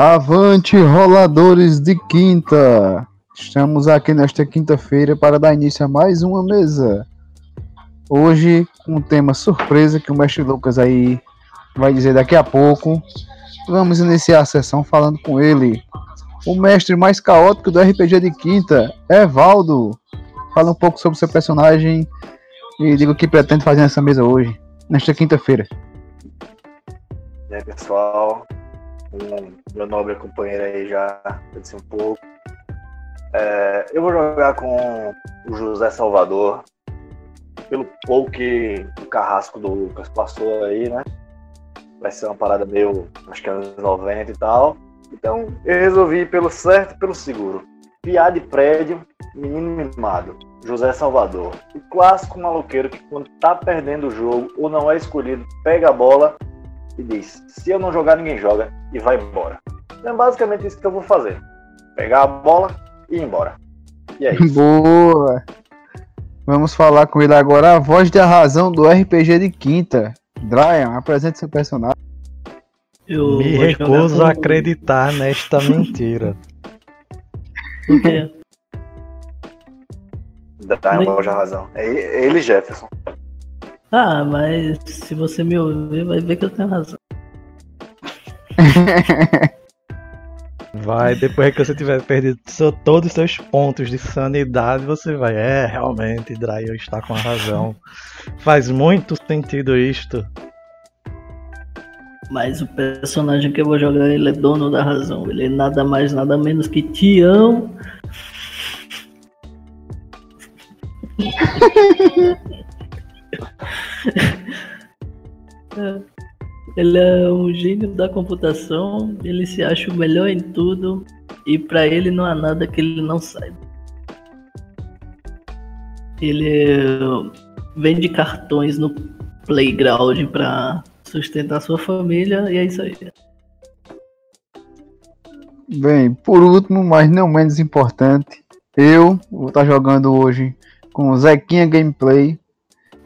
Avante, roladores de quinta! Estamos aqui nesta quinta-feira para dar início a mais uma mesa. Hoje, um tema surpresa que o mestre Lucas aí vai dizer daqui a pouco. Vamos iniciar a sessão falando com ele, o mestre mais caótico do RPG de quinta, Evaldo. Fala um pouco sobre seu personagem e diga o que pretende fazer nessa mesa hoje, nesta quinta-feira. E aí, pessoal? Um, meu nobre companheiro aí já disse um pouco. É, eu vou jogar com o José Salvador. Pelo pouco que o carrasco do Lucas passou aí, né? Vai ser uma parada meio, acho que anos 90 e tal. Então eu resolvi pelo certo pelo seguro. Piar de prédio, menino mimado. José Salvador. O clássico maloqueiro que quando tá perdendo o jogo ou não é escolhido, pega a bola e diz: se eu não jogar, ninguém joga e vai embora. Então é basicamente isso que eu vou fazer: pegar a bola e ir embora. E é isso. Boa! Vamos falar com ele agora, a voz da razão do RPG de quinta. Dryan, apresente seu personagem. Eu Me recuso a acreditar nesta mentira. Por quê? Dá uma boa razão. É ele, Jefferson. Ah, mas se você me ouvir, vai ver que eu tenho razão. Vai, depois que você tiver perdido seu- todos os seus pontos de sanidade, você vai. É, realmente, Dryon está com a razão. Faz muito sentido isto. Mas o personagem que eu vou jogar, ele é dono da razão. Ele é nada mais, nada menos que Tião. Ele é um gênio da computação, ele se acha o melhor em tudo e pra ele não há nada que ele não saiba. Ele vende cartões no playground pra sustentar sua família e é isso aí. Bem, por último, mas não menos importante, eu vou estar jogando hoje com o Zequinha Gameplay,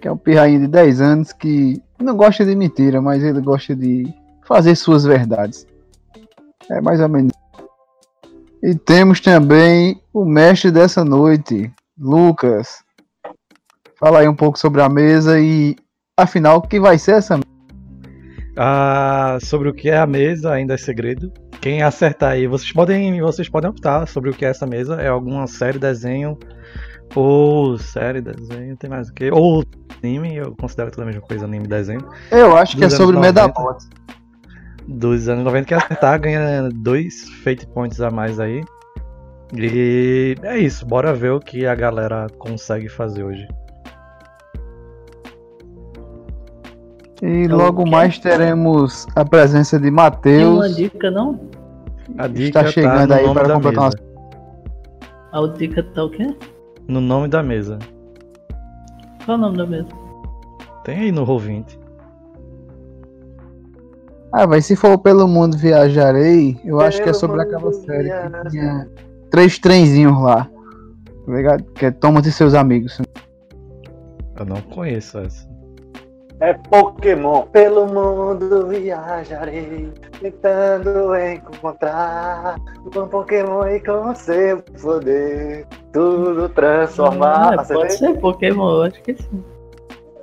que é um pirrainho de 10 anos que não gosta de mentira, mas ele gosta de fazer suas verdades. É mais ou menos. E temos também o mestre dessa noite, Lucas. Fala aí um pouco sobre a mesa e, afinal, o que vai ser essa mesa? Ah, sobre o que é a mesa ainda é segredo. Quem acertar aí, vocês podem, vocês podem optar sobre o que é essa mesa. É alguma série, desenho, ou série, desenho, tem mais o que? Ou anime, eu considero tudo a mesma coisa, anime, desenho. Eu acho que é sobre anos 90. Medabots. dos anos 90 que acertar ganha dois fate points a mais aí. E é isso, bora ver o que a galera consegue fazer hoje. E Então, logo quê? mais teremos a presença de Tem uma Matheus. dica não? A dica Está chegando tá no aí para completar mesa. A dica tá o quê? No nome da mesa. Qual é o nome da mesa? Tem aí no Roll20. Ah, mas se for pelo mundo viajarei, eu acho que é Pelo sobre aquela série que tinha três trenzinhos lá. Tá ligado? Que é Thomas e seus amigos. Eu não conheço essa. É Pokémon. Pelo mundo viajarei, tentando encontrar um Pokémon e com seu poder tudo transformar. Ah, pode ser Pokémon, eu acho que sim.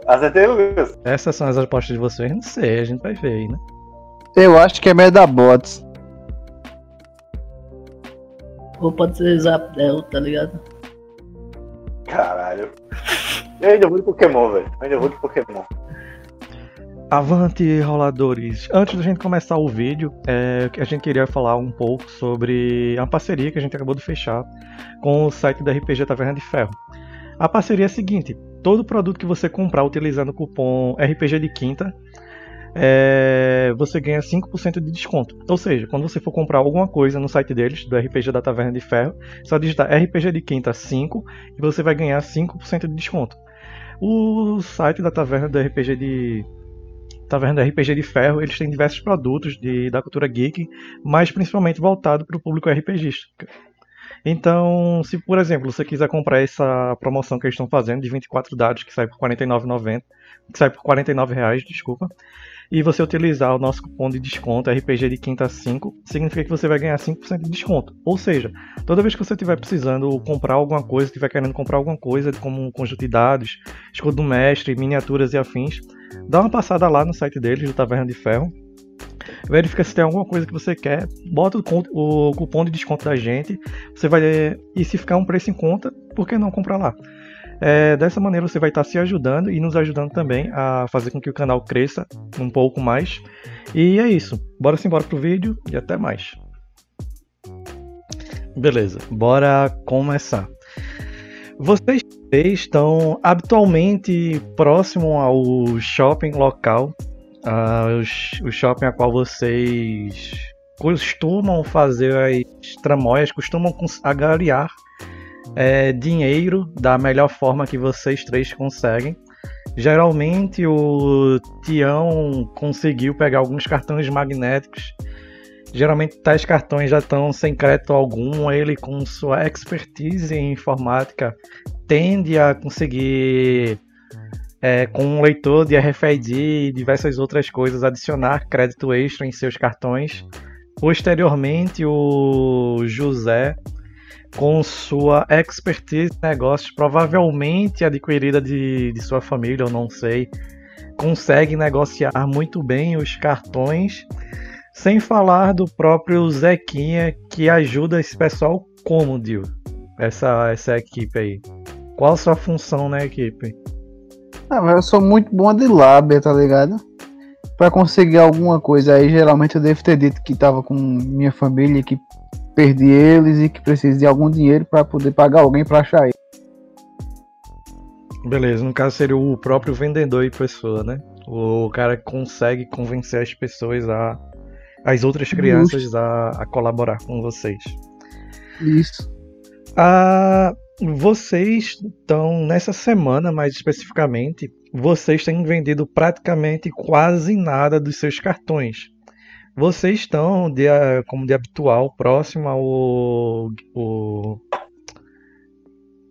Acertei, Lucas? Essas são as apostas de vocês? Não sei, a gente vai ver aí, né? Eu acho que é Medabots. Ou pode ser Zapdel, tá ligado? Caralho. Eu ainda vou de Pokémon, velho. Eu ainda vou de Pokémon. Avante, roladores! Antes da gente começar o vídeo, é, a gente queria falar um pouco sobre a parceria que a gente acabou de fechar com o site da RPG Taverna de Ferro. A parceria é a seguinte: todo produto que você comprar utilizando o cupom RPG de Quinta, é, você ganha 5% de desconto. Ou seja, quando você for comprar alguma coisa no site deles, do RPG da Taverna de Ferro, só digitar RPG de Quinta 5 e você vai ganhar 5% de desconto. O site da Taverna do RPG de Taverna do RPG de Ferro, eles têm diversos produtos de, da cultura geek, mas principalmente voltado para o público RPGista. Então, se por exemplo você quiser comprar essa promoção que eles estão fazendo de 24 dados que sai por R$ 49,90, que sai por R$ 49,00, desculpa, e você utilizar o nosso cupom de desconto RPG de quinta 5, significa que você vai ganhar 5% de desconto. Ou seja, toda vez que você estiver precisando comprar alguma coisa, estiver querendo comprar alguma coisa, como um conjunto de dados, escudo do mestre, miniaturas e afins, dá uma passada lá no site deles, do Taverna de Ferro, verifica se tem alguma coisa que você quer, bota o, cupom de desconto da gente, você vai e se ficar um preço em conta, por que não comprar lá? É, dessa maneira você vai estar se ajudando e nos ajudando também a fazer com que o canal cresça um pouco mais. E é isso. Bora embora pro vídeo e até mais. Beleza, bora começar. Vocês estão habitualmente próximo ao shopping local, uh, o shopping a qual vocês costumam fazer as tramóias, costumam agariar é, dinheiro da melhor forma que vocês três conseguem. Geralmente o Tião conseguiu pegar alguns cartões magnéticos. Geralmente tais cartões já estão sem crédito algum. Ele, com sua expertise em informática, tende a conseguir, é, com um leitor de RFID e diversas outras coisas, adicionar crédito extra em seus cartões. Posteriormente, o José com sua expertise em negócios, provavelmente adquirida de, de sua família, eu não sei, consegue negociar muito bem os cartões, sem falar do próprio Zequinha que ajuda esse pessoal como, Dio? Essa, essa equipe aí. Qual a sua função na equipe? Ah, eu sou muito bom de lábia, tá ligado? Para conseguir alguma coisa aí, geralmente eu devo ter dito que tava com minha família que perdi eles e que preciso de algum dinheiro para poder pagar alguém para achar eles. Beleza, no caso seria o próprio vendedor e pessoa, né? O cara consegue convencer as pessoas a. as outras crianças a, a, colaborar com vocês. Isso. Ah, vocês estão, nessa semana mais especificamente, vocês têm vendido praticamente quase nada dos seus cartões. Vocês estão, de, como de habitual, próximo ao. O,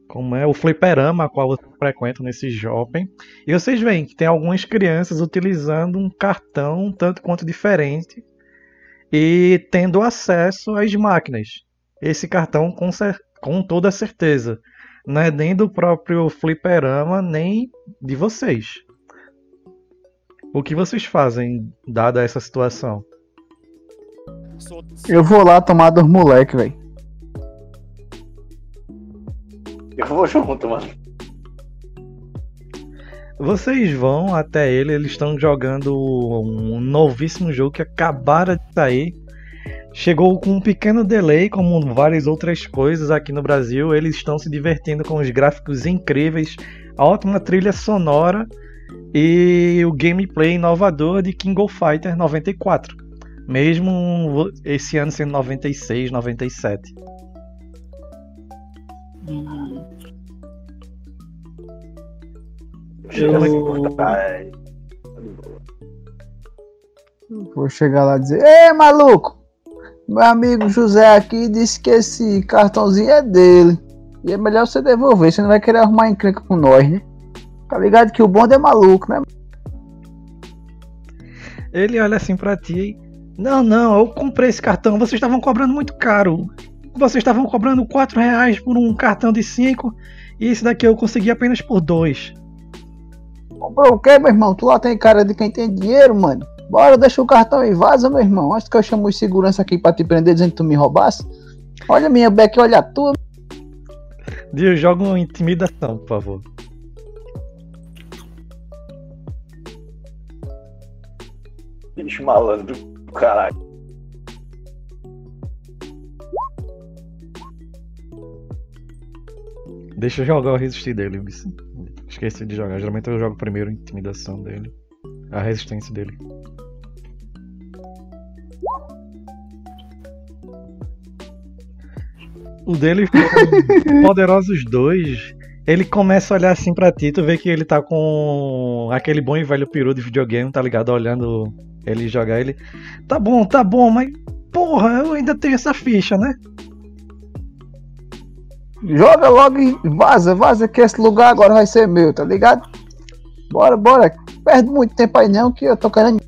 como é? O fliperama a qual vocês frequentam nesse shopping. E vocês veem que tem algumas crianças utilizando um cartão tanto quanto diferente e tendo acesso às máquinas. Esse cartão, com, com toda certeza, não é nem do próprio fliperama, nem de vocês. O que vocês fazem, dada essa situação? Eu vou lá tomar dos moleque, velho. Eu vou junto, mano. Vocês vão até ele, eles estão jogando um novíssimo jogo que acabara de sair. Chegou com um pequeno delay, como várias outras coisas aqui no Brasil. Eles estão se divertindo com os gráficos incríveis, a ótima trilha sonora e o gameplay inovador de King of Fighter 94. Mesmo esse ano sendo 96, 97. Hum. Eu... Vou chegar lá e dizer: Ei, maluco! Meu amigo José aqui disse que esse cartãozinho é dele. E é melhor você devolver, você não vai querer arrumar encrenca com nós, né? Tá ligado que o bonde é maluco, né? Ele olha assim pra ti não, não, eu comprei esse cartão, vocês estavam cobrando muito caro. Vocês estavam cobrando 4 reais por um cartão de 5 e esse daqui eu consegui apenas por 2. Comprou o quê, meu irmão? Tu lá tem cara de quem tem dinheiro, mano. Bora, deixa o cartão e vaza, meu irmão. Antes que eu chamo os segurança aqui pra te prender dizendo que tu me roubasse. Olha minha beck, olha tua. Dio, joga uma intimidação, por favor. Bicho malandro caralho. Deixa eu jogar o resistir dele, Esqueci de jogar. Geralmente eu jogo primeiro a intimidação dele. A resistência dele. O dele poderosos dois. Ele começa a olhar assim pra ti, tu vê que ele tá com aquele bom e velho peru de videogame, tá ligado? Olhando ele jogar, ele. Tá bom, tá bom, mas. Porra, eu ainda tenho essa ficha, né? Joga logo e vaza, vaza que esse lugar agora vai ser meu, tá ligado? Bora, bora. Perde muito tempo aí não que eu tô querendo.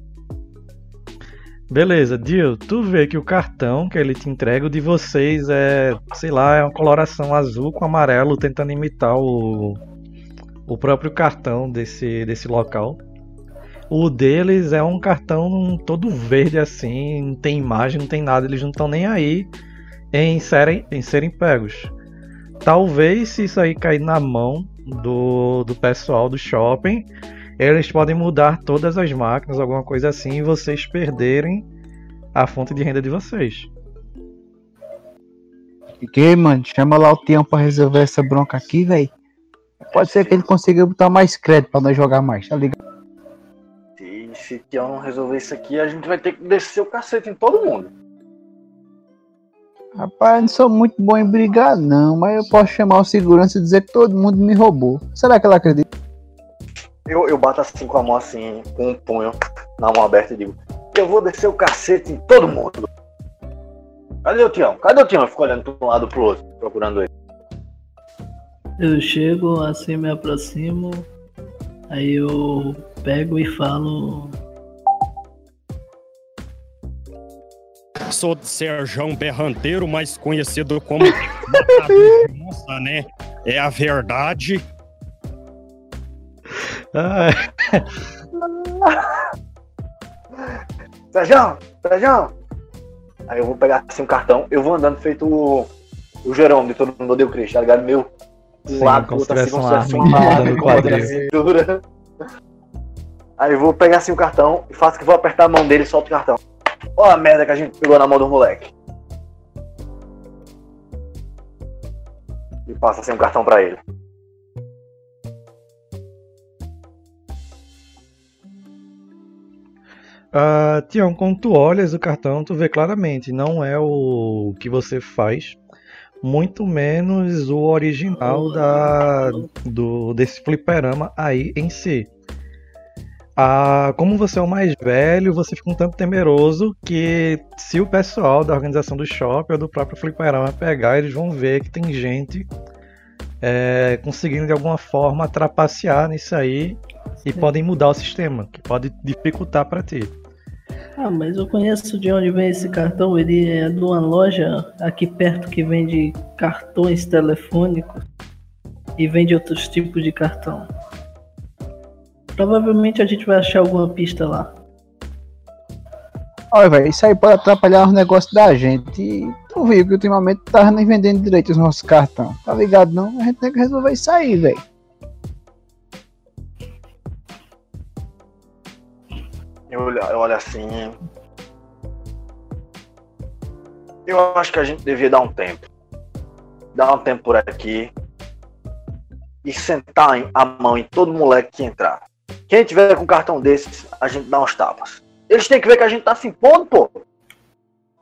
Beleza, Dio, tu vê que o cartão que ele te entrega, de vocês é, sei lá, é uma coloração azul com amarelo, tentando imitar o, o próprio cartão desse, desse local. O deles é um cartão todo verde assim, não tem imagem, não tem nada, eles não estão nem aí em serem, em serem pegos. Talvez se isso aí cair na mão do, do pessoal do shopping, eles podem mudar todas as máquinas, alguma coisa assim, e vocês perderem a fonte de renda de vocês. Que, mano? Chama lá o Tião pra resolver essa bronca aqui, velho. Pode ser que ele consiga botar mais crédito pra nós jogar mais, tá ligado? Se, Tião não resolver isso aqui, a gente vai ter que descer o cacete em todo mundo. Rapaz, eu não sou muito bom em brigar, não, mas eu posso chamar o segurança e dizer que todo mundo me roubou. Será que ela acredita? Eu, eu bato assim com a mão assim, com um punho na mão aberta e digo: Eu vou descer o cacete em todo mundo. Cadê o Tião? Cadê o Tião? Eu fico olhando para um lado pro outro, procurando ele. Eu chego, assim me aproximo, aí eu pego e falo. Sou Serjão Berranteiro, mais conhecido como Matador de Onça, né? É a verdade. Ah, Sérgio, Sérgio! Aí eu vou pegar assim um cartão, eu vou andando feito o, o Jerome de todo mundo o Cristo, tá ligado? Meu, Sim, lado como se outro, assim, se uma tivesse arma uma no arma quadril. na cintura. Aí eu vou pegar assim o cartão e faço que vou apertar a mão dele e solto o cartão. Olha a merda que a gente pegou na mão do moleque. E passa assim um cartão pra ele. Ah, Tião, quando tu olhas o cartão, tu vê claramente, não é o que você faz, muito menos o original da, do, desse fliperama aí em si. Ah, como você é o mais velho, você fica um tanto temeroso que se o pessoal da organização do shopping ou do próprio fliperama pegar, eles vão ver que tem gente é, conseguindo de alguma forma trapacear nisso aí e podem mudar o sistema, que pode dificultar para ti. Ah, mas eu conheço de onde vem esse cartão. Ele é de uma loja aqui perto que vende cartões telefônicos e vende outros tipos de cartão. Provavelmente a gente vai achar alguma pista lá. Olha, velho, isso aí pode atrapalhar os negócios da gente. E tu viu que ultimamente tá nem vendendo direito os nossos cartões. Tá ligado, não? A gente tem que resolver isso aí, velho. Eu olho, eu olho assim. Eu acho que a gente devia dar um tempo. Dar um tempo por aqui. E sentar a mão em todo moleque que entrar. Quem tiver com cartão desses, a gente dá uns tapas. Eles têm que ver que a gente tá se impondo, pô.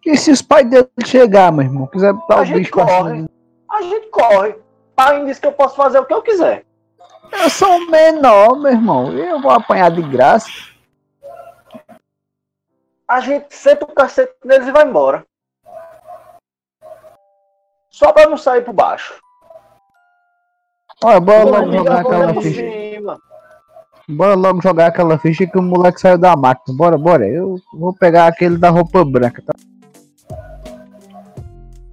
E se os pais dele chegar, meu irmão, quiser botar A o bicho corre. A gente corre. Pai disse que eu posso fazer o que eu quiser. Eu sou um menor, meu irmão. Eu vou apanhar de graça. A gente senta o cacete neles e vai embora. Só pra não sair por baixo. Olha, bora logo jogar aquela ficha. Bora logo jogar aquela ficha que o moleque saiu da máquina. Bora, bora. Eu vou pegar aquele da roupa branca, tá?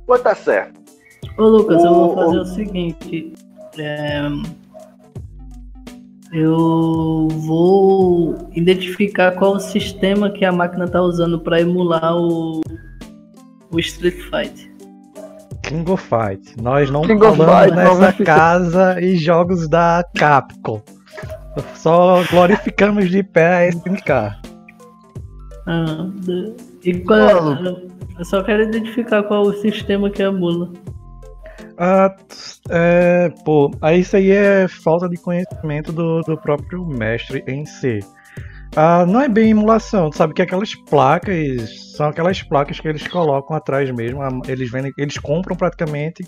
Pô, tá certo. Ô Lucas, eu vou fazer ô. o seguinte. é, Eu vou identificar qual o sistema que a máquina tá usando para emular o, o Street Fight. King of Fight. Nós não King falamos Fight, nessa nova- casa e jogos da Capcom. Só glorificamos de pé a SNK. Ah, e qual, Ô, eu só quero identificar qual o sistema que emula. Ah, t- é, pô, isso aí é falta de conhecimento do, do próprio mestre em si. Ah, não é bem emulação, tu sabe que aquelas placas são aquelas placas que eles colocam atrás mesmo. a- Eles vendem, eles compram praticamente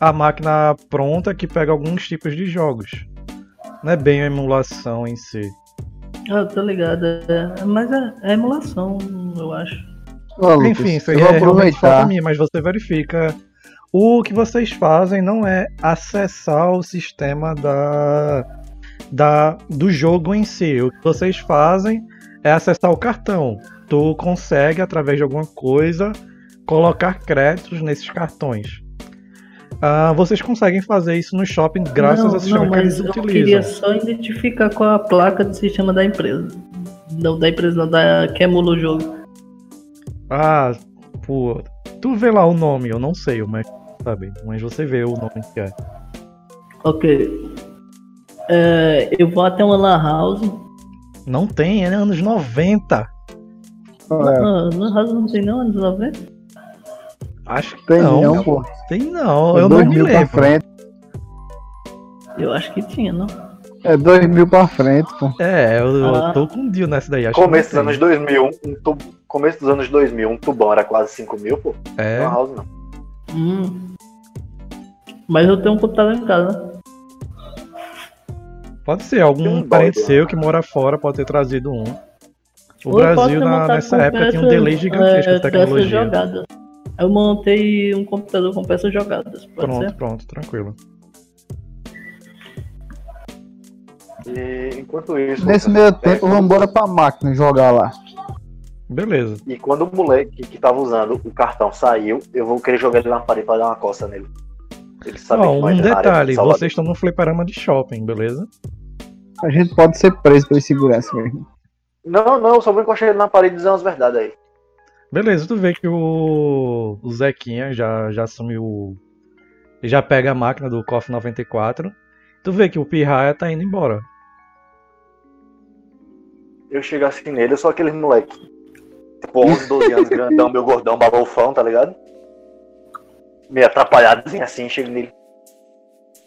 a máquina pronta que pega alguns tipos de jogos. Não é bem uma emulação em si. Ah, tô ligado. é- mas é, é emulação, eu acho. Ô, Lucas, Enfim, isso aí eu é realmente falta minha, mas você verifica O que vocês fazem não é acessar o sistema da, da, do jogo em si. O que vocês fazem é acessar o cartão. Tu consegue, através de alguma coisa, colocar créditos nesses cartões. Ah, vocês conseguem fazer isso no shopping graças não, ao sistema não, que eles mas eu utilizam. queria só identificar qual a placa do sistema da empresa. Não da empresa, não, da que emula o jogo. Ah, pô. Tu vê lá o nome, eu não sei, mas sabe, mas você vê o nome que é. Ok. É, eu vou até uma lan house. Não tem, é anos 90. É, Ah, lan house não tem não, anos 90? Acho que tem não. não, pô. Tem não, É eu não me 2000 pra lembro. frente. Eu acho que tinha, não? É 2000 pra frente, pô. É, eu, eu Ah. tô com um deal nessa daí. Acho Começo que dos não anos 2000, um tu- começo dos anos 2000, um tubão era quase 5 mil, pô. tem. É, Lan house não. Hum. Mas eu tenho um computador em casa. pode ser, algum um parente seu que mora fora pode ter trazido um. O Ou eu Brasil na- nessa época tinha um delay gigantesco é, de tecnologia. Eu montei um computador com peças jogadas, pode Pronto, ser? pronto, tranquilo. E enquanto isso. Nesse meio tempo, vamos embora pra máquina jogar lá. Beleza. E quando o moleque que tava usando o cartão saiu, eu vou querer jogar ele na parede pra dar uma coça nele. Ele sabe Ó, que um área de detalhe, vocês estão no fliperama de shopping, beleza? A gente pode ser preso pela segurança mesmo. Não, não, eu só vou encostar ele na parede e dizer umas verdades aí. Beleza, tu vê que o, o Zequinha já, já assumiu. o- Já pega a máquina do KOF 94. Tu vê que o Pirraia tá indo embora. Eu chego assim nele, eu sou aquele moleque. Tipo, 11, 12 anos, grandão, meu gordão, balofão, tá ligado? Meio atrapalhadozinho assim, chego nele.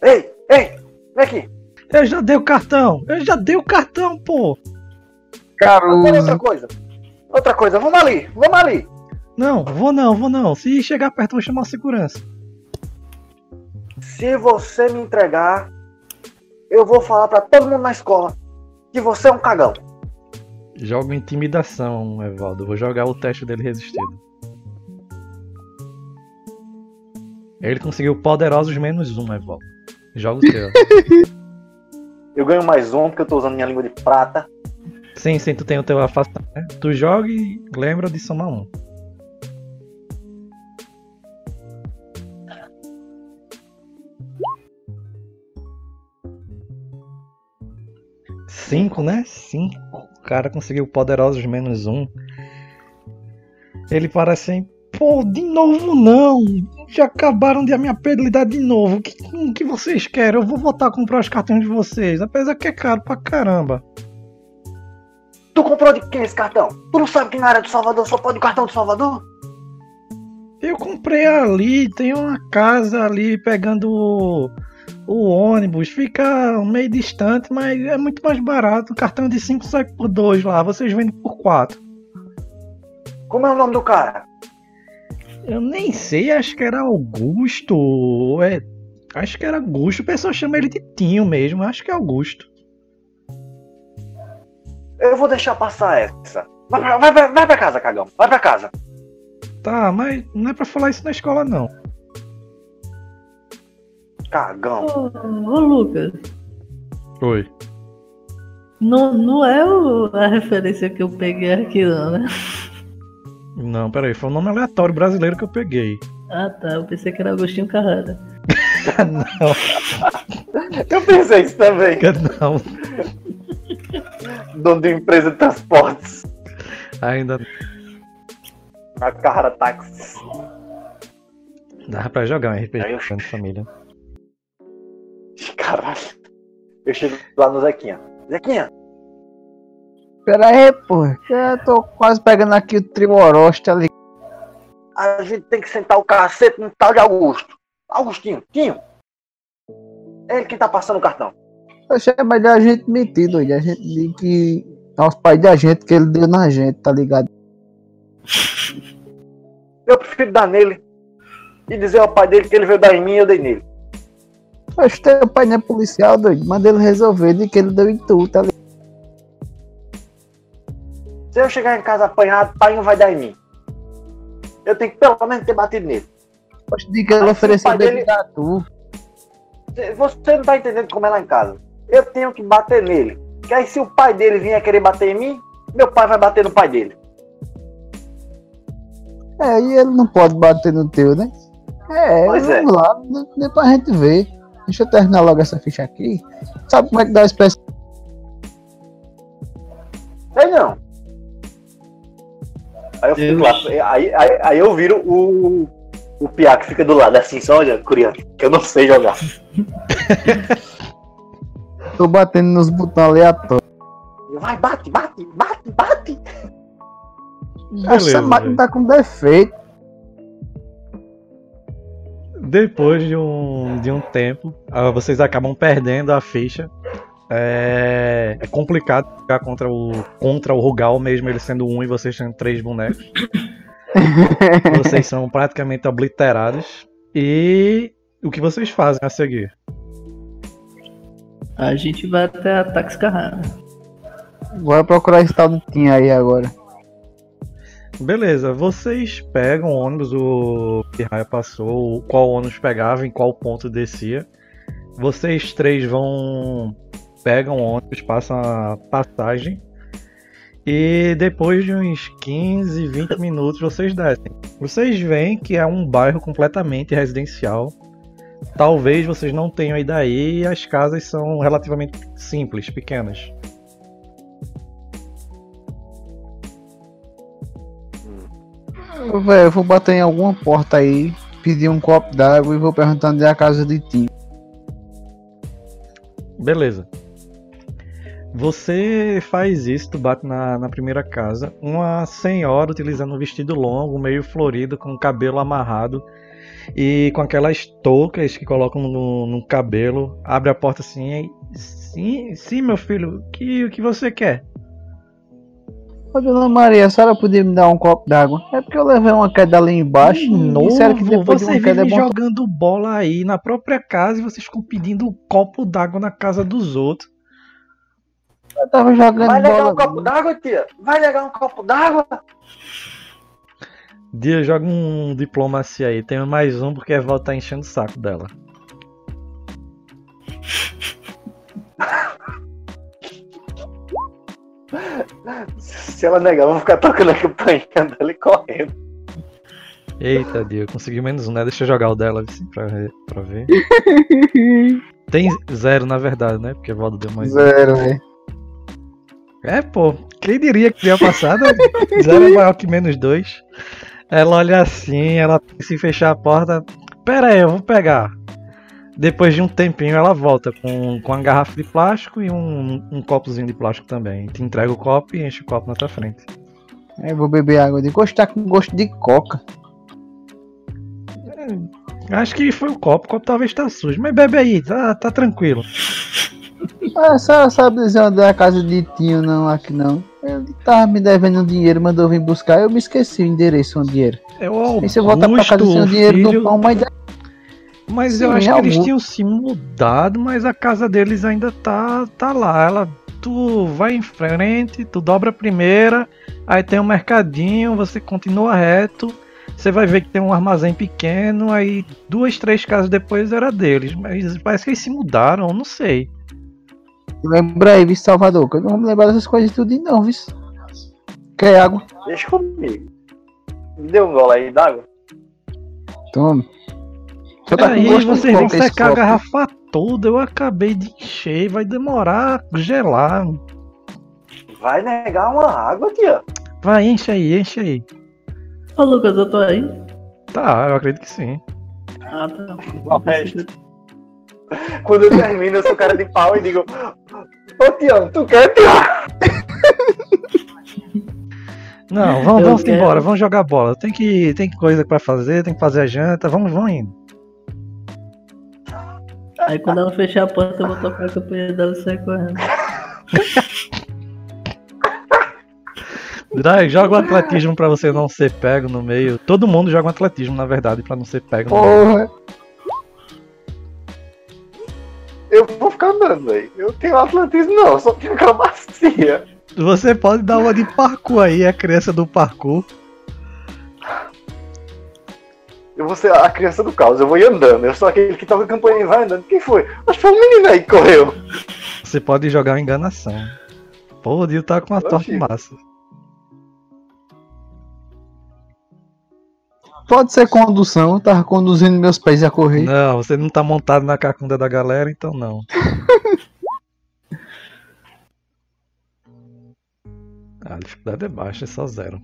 Ei, ei, vem aqui. Eu já dei o cartão! Eu já dei o cartão, pô! Caruso. Olha outra coisa. Outra coisa, vamos ali, vamos ali. Não, vou não, vou não. Se chegar perto, vou chamar a segurança. Se você me entregar, eu vou falar pra todo mundo na escola que você é um cagão. Jogo intimidação, Evaldo. Vou jogar o teste dele resistido. Ele conseguiu poderosos menos um, Evaldo. Joga o teu. Eu ganho mais um porque eu tô usando minha língua de prata. Sim, sim, tu tem o teu afastamento. né? Tu joga e lembra de somar um. Cinco, né? Cinco. O cara conseguiu poderosos menos um. Ele parece assim, pô, de novo não. Já acabaram de a minha habilidade de novo. O que, que vocês querem? Eu vou voltar a comprar os cartões de vocês. Apesar que é caro pra caramba. Tu comprou de quem esse cartão? Tu não sabe que na área do Salvador só pode o cartão do Salvador? Eu comprei ali, tem uma casa ali pegando o, o ônibus, fica meio distante, mas é muito mais barato. O cartão de 5 sai por 2 lá, vocês vendem por 4. Como é o nome do cara? Eu nem sei, acho que era Augusto. É, acho que era Augusto. O pessoal chama ele de Tinho mesmo, acho que é Augusto. Eu vou deixar passar essa. Vai pra, vai, vai, vai pra casa, cagão. Vai pra casa. Tá, mas não é pra falar isso na escola não. Cagão. Ô, ô, Lucas, Oi. não, não é o- a referência que eu peguei aqui, não, né? Não, peraí, foi um nome aleatório brasileiro que eu peguei. Ah tá, eu pensei que era Agostinho Carrara. não, Eu pensei isso também. não, Dono de empresa de transportes. ainda A cara táxi. dava pra jogar um Aí eu- RPG de família. Caralho. Eu chego lá no Zequinha. Zequinha, Pera aí, pô. Eu tô quase pegando aqui o Trimoroste ali. a gente tem que sentar o cacete no tal de Augusto. Augustinho, Tinho. É ele quem tá passando o cartão. Achei melhor a gente mentir, doido. A gente diz que aos pais da gente que ele deu na gente, tá ligado? Eu prefiro dar nele. E dizer ao pai dele que ele veio dar em mim e eu dei nele. Acho que teu pai não é policial, doido. Manda ele resolver de que ele deu em tu, tá ligado? Se eu chegar em casa apanhado, pai não vai dar em mim. Eu tenho que pelo menos ter batido nele. De que Aí, ofereceu o dele- a tu. Você não tá entendendo como é lá em casa. Eu tenho que bater nele. Que aí se o pai dele vier querer bater em mim, meu pai vai bater no pai dele. É, e ele não pode bater no teu, né? É, Pois é. vamos lá, de- depois a gente vê. Deixa eu terminar logo essa ficha aqui. Sabe como é que dá a espécie? Sei não. Aí eu fico lá, aí, aí, aí eu viro o, o piá que fica do lado, assim, só olha, criança, que eu não sei jogar. Tô batendo nos botões aleatórios. Vai, bate, bate, bate, bate. Essa Beleza, máquina velho. tá com defeito. Depois de um, de um tempo, ah, vocês acabam perdendo a ficha. É, é complicado jogar contra o, contra o Rugal, mesmo ele sendo um e vocês tendo três bonecos. vocês são praticamente obliterados. E o que vocês fazem a seguir? A gente vai até a Tax Carrara. Bora procurar esse tal de Tim aí agora. Beleza, vocês pegam o ônibus, o Pirraia passou, qual ônibus pegava, em qual ponto descia. Vocês três vão. pegam o ônibus, passam a passagem. E depois de uns 15, 20 minutos vocês descem. Vocês veem que é um bairro completamente residencial. Talvez vocês não tenham aí e as casas são relativamente simples, pequenas. Véi, eu vou bater em alguma porta aí, pedir um copo d'água e vou perguntando onde é a casa de Tim. Beleza. Você faz isso, tu bate na, na primeira casa. Uma senhora utilizando um vestido longo, meio florido, com o cabelo amarrado e com aquelas toucas que colocam no, no cabelo. Abre a porta assim. e, Sim, sim, meu filho, o que, o que você quer? Ô, dona Maria, a senhora podia me dar um copo d'água? É porque eu levei uma queda ali embaixo. De e novo, disseram que depois de você uma queda é bom. jogando bola aí na própria casa e vocês ficam pedindo um copo d'água na casa dos outros. Eu tava jogando Vai negar bola. um copo d'água, tia? Vai negar um copo d'água? Dia joga um diplomacia aí. Tem mais um porque a Val tá enchendo o saco dela. Se ela negar, eu vou ficar tocando a campainha dela e correndo. Eita, Dia, conseguiu menos um, né? Deixa eu jogar o dela assim, pra, ver- pra ver. Tem zero, na verdade, né? Porque a Valdo deu mais um. Zero, velho. É, pô. Quem diria que ia passar, né? Zero é maior que menos dois. Ela olha assim, ela se fechar a porta. Pera aí, eu vou pegar. Depois de um tempinho ela volta com, com uma garrafa de plástico e um, um copozinho de plástico também. Te entrega o copo e enche o copo na tua frente. Eu vou beber água de gosto, tá com gosto de coca. Acho que foi o copo, o copo talvez tá sujo. Mas bebe aí, tá, tá tranquilo. Ah, senhora sabe dizer onde é a casa de Tinho, não, aqui não. Ele tava me devendo dinheiro, mandou vir buscar, eu me esqueci o endereço onde era. É o E se eu voltar pra casa Augusto, sem o dinheiro filho- do pão, mas Mas eu Sim, acho que eles Augusto. tinham se mudado, mas a casa deles ainda tá, tá lá. Ela, tu vai em frente, tu dobra a primeira, aí tem um mercadinho, você continua reto, você vai ver que tem um armazém pequeno, aí duas, três casas depois era deles. Mas parece que eles se mudaram, eu não sei. Lembra aí, viu, Salvador, que eu não vou me lembrar dessas coisas tudo não, viu? Quer água? Deixa comigo. Me dê um gole aí d'água. Tome. Só tá com aí vocês esse secar a garrafa toda, eu acabei de encher, vai demorar gelar. Vai negar uma água, tia. Vai, enche aí, enche aí. Ô Lucas, eu tô aí. Tá, eu acredito que sim. Ah, tá. Quando eu termino, eu sou cara de pau e digo: Ô Tião, tu quer, Tião? Não, vamos, vamos quero- embora, vamos jogar bola. Tem que tem coisa pra fazer, tem que fazer a janta, vamos, vamos indo. Aí quando ela fechar a porta, eu vou tocar a campanha dela e sair correndo. Dai, joga o atletismo pra você não ser pego no meio. Todo mundo joga um atletismo, na verdade, pra não ser pego no meio. Eu vou ficar andando, velho. Eu tenho atletismo, não, só tenho acrobacia. Você pode dar uma de parkour aí, a criança do parkour. Eu vou ser a criança do caos, eu vou ir andando. Eu sou aquele que toca a campanha e vai andando. Quem foi? Acho que foi um menino aí que correu. Você pode jogar enganação. Pô, o Dio tá com uma Oxi. sorte massa. Pode ser condução, eu tava conduzindo meus pés a correr. Não, você não tá montado na cacunda da galera, então não. A dificuldade é baixa, é só zero.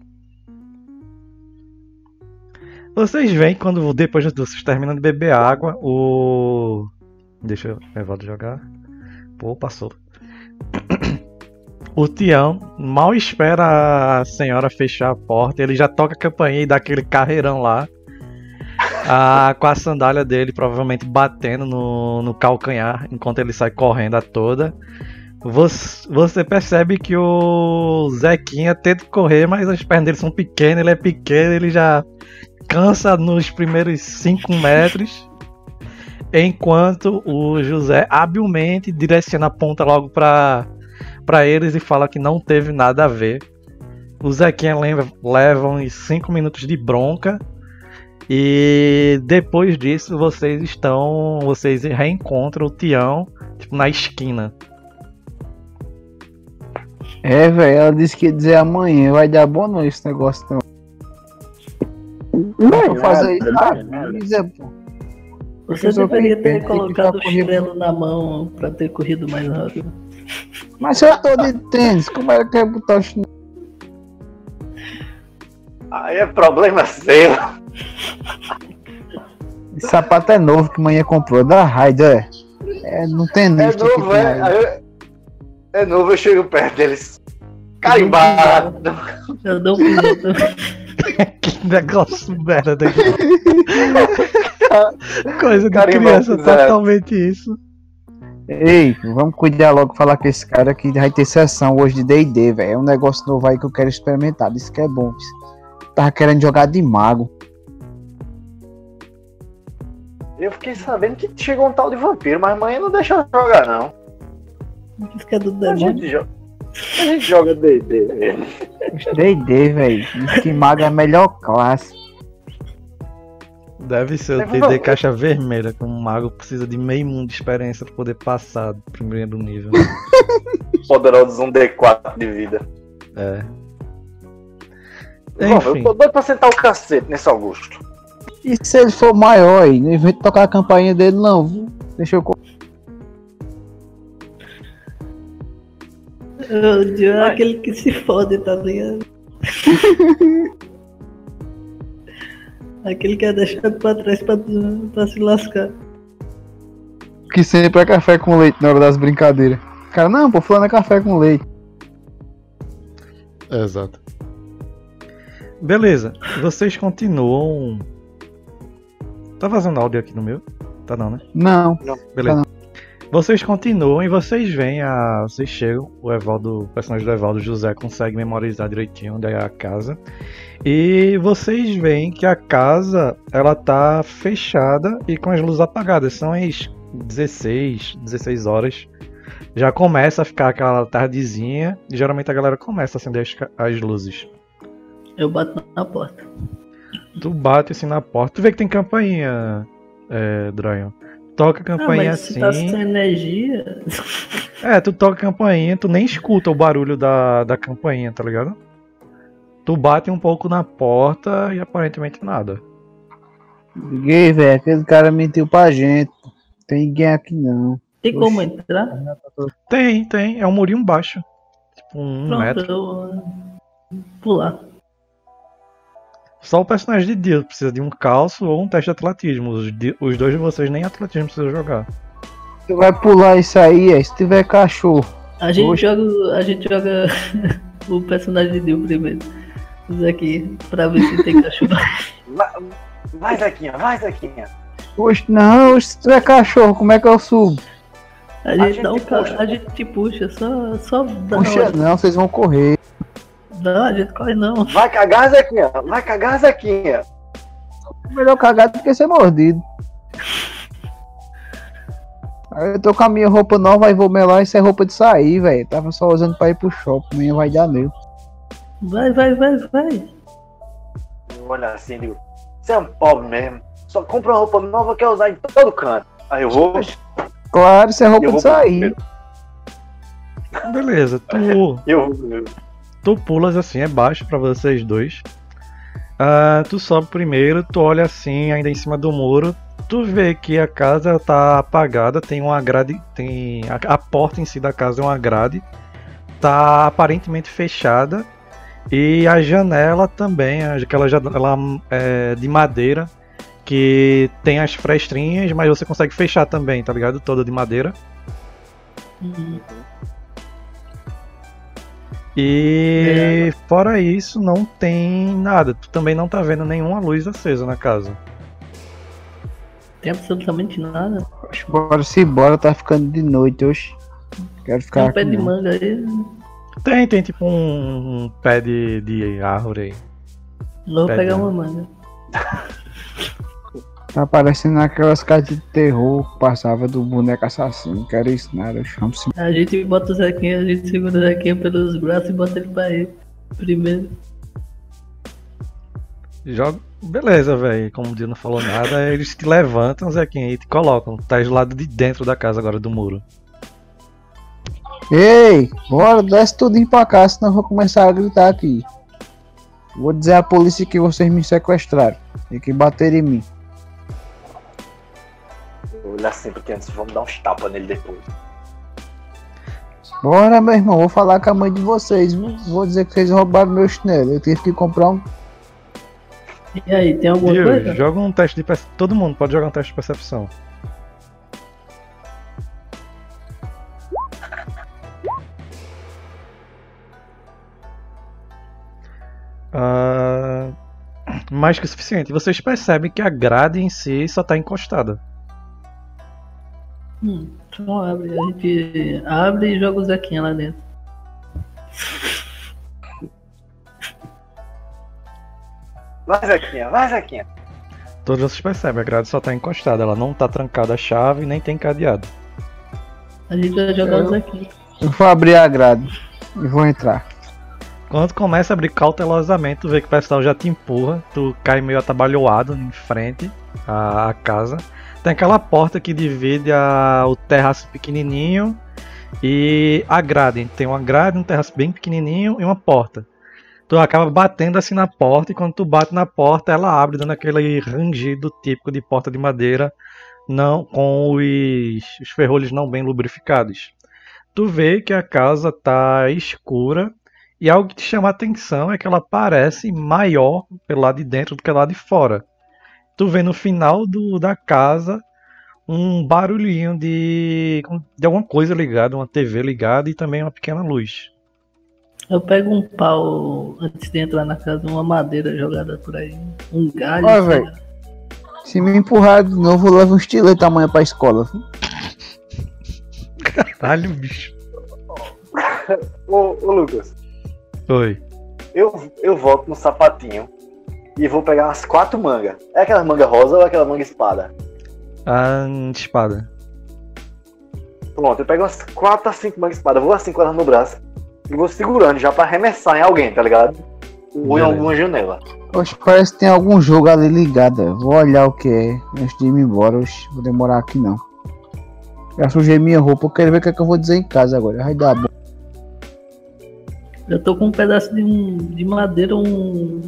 Vocês veem quando depois de vocês terminam de beber água, o. Deixa eu Evaldo jogar. Pô, passou. O Tião mal espera a senhora fechar a porta, ele já toca a campainha e dá aquele carreirão lá. Ah, com a sandália dele provavelmente batendo no, no calcanhar enquanto ele sai correndo a toda. Você, você percebe que o Zequinha tenta correr, mas as pernas dele são pequenas, ele é pequeno, ele já cansa nos primeiros 5 metros. Enquanto o José habilmente direciona a ponta logo para para eles e fala que não teve nada a ver. O Zequinha leva, leva uns 5 minutos de bronca. E depois disso vocês estão. Vocês reencontram o Tião tipo, na esquina. É, velho, ela disse que ia dizer amanhã, vai dar bom não esse negócio não. Não, vou fazer isso. Avisa, pô. Você deveria ter colocado o correndo. chinelo na mão pra ter corrido mais rápido. Mas se eu tô de tênis, como é que eu botar o chinelo? Aí é problema seu. Esse sapato é novo que manhã comprou, da Raider. É, não tem É nisso aqui. novo, é. Aí É novo, eu chego perto deles. Carimbado. Eu dou um piloto. que negócio merda daqui. Coisa de Carimbão criança, fizeram. totalmente isso. Ei, vamos cuidar logo, falar com esse cara que vai ter sessão hoje de D&D, velho. É um negócio novo aí que eu quero experimentar, isso que é bom. Tava querendo jogar de mago. Eu fiquei sabendo que chegou um tal de vampiro, mas amanhã não deixa eu jogar, não. Isso que é do A gente joga. A gente joga D&D mesmo. D&D, velho. Diz que mago é a melhor classe. Deve ser o TD caixa vermelha, como um mago precisa de meio mundo de experiência pra poder passar do primeiro nível. Poderosos um D4 de vida. É. Bom, Enfim. eu tô doido pra sentar o cacete nesse Augusto. E se ele for maior aí? Não inventa tocar a campainha dele, não. Deixa eu. O é Vai. aquele que se fode, tá ligado? aquele que é deixado pra trás pra, pra se lascar. Que sempre é café com leite na hora das brincadeiras. Cara, não, pô, fulano é café com leite. Exato. Beleza, vocês continuam. Tá vazando áudio aqui no meu? Tá não, né? Não. Beleza. Vocês continuam e vocês veem a. Vocês chegam, o Evaldo, o personagem do Evaldo José consegue memorizar direitinho onde é a casa. E vocês veem que a casa ela tá fechada e com as luzes apagadas. São as 16, 16 horas. Já começa a ficar aquela tardezinha e geralmente a galera começa a acender as, as luzes. Eu bato na porta. Tu bate assim na porta. Tu vê que tem campainha, é, Dryan. Toca a Ah, campainha mas se assim. tá sem energia. É, tu toca a campainha, tu nem escuta o barulho da, da campainha, tá ligado? Tu bate um pouco na porta e aparentemente nada. Liguei, velho. Aquele cara mentiu pra gente. Tem ninguém aqui não. Tem como entrar? Tem, tem. É um murinho baixo. Tipo um Pronto, metro. eu. Pular. Só o personagem de Dio precisa de um calço ou um teste de atletismo. Os, di- os dois de vocês nem atletismo precisam jogar. Tu vai pular isso aí, é, se tiver cachorro. A gente Oxe. joga. A gente joga o personagem de Dio primeiro. Isso aqui, pra ver se tem cachorro. Vai, vai Zequinha, vai, Zequinha. Oxe, não, se tiver cachorro, como é que eu subo? A gente, gente dá um ca... puxa. a gente te puxa, só, só dá Puxa, não, vocês vão correr. Não, a gente corre não. Vai cagar, Zequinha. Vai cagar, Zequinha. Melhor cagar do que ser mordido. Aí eu tô com a minha roupa nova e vou melar isso é roupa de sair, velho. Tava só usando pra ir pro shopping, amanhã vai dar nele. Vai, vai, vai, vai. Eu olho assim digo, você é um pobre mesmo. só compra uma roupa nova, quer usar em todo canto. Aí eu vou. Claro, isso é roupa Eu de sair. Beleza, tu, Eu vou. Tu pulas assim, é baixo pra vocês dois. Ah, tu sobe primeiro, tu olha assim, ainda em cima do muro. Tu vê que a casa tá apagada, tem uma grade. Tem. A, a porta em si da casa é uma grade. Tá aparentemente fechada. E a janela também, aquela janela é, de madeira. Que tem as frestrinhas, mas você consegue fechar também, tá ligado? Toda de madeira. Hum, E fora isso, não tem nada. Tu também não tá vendo nenhuma luz acesa na casa. Tem absolutamente nada. Oxe, Bora se bora, tá ficando de noite hoje. Quero Tem ficar um pé de manga aí. Tem, tem tipo um, um pé de, de árvore aí. Vou Pé de pegar uma manga. Tá parecendo aquelas cartas de terror que passava do boneco assassino. Quero isso nada, eu chamo se A gente bota o Zequinha, a gente segura o Zequinha pelos braços e bota ele pra ir. Primeiro. Joga. Beleza, velho. Como o Dio não falou nada, eles te levantam, Zequinha, e te colocam. Tá do lado de dentro da casa agora do muro. Ei, bora, desce tudinho pra cá, senão eu vou começar a gritar aqui. Vou dizer à polícia que vocês me sequestraram e que bateram em mim. Olho assim porque antes vamos dar uns tapas nele depois. Bora, meu irmão, vou falar com a mãe de vocês. viu? Vou dizer que vocês roubaram meu chinelo. Eu tive que comprar um. E aí, tem alguma Dio, coisa? joga um teste de percepção. Todo mundo pode jogar um teste de percepção. Ah, mais que o suficiente. Vocês percebem que a grade em si só tá encostada. Hum, então abre. A gente abre e joga o Zequinha lá dentro. Vai, Zequinha, vai, Zequinha. Todos vocês percebem, a grade só tá encostada. Ela não tá trancada a chave nem tem cadeado. A gente vai jogar Eu- o Zequinha. Eu vou abrir a grade e vou entrar. Quando tu começa a abrir cautelosamente, tu vê que o pessoal já te empurra, tu cai meio atabalhoado em frente à casa. Tem aquela porta que divide a- o terraço pequenininho e a grade. Tem uma grade, um terraço bem pequenininho e uma porta. Tu acaba batendo assim na porta e quando tu bate na porta, ela abre dando aquele rangido típico de porta de madeira, não com os, os ferrolhos não bem lubrificados. Tu vê que a casa tá escura e algo que te chama a atenção é que ela parece maior pelo lado de dentro do que lá de fora. Tu vê no final do, da casa um barulhinho de, de alguma coisa ligada, uma TV ligada e também uma pequena luz. Eu pego um pau antes de entrar na casa, uma madeira jogada por aí. Um galho. Ó, velho. Se me empurrar de novo, eu levo um estilete amanhã pra escola. viu? Caralho, bicho. Ô, ô Lucas, Oi. eu, eu volto no sapatinho e vou pegar umas quatro mangas. É aquela manga rosa ou aquela manga espada? A espada. Pronto, eu pego umas quatro a cinco mangas espada, vou assim com elas no braço e vou segurando já pra arremessar em alguém, tá ligado? Ou em alguma janela. Oxe, parece que tem algum jogo ali ligado. Vou olhar o que é antes de ir embora. Oxe, vou demorar aqui não. Já sujei minha roupa, eu quero ver o que, é que eu vou dizer em casa agora. Vai dar bom. Eu tô com um pedaço de, um, de madeira, um,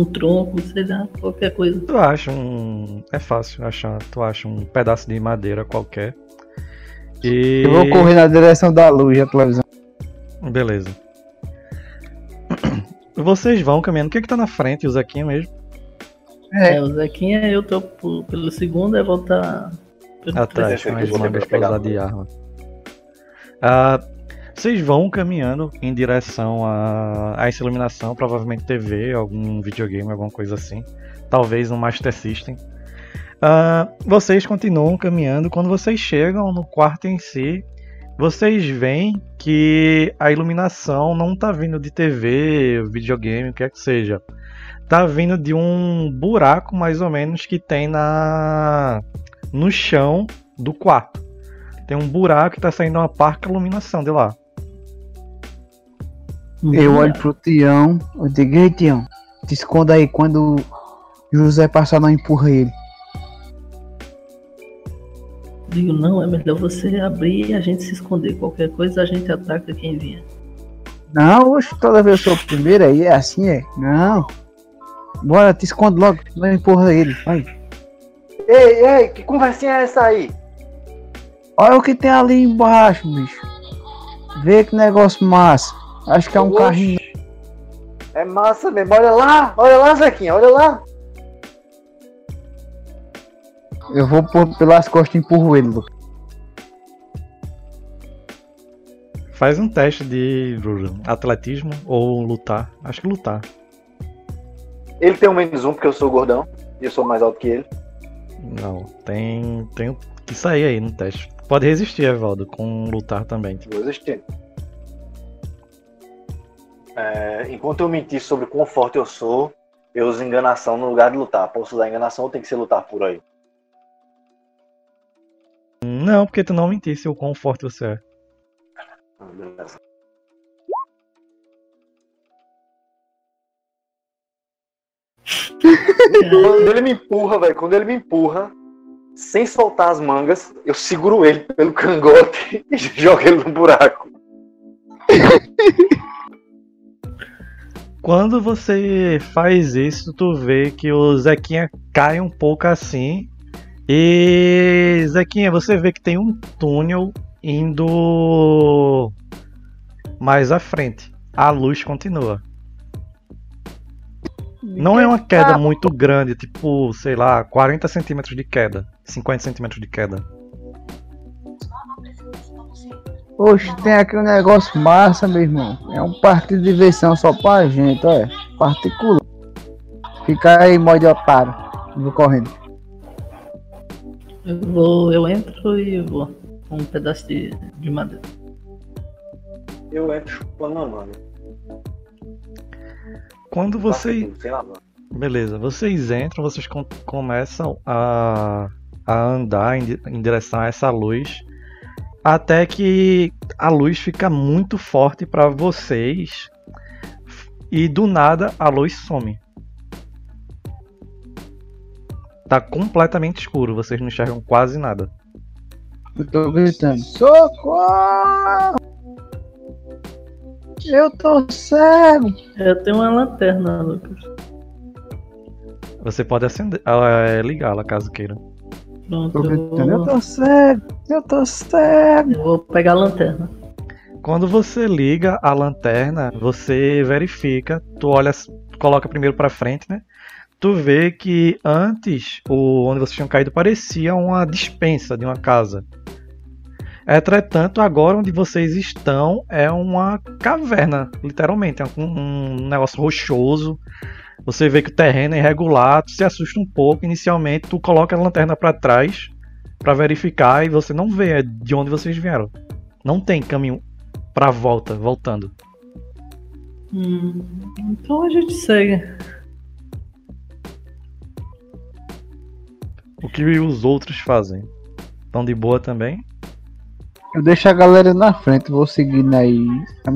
um tronco, sei lá, qualquer coisa. Tu acha um. É fácil achar. Tu acha um pedaço de madeira qualquer. E. Eu vou correr na direção da luz da televisão. Beleza. Vocês vão caminhando. O que é que tá na frente? O Zequinha mesmo? É. É, o Zequinha, eu tô por- pelo segundo, é voltar pelo Atrás, com aqui as mangas de arma. Ah, vocês vão caminhando em direção a, a essa iluminação, provavelmente TV, algum videogame, alguma coisa assim. Talvez um Master System. Ah, vocês continuam caminhando. Quando vocês chegam no quarto em si, vocês veem que a iluminação não tá vindo de TV, videogame, o que é que seja. Tá vindo de um buraco mais ou menos que tem na no chão do quarto. Tem um buraco que tá saindo uma parca iluminação de lá. Eu olho pro Tião, eu digo, ei Tião, te esconda aí quando José passar, não empurra ele. Digo, não, é melhor você abrir e a gente se esconder. Qualquer coisa a gente ataca quem vier. Não, oxe, toda vez eu sou o primeiro aí, é assim, é? Não. Bora, te esconde logo, não empurra ele, vai. Ei, ei, que conversinha é essa aí? Olha o que tem ali embaixo, bicho. Vê que negócio massa. Acho que é um Oxe. carrinho. É massa mesmo. Olha lá, olha lá, Zequinha, olha lá. Eu vou por, pelas costas e empurro ele, Lucas. Faz um teste de atletismo ou lutar. Acho que lutar. Ele tem um menos um porque eu sou gordão e eu sou mais alto que ele. Não, tem, tem que sair aí no teste. Pode resistir, Evaldo, com lutar também. Vou existir. É, enquanto eu mentir sobre quão forte eu sou, eu uso enganação no lugar de lutar. Posso usar enganação ou tem que ser lutar por aí? Não, porque tu não mentisse o quão forte você é. Ah, beleza. Quando ele me empurra, velho, quando ele me empurra, sem soltar as mangas, eu seguro ele pelo cangote e jogo ele no buraco. Quando você faz isso, tu vê que o Zequinha cai um pouco assim. E Zequinha, você vê que tem um túnel indo mais à frente. A luz continua. Não é uma queda muito grande, tipo, sei lá, 40 centímetros de queda, 50 centímetros de queda. Oxe, tem aqui um negócio massa, meu irmão. É um parque de diversão só pra gente, olha. Particular. Fica aí, mó de otário. Vou correndo. Eu vou, eu entro e vou. Com um pedaço de, de madeira. Eu entro chupando a mano. Quando você. Sei lá, mano. Beleza, vocês entram, vocês com- começam a, a andar em, em direção a essa luz, até que a luz fica muito forte para vocês e do nada a luz some. Tá completamente escuro, vocês não enxergam quase nada. Eu tô gritando. Socorro! Eu tô cego! Eu tenho uma lanterna, Lucas. Você pode acender, ah, ligá-la caso queira. Pronto, Tô eu gritando. Eu vou, tô cego! Eu tô cego! eu vou pegar a lanterna. Quando você liga a lanterna, você verifica, tu olha, coloca primeiro pra frente, né? Tu vê que antes, o onde vocês tinham caído parecia uma dispensa de uma casa. Entretanto, agora onde vocês estão é uma caverna, literalmente, é um, um negócio rochoso. Você vê que o terreno é irregular, tu se assusta um pouco inicialmente, tu coloca a lanterna pra trás pra verificar e você não vê de onde vocês vieram. Não tem caminho pra volta, voltando. Hum, então a gente segue. O que os outros fazem? Estão de boa também? Eu deixo a galera na frente, vou seguindo aí. a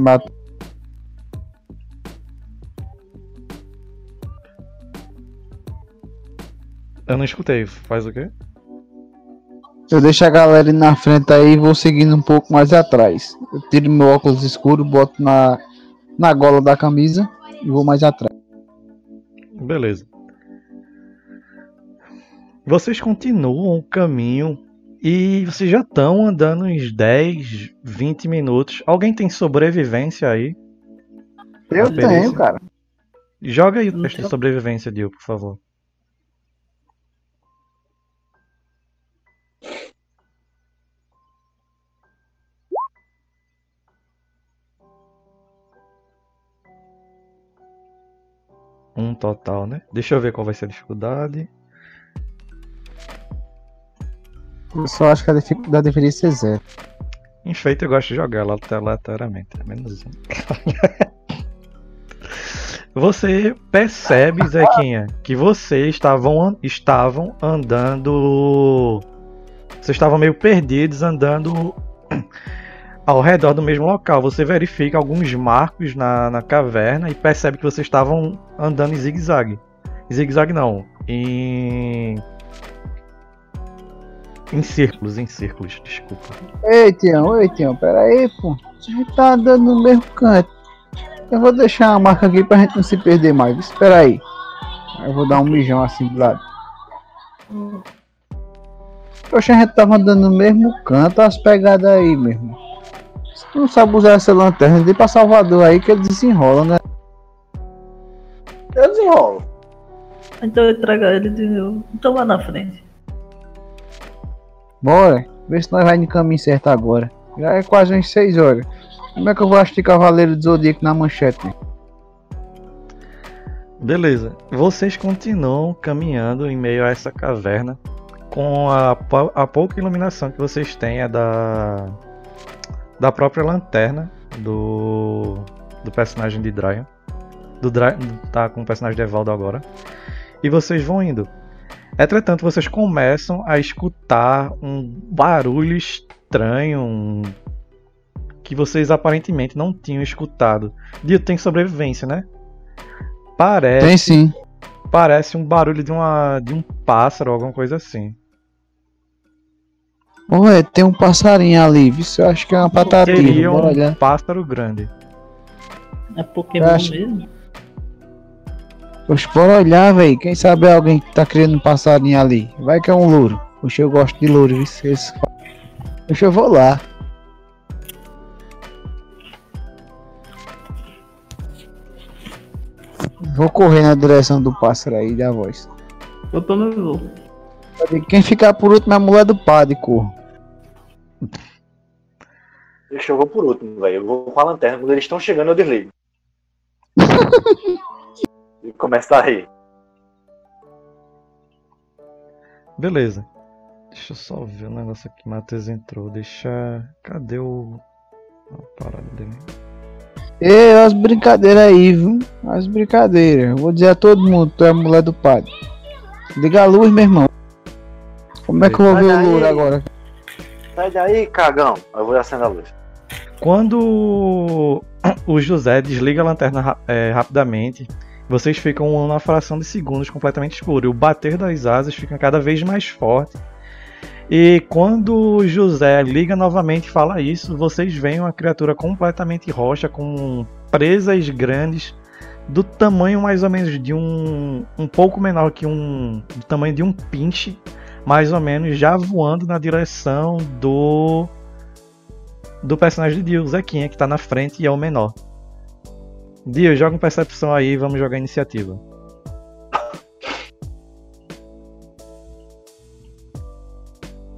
Eu não escutei. Faz o quê? Eu deixo a galera ir na frente aí e vou seguindo um pouco mais atrás. Eu tiro meu óculos escuro, boto na, na gola da camisa e vou mais atrás. Beleza. Vocês continuam o caminho e vocês já estão andando uns 10, 20 minutos. Alguém tem sobrevivência aí? Eu tenho, cara. Joga aí o teste de sobrevivência, Dio, por favor. Um total, né? Deixa eu ver qual vai ser a dificuldade. Eu só acho que a dificuldade deveria ser zero. Enfeite, eu gosto de jogar ela aleatoriamente. É menos um. Você percebe, Zequinha, que vocês estavam, estavam andando. Vocês estavam meio perdidos andando ao redor do mesmo local. Você verifica alguns marcos na, na caverna e percebe que vocês estavam andando em zigue-zague. Zigue-zague não. Em. Em círculos, em círculos, desculpa. Ei, Tião, ei, Tião, pera aí, pô. A gente tá andando no mesmo canto. Eu vou deixar uma marca aqui pra gente não se perder mais. Espera aí. Eu vou dar um mijão assim do lado. Poxa, a gente tava andando no mesmo canto, as pegadas aí, tu não sabe usar essa lanterna, dê pra Salvador aí que ele desenrola, né? Eu desenrolo. Então eu trago ele de novo. Então vá na frente. Bora, vê se nós vai no caminho certo agora. Já é quase umas 6 horas. Como é que eu vou assistir Cavaleiro do Zodíaco na manchete? né? Beleza. Vocês continuam caminhando em meio a essa caverna com a, a pouca iluminação que vocês têm é da da própria lanterna do do personagem de Dryan. Do Dry, tá com o personagem de Evaldo agora. E vocês vão indo. Entretanto, vocês começam a escutar um barulho estranho um- que vocês aparentemente não tinham escutado. Dio tem sobrevivência, né? Parece Tem sim. Parece um barulho de, uma, de um pássaro, alguma coisa assim. Ué, tem um passarinho ali, viu? Eu acho que é uma patativa. Seria um olhar. pássaro grande. É Pokémon acho- mesmo? Poxa, bora olhar, velho. Quem sabe é alguém que tá criando um passarinho ali. Vai que é um louro. Poxa, eu gosto de louro, viu? Esse... Poxa, eu vou lá. Vou correr na direção do pássaro aí da voz. Eu tô no voo. Quem ficar por último é a mulher do padre, corro. Deixa eu vou por último, velho. Eu vou com a lanterna. Quando eles estão chegando, eu desligo. e começa a rir. Beleza. Deixa eu só ver o negócio aqui. Matheus entrou. Deixa. Cadê o. A parada dele? Ei, as brincadeiras aí, viu? As brincadeiras. Eu vou dizer a todo mundo, tu é a mulher do padre. Liga a luz, meu irmão. Como é que eu vou ver o louro agora? Sai daí, cagão. Eu vou acender a luz. Quando o José desliga a lanterna é, rapidamente, vocês ficam numa fração de segundos completamente escuro. E o bater das asas fica cada vez mais forte. E quando o José liga novamente e fala isso, vocês veem uma criatura completamente roxa com presas grandes do tamanho mais ou menos de um um pouco menor que um do tamanho de um pinche, mais ou menos já voando na direção do do personagem de Dio, o Zequinha, que tá na frente e é o menor. Dio, joga um percepção aí e vamos jogar iniciativa.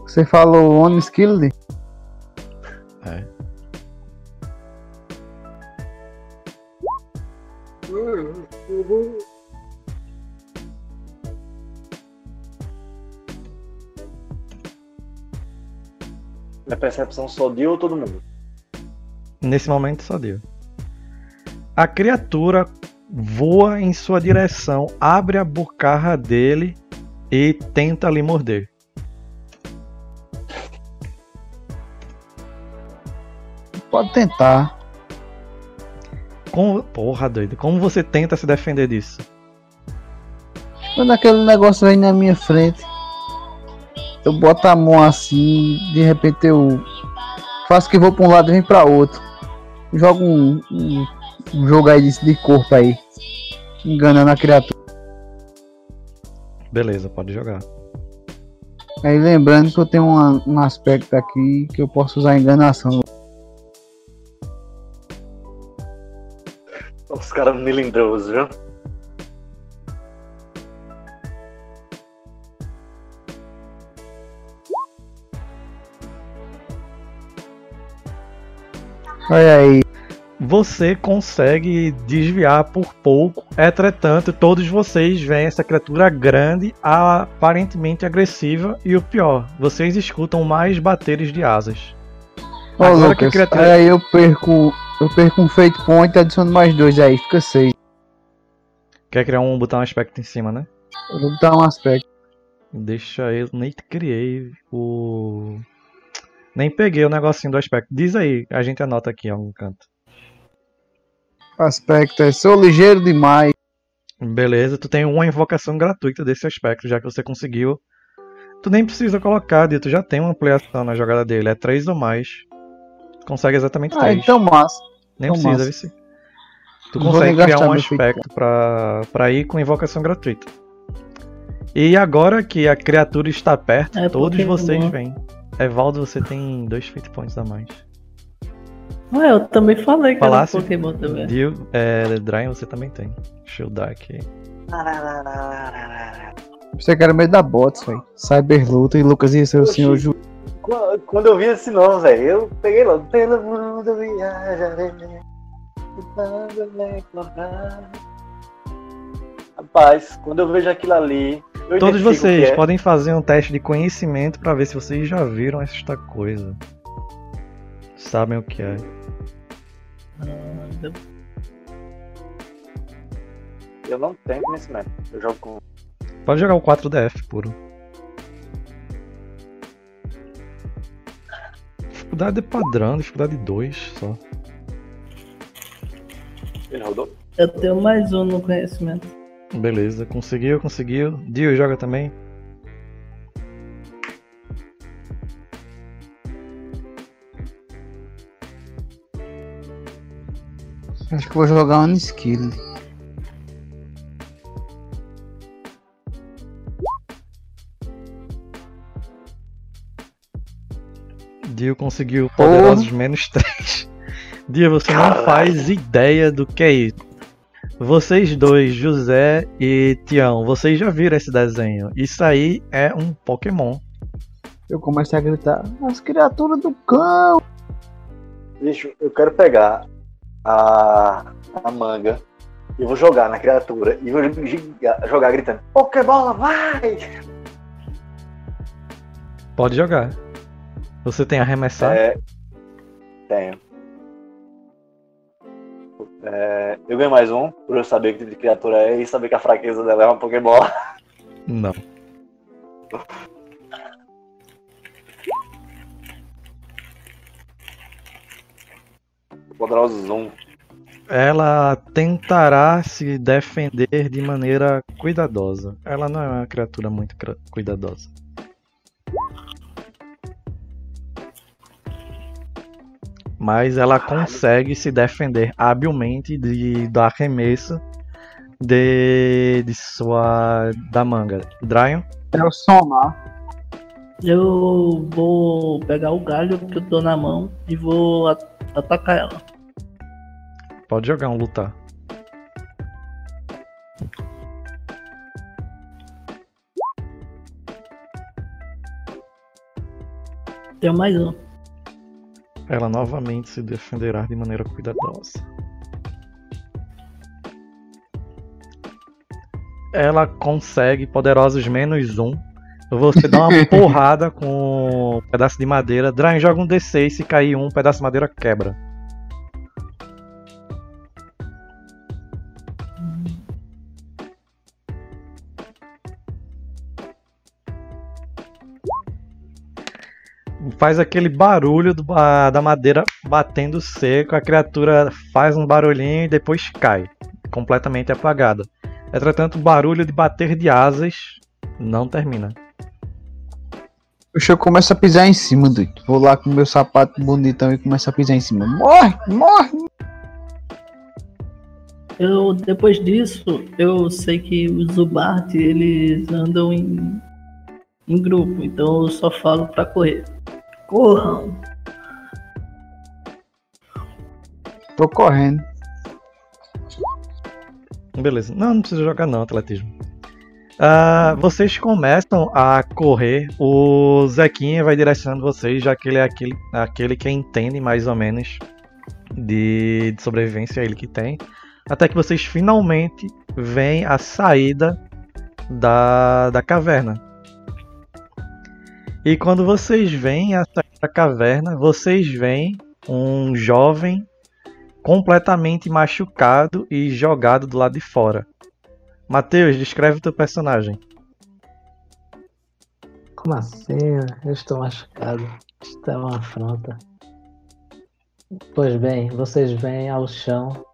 Você falou on skilled? É. Minha percepção só deu ou todo mundo? Nesse momento só deu. A criatura voa em sua direção, abre a bocarra dele e tenta lhe morder. Pode tentar. Como... Porra, doido. Como você tenta se defender disso? Quando aquele negócio vem na minha frente, eu boto a mão assim, de repente eu faço que vou pra um lado e vem pra outro. Jogo um, um, um jogo aí de, de corpo aí, enganando a criatura. Beleza, pode jogar. Aí lembrando que eu tenho uma- um aspecto aqui que eu posso usar enganação. Os caras melindrosos, viu? Olha aí, Você consegue desviar por pouco. Entretanto, todos vocês veem essa criatura grande, aparentemente agressiva e o pior, vocês escutam mais bateres de asas. Ó, Agora Lucas, criatura- aí eu perco, eu perco um feito point, adiciono mais dois aí, fica seis. Quer criar um botar um aspecto em cima, né? Eu vou dar um aspecto. Deixa eu nem criei o nem peguei o negocinho do aspecto. Diz aí, a gente anota aqui em algum canto. Aspecto é sou ligeiro demais. Beleza, tu tem uma invocação gratuita desse aspecto, já que você conseguiu Tu nem precisa colocar, tu já tem uma ampliação na jogada dele. É 3 ou mais. Consegue exatamente Ah, 3. então massa. nem então precisa, massa. Tu Não consegue criar um aspecto pra, pra ir com invocação gratuita. E agora que a criatura está perto, É, todos vocês vêm. Evaldo, você tem dois fate points a mais. Ué, eu também falei que Falasse? era um Pokémon também. Dio, é, Dryan, você também tem. Deixa eu dar aqui. Você quer meio da bots, velho. Cyberluta e Lucas o Oxi. senhor Ju. Quando eu vi esse nome, velho, eu peguei logo. Pelo mundo viajarei. Rapaz, quando eu vejo aquilo ali. Eu Todos vocês é. podem fazer um teste de conhecimento pra ver se vocês já viram esta coisa. Sabem o que é. Eu não tenho conhecimento. Eu jogo com. Pode jogar o 4DF puro. Dificuldade é padrão, dificuldade 2 só. Ele rodou. Eu tenho mais um no conhecimento. Beleza, conseguiu, conseguiu. Dio joga também. Acho que vou jogar um skill. Dio conseguiu poderosos menos 3. Dio, você não Caralho. faz ideia do que é isso. Vocês dois, José e Tião, vocês já viram esse desenho. Isso aí é um Pokémon. Eu comecei a gritar, as criaturas do cão! Bicho, eu quero pegar a, a manga e vou jogar na criatura e vou jogar gritando: Pokébola, vai! Pode jogar. Você tem arremessar? É, tenho. É, eu ganho mais um, por eu saber que tipo de criatura é e saber que a fraqueza dela é uma Pokébola. Não. Poderoso Zoom. Ela tentará se defender de maneira cuidadosa. Ela não é uma criatura muito cuidadosa. Mas ela consegue se defender habilmente de, do arremesso de, de sua da manga. Dryon, o somar. Eu vou pegar o galho que eu tô na mão e vou at- atacar ela. pode jogar um lutar. Tenho mais um. Ela novamente se defenderá de maneira cuidadosa. Ela consegue poderosos menos um. Você dá uma porrada com um pedaço de madeira. Drain joga um D6, se cair um, pedaço de madeira quebra. Faz aquele barulho do ba- da madeira batendo seco, a criatura faz um barulhinho e depois cai, completamente apagada. Entretanto, o barulho de bater de asas não termina. Puxa, eu começo a pisar em cima, doido. Vou lá com meu sapato bonitão e começo a pisar em cima. Morre, morre! Eu, depois disso, eu sei que os Zubart, eles andam em, em grupo, então eu só falo pra correr. Corram! Tô correndo. Beleza. Não, não precisa jogar não, atletismo. Ah, vocês começam a correr, o Zequinha vai direcionando vocês, já que ele é aquele, aquele que entende mais ou menos de, de sobrevivência, é ele que tem. Até que vocês finalmente veem a saída da, da caverna. E quando vocês veem a caverna, vocês veem um jovem completamente machucado e jogado do lado de fora. Matheus, descreve o teu personagem. Como assim? Eu estou machucado. Isto é uma afronta. Pois bem, vocês veem ao chão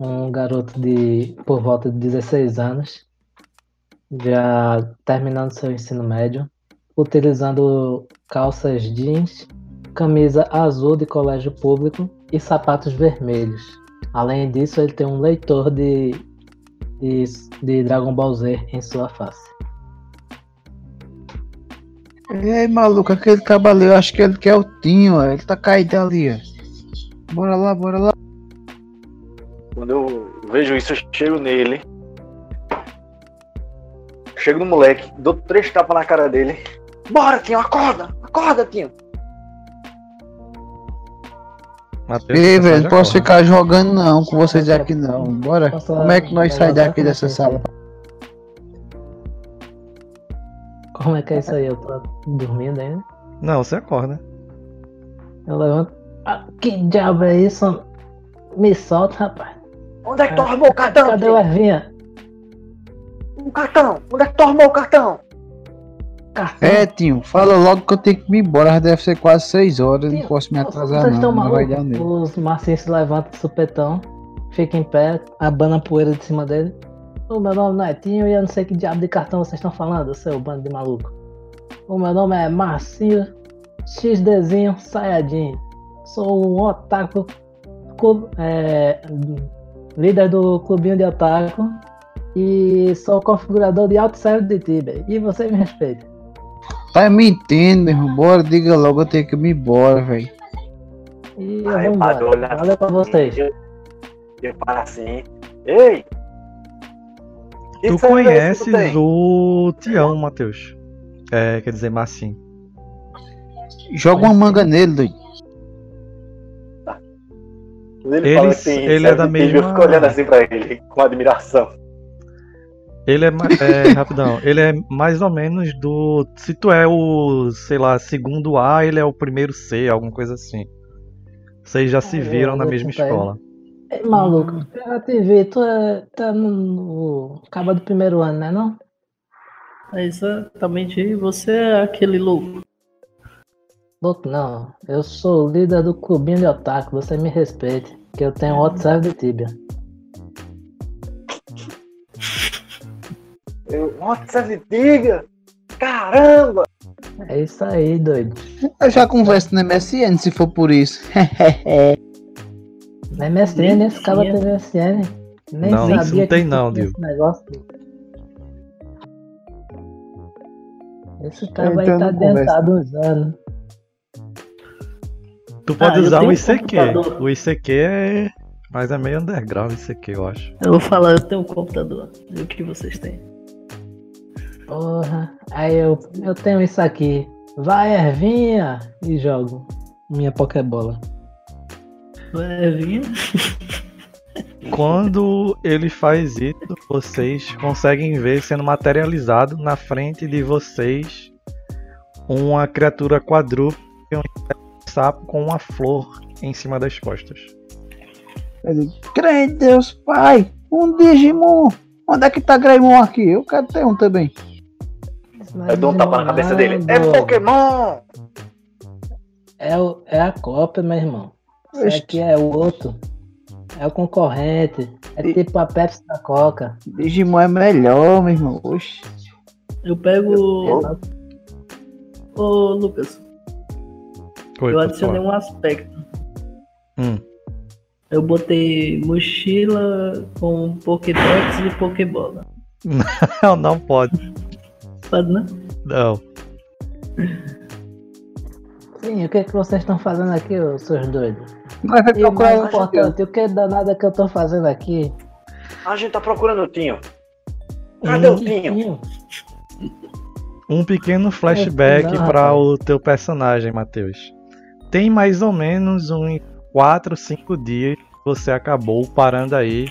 um garoto de por volta de 16 anos, já terminando seu ensino médio, utilizando calças jeans, camisa azul de colégio público e sapatos vermelhos. Além disso, ele tem um leitor de, de, de Dragon Ball Z em sua face. Ei, maluco, aquele cavaleiro, acho que ele quer o Tinho, ó. ele tá caído ali, ó. Bora lá, bora lá. Quando eu vejo isso, eu chego nele. Chego no moleque, dou três tapas na cara dele. Bora, Tinho, acorda! Acorda, Tinho! Matheus, Ei, você velho, não posso corre. ficar jogando não com vocês aqui não. Bora. Como é que nós saímos daqui dessa sala? Como é que é isso aí? Eu tô dormindo ainda? Não, você acorda. Eu levanto. Ah, que diabo é isso? Me solta, rapaz. Onde é que tu arrumou o cartão? Cadê o? Ervinha? O cartão! Onde é que tu arrumou o cartão? Cartão. É, Tinho, fala logo que eu tenho que ir embora, já deve ser quase 6 horas, eu não Tinho, posso me Vocês atrasar estão não, dar malucos? Os marcinhos se levantam de supetão, fica em pé, abana a poeira de cima dele. O meu nome não é Tinho e eu não sei que diabo de cartão vocês estão falando, seu bando de maluco. O meu nome é Marcinho XDzinho Sayajin. Sou um otaku, cu- é, líder do clubinho de otaku e sou configurador de autosserve de Tibia. E você me respeita. Tá mentindo, meu irmão, bora, diga logo, eu tenho que ir embora, velho. E eu Aí vou embora. Valeu pra vocês. Eu, eu paro assim. Ei! Tu é conheces o Tião, Matheus. É, quer dizer, Marcinho. Joga uma manga nele, doido. Ele, Ele- fala assim, ele é da de Tibia, Eu mesma- fico olhando assim pra ele, com admiração. Ele é, é, rapidão, ele é mais ou menos do. Se tu é o, sei lá, segundo A, ele é o primeiro C, alguma coisa assim. Vocês já se Ah, viram na mesma escola. Ei, maluco, eu já te vi, tu é, tá no, no cabo do primeiro ano, né não? É exatamente você é aquele louco. Louco não, eu sou o líder do clubinho de otaku, você me respeite, que eu tenho outro serve de Tibia. Eu, nossa, serve de Tibia! Caramba! É isso aí, doido. Eu já converso no MSN se for por isso. Na MSN, esse cara tem MSN. Nem Não, sabia isso não tem não, esse Dio. negócio. Esse cara vai estar conversa. dentado uns anos. Tu pode Ah, usar o um ICQ. computador. O ICQ é. Mas é meio underground o ICQ, eu acho. Eu vou falar, eu tenho um computador. E o que vocês têm? Porra, aí eu, eu tenho isso aqui. Vai, Ervinha! E jogo minha Pokébola. Vai vir? Quando ele faz isso, vocês conseguem ver sendo materializado na frente de vocês uma criatura quadrúpede, um sapo com uma flor em cima das costas. Crê em Deus, pai, um Digimon. Onde é que tá Greymon aqui? Eu quero ter um também. Eu dou um tapa na cabeça dele. É Pokémon! É, o- é a cópia, meu irmão. Oxe. aqui é o outro. É o concorrente. É E- tipo a Pepsi da Coca. Digimon é melhor, meu irmão. Oxe. Eu pego. Ô, Lucas, Oi, eu adicionei um aspecto. Hum. Eu botei mochila com Pokédex e Pokébola. Não, não pode. Pode, né? Não. Sim, o que, que vocês estão fazendo aqui, ô, seus doidos? Nós vai E o mais procurar importante, o que danada que eu tô fazendo aqui? A gente tá procurando o Tinho. Cadê o Que Tinho? Um pequeno flashback para o teu personagem, Matheus. Tem mais ou menos uns 4, 5 dias que você acabou parando aí,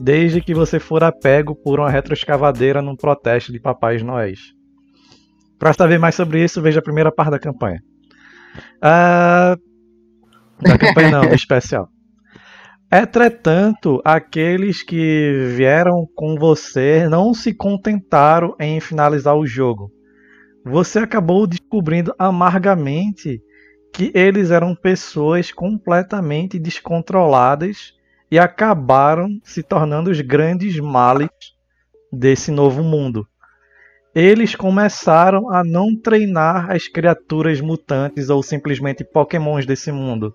desde que você fora pego por uma retroescavadeira num protesto de Papais Noéis. Para saber mais sobre isso, veja a primeira parte da campanha. Ah, da campanha não, do especial. Entretanto, aqueles que vieram com você não se contentaram em finalizar o jogo. Você acabou descobrindo amargamente que eles eram pessoas completamente descontroladas e acabaram se tornando os grandes males desse novo mundo. eles começaram a não treinar as criaturas mutantes ou simplesmente pokémons desse mundo.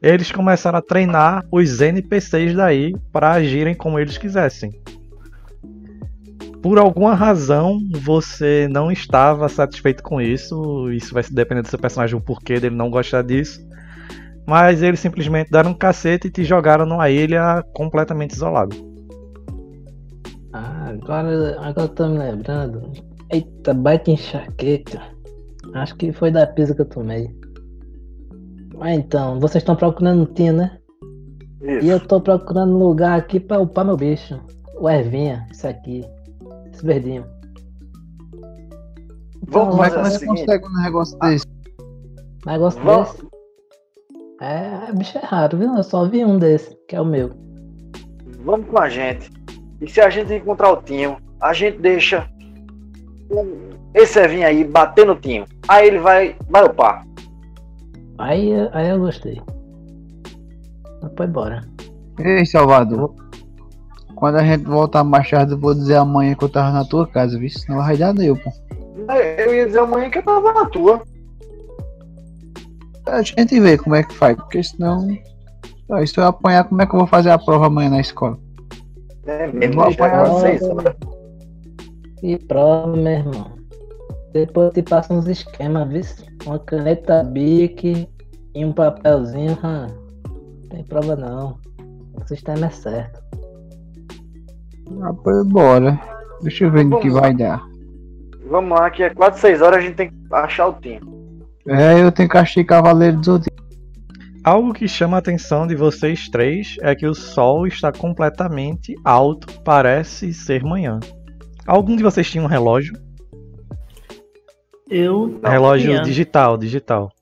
Eles começaram a treinar os NPCs daí para agirem como eles quisessem. Por alguma razão você não estava satisfeito com isso, isso vai depender do seu personagem o porquê dele não gostar disso. Mas eles simplesmente deram um cacete e te jogaram numa ilha completamente isolado. Ah, agora, agora eu tô me lembrando. Eita, baita enxaqueca. Acho que foi da pizza que eu tomei. Mas então, vocês estão procurando tinha, né? Isso. E eu tô procurando um lugar aqui pra upar meu bicho. O Ervinha, isso aqui. Esse verdinho. Então, Vamos Como é que consegue um negócio desse? negócio Vamos- desse. É, bicho é raro, viu? Eu só vi um desse, que é o meu. Vamos com a gente. E se a gente encontrar o Tinho, a gente deixa esse Evinho aí bater no Tinho. Aí ele vai, vai upar. Aí, aí eu gostei. Mas foi embora. Ei, Salvador. Quando a gente voltar mais tarde, eu vou dizer amanhã que eu tava na tua casa, viu? Senão vai dar deu, pô. Eu ia dizer amanhã que eu tava na tua. A gente vê como é que faz, porque senão. ó, Se eu apanhar, como é que eu vou fazer a prova amanhã na escola? É mesmo, apanhar. vocês, sabe? E prova, meu irmão. Depois eu te passo uns esquemas, viu? Uma caneta bic e um papelzinho, hã? Não tem prova não. O sistema é certo. Ah, pois bora. Deixa eu ver no que vai dar. Vamos lá, que é quase 6 horas a gente tem que achar o Tinho. É, eu tenho que achar Cavaleiro do Zodíaco. Algo que chama a atenção de vocês três é que o sol está completamente alto, parece ser manhã. Algum de vocês tinha um relógio? Eu. relógio tinha. digital, digital.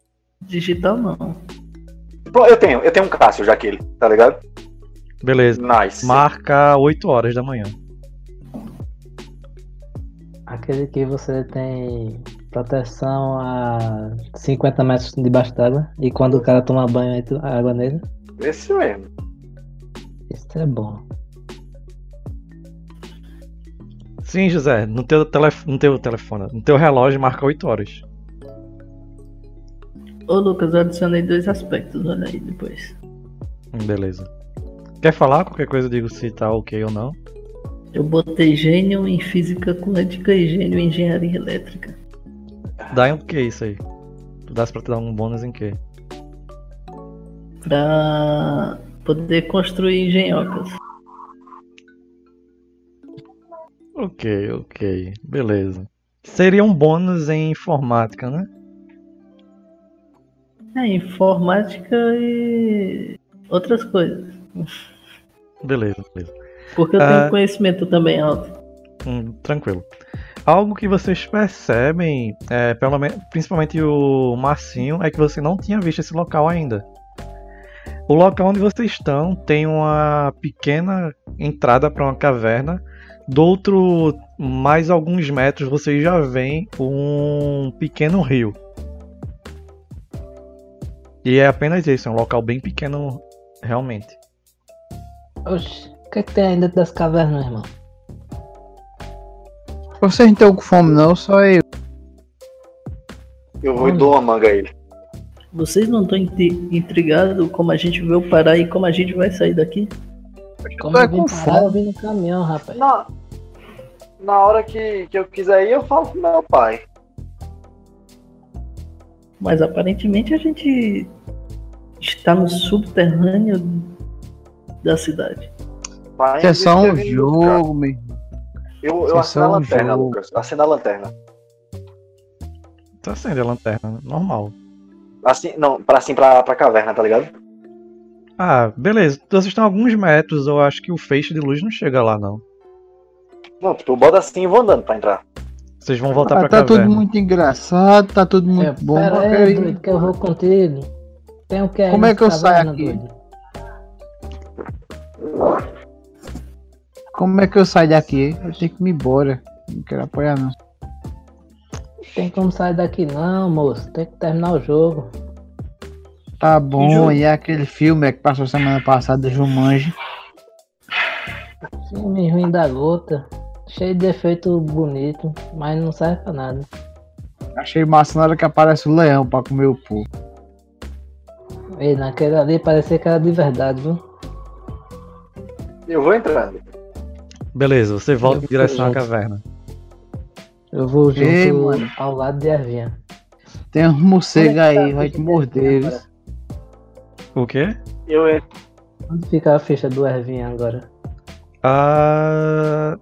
Digital não. Pô, Eu tenho, eu tenho um Cássio já aquele, tá ligado? Beleza. Nice. Marca 8 horas da manhã. Aquele que você tem proteção a 50 metros debaixo d'água e quando o cara toma banho entra água nele. Esse mesmo. Isso é bom. Sim, José, no teu, telef no teu telefone, no teu relógio marca 8 horas. Ô Lucas, eu adicionei dois aspectos, olha aí depois. Hum, Beleza. Quer falar? Qualquer coisa eu digo se tá ok ou não. Eu botei gênio em física quântica e gênio em engenharia elétrica. Dá em o que isso aí? Tu dá pra te dar um bônus em quê? Pra poder construir engenhocas. Ok, ok. Beleza. Seria um bônus em informática, né? É, informática e outras coisas. Beleza, beleza. Porque eu Ah. tenho conhecimento também alto. Hum, tranquilo. Algo que vocês percebem, é, pelo menos, principalmente o Marcinho, é que você não tinha visto esse local ainda. O local onde vocês estão tem uma pequena entrada para uma caverna. Do outro, mais alguns metros, vocês já veem um pequeno rio. E é apenas isso, é um local bem pequeno, realmente. Oxi, o que, é que tem dentro das cavernas, irmão? Vocês não estão com fome, não, só eu. Eu vou e dou uma manga a ele. Vocês não estão intri- intrigados como a gente veio parar e como a gente vai sair daqui? Como é eu vim com parar, eu fome. vim no caminhão, rapaz. Na, na hora que, que eu quiser ir, eu falo com meu pai. Mas aparentemente a gente está no subterrâneo da cidade. Pai Isso é só um jogo, meu. Eu, eu acendo a lanterna, jogo. Lucas. Acendo a lanterna. Tá acende a lanterna, normal. Assim, não, pra, assim, pra, pra caverna, tá ligado? Ah, beleza. Vocês estão alguns metros, eu acho que o feixe de luz não chega lá, não. Não, tipo, eu boto assim e vou andando pra entrar. Vocês vão voltar Ah, pra tá caverna. tudo muito engraçado, tá tudo muito É, bom. pera eu aí, doido, que eu vou contigo. Tem o que aí Como é que eu saio aqui? doido? Como é que eu saio daqui? Eu tenho que me embora. Não quero apoiar, não. Tem como sair daqui não, moço. Tem que terminar o jogo. Tá bom, e é aquele filme que passou semana passada, Jumanji. Filme ruim da gota. Cheio de efeito bonito, mas não serve pra nada. Achei massa na hora que aparece o leão pra comer o povo. E naquele ali parecia que era de verdade, viu? Eu vou entrando. Beleza, você volta em direção à caverna. Eu vou junto Ei, mano. ao lado de Ervinha. Tem uns morcegos Onde é que tá aí, a vai te morder. O quê? Eu entro. Onde fica a ficha do Ervinha agora? Ah,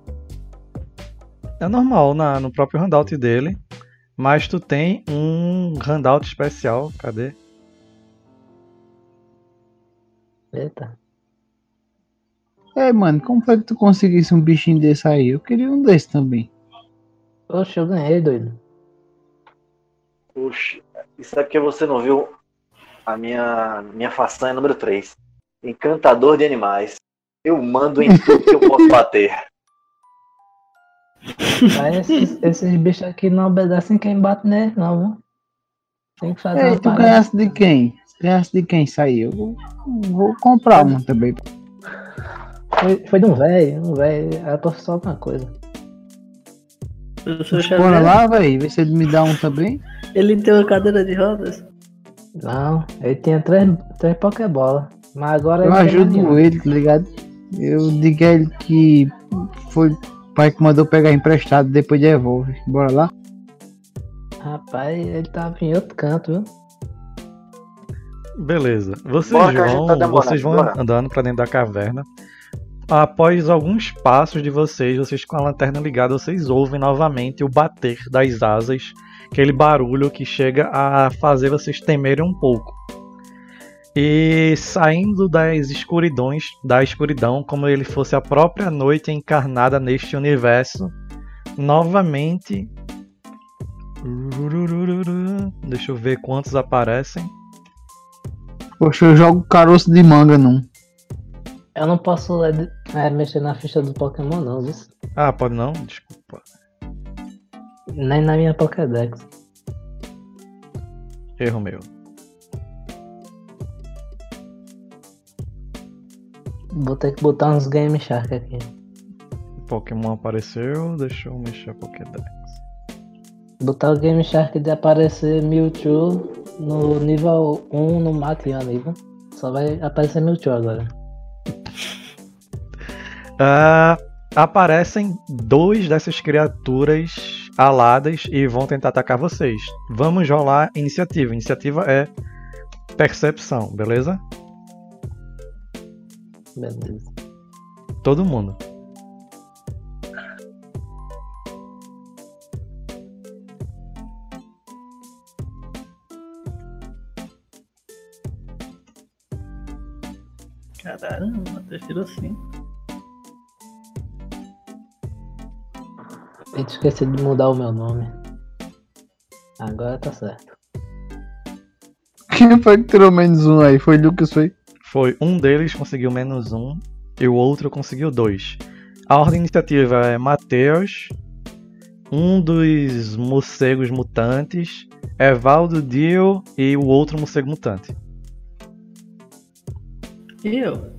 é normal na, no próprio handout dele. Mas tu tem um handout especial. Cadê? Eita. É, mano, como foi que tu conseguisse um bichinho desse aí? Eu queria um desse também. Oxe, eu ganhei, doido. Puxa, isso é porque você não viu a minha, minha façanha número 3. Encantador de animais. Eu mando em tudo que eu posso bater. Aí esses, esses bichos aqui não obedecem quem bate neles, não, viu? Tem que fazer Ei, tu ganhasse de quem? Ganhasse de quem aí? Eu vou, vou comprar um também. Foi, foi de um velho, um velho. Era pra só uma coisa. Bora lá, velho. Vê se ele me dá um também. ele tem uma cadeira de rodas? Não, ele tinha três, três Pokébola. Mas agora Eu ajudo ele, tá ligado? Eu digo a ele que foi o pai que mandou pegar emprestado, depois devolve. Bora lá? Rapaz, ele tava em outro canto, viu? Beleza. Vocês Bora gente vão, tá vocês vão bora. andando pra dentro da caverna. Após alguns passos de vocês, vocês com a lanterna ligada, vocês ouvem novamente o bater das asas, aquele barulho que chega a fazer vocês temerem um pouco. E saindo das escuridões, da escuridão, como ele fosse a própria noite encarnada neste universo, novamente. Deixa eu ver quantos aparecem. Poxa, eu jogo caroço de manga num. Eu não posso é, é, mexer na ficha do Pokémon, não, viu? Ah, pode não? Desculpa. Nem na minha Pokédex. Erro meu. Vou ter que botar uns Game Shark aqui. Pokémon apareceu, deixa eu mexer a Pokédex. Botar o Game Shark de aparecer Mewtwo no nível 1 no Matiani, viu? Só vai aparecer Mewtwo agora. Ah, aparecem dois dessas criaturas aladas e vão tentar atacar vocês. Vamos rolar iniciativa. Iniciativa é percepção, beleza? Beleza. Todo mundo. Caramba, Matheus tirou sim. Eu esqueci de mudar o meu nome. Agora tá certo. Quem foi que tirou menos um aí? Foi Lucas, foi? Foi um deles conseguiu menos um e o outro conseguiu dois. A ordem iniciativa é Matheus, um dos morcegos mutantes, Evaldo Dio e o outro morcego mutante. E eu?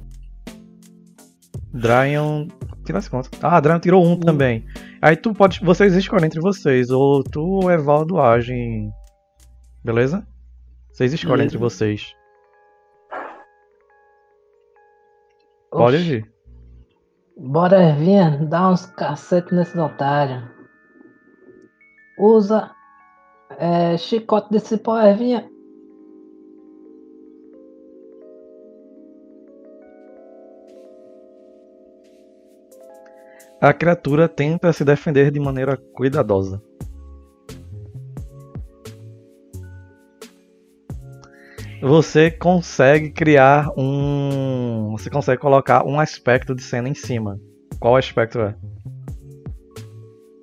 Dryan. Tira as contas. Ah, Dryan tirou um também. Aí tu pode. Vocês escolhem entre vocês. Ou tu ou Evaldo agem. Beleza? Vocês escolhem Beleza. entre vocês. Pode Oxi, agir. Bora, Ervinha, dá uns cacetes nesses otários. Usa é, chicote de cipó, Ervinha. A criatura tenta se defender de maneira cuidadosa. Você consegue criar um. Você consegue colocar um aspecto de cena em cima. Qual aspecto é?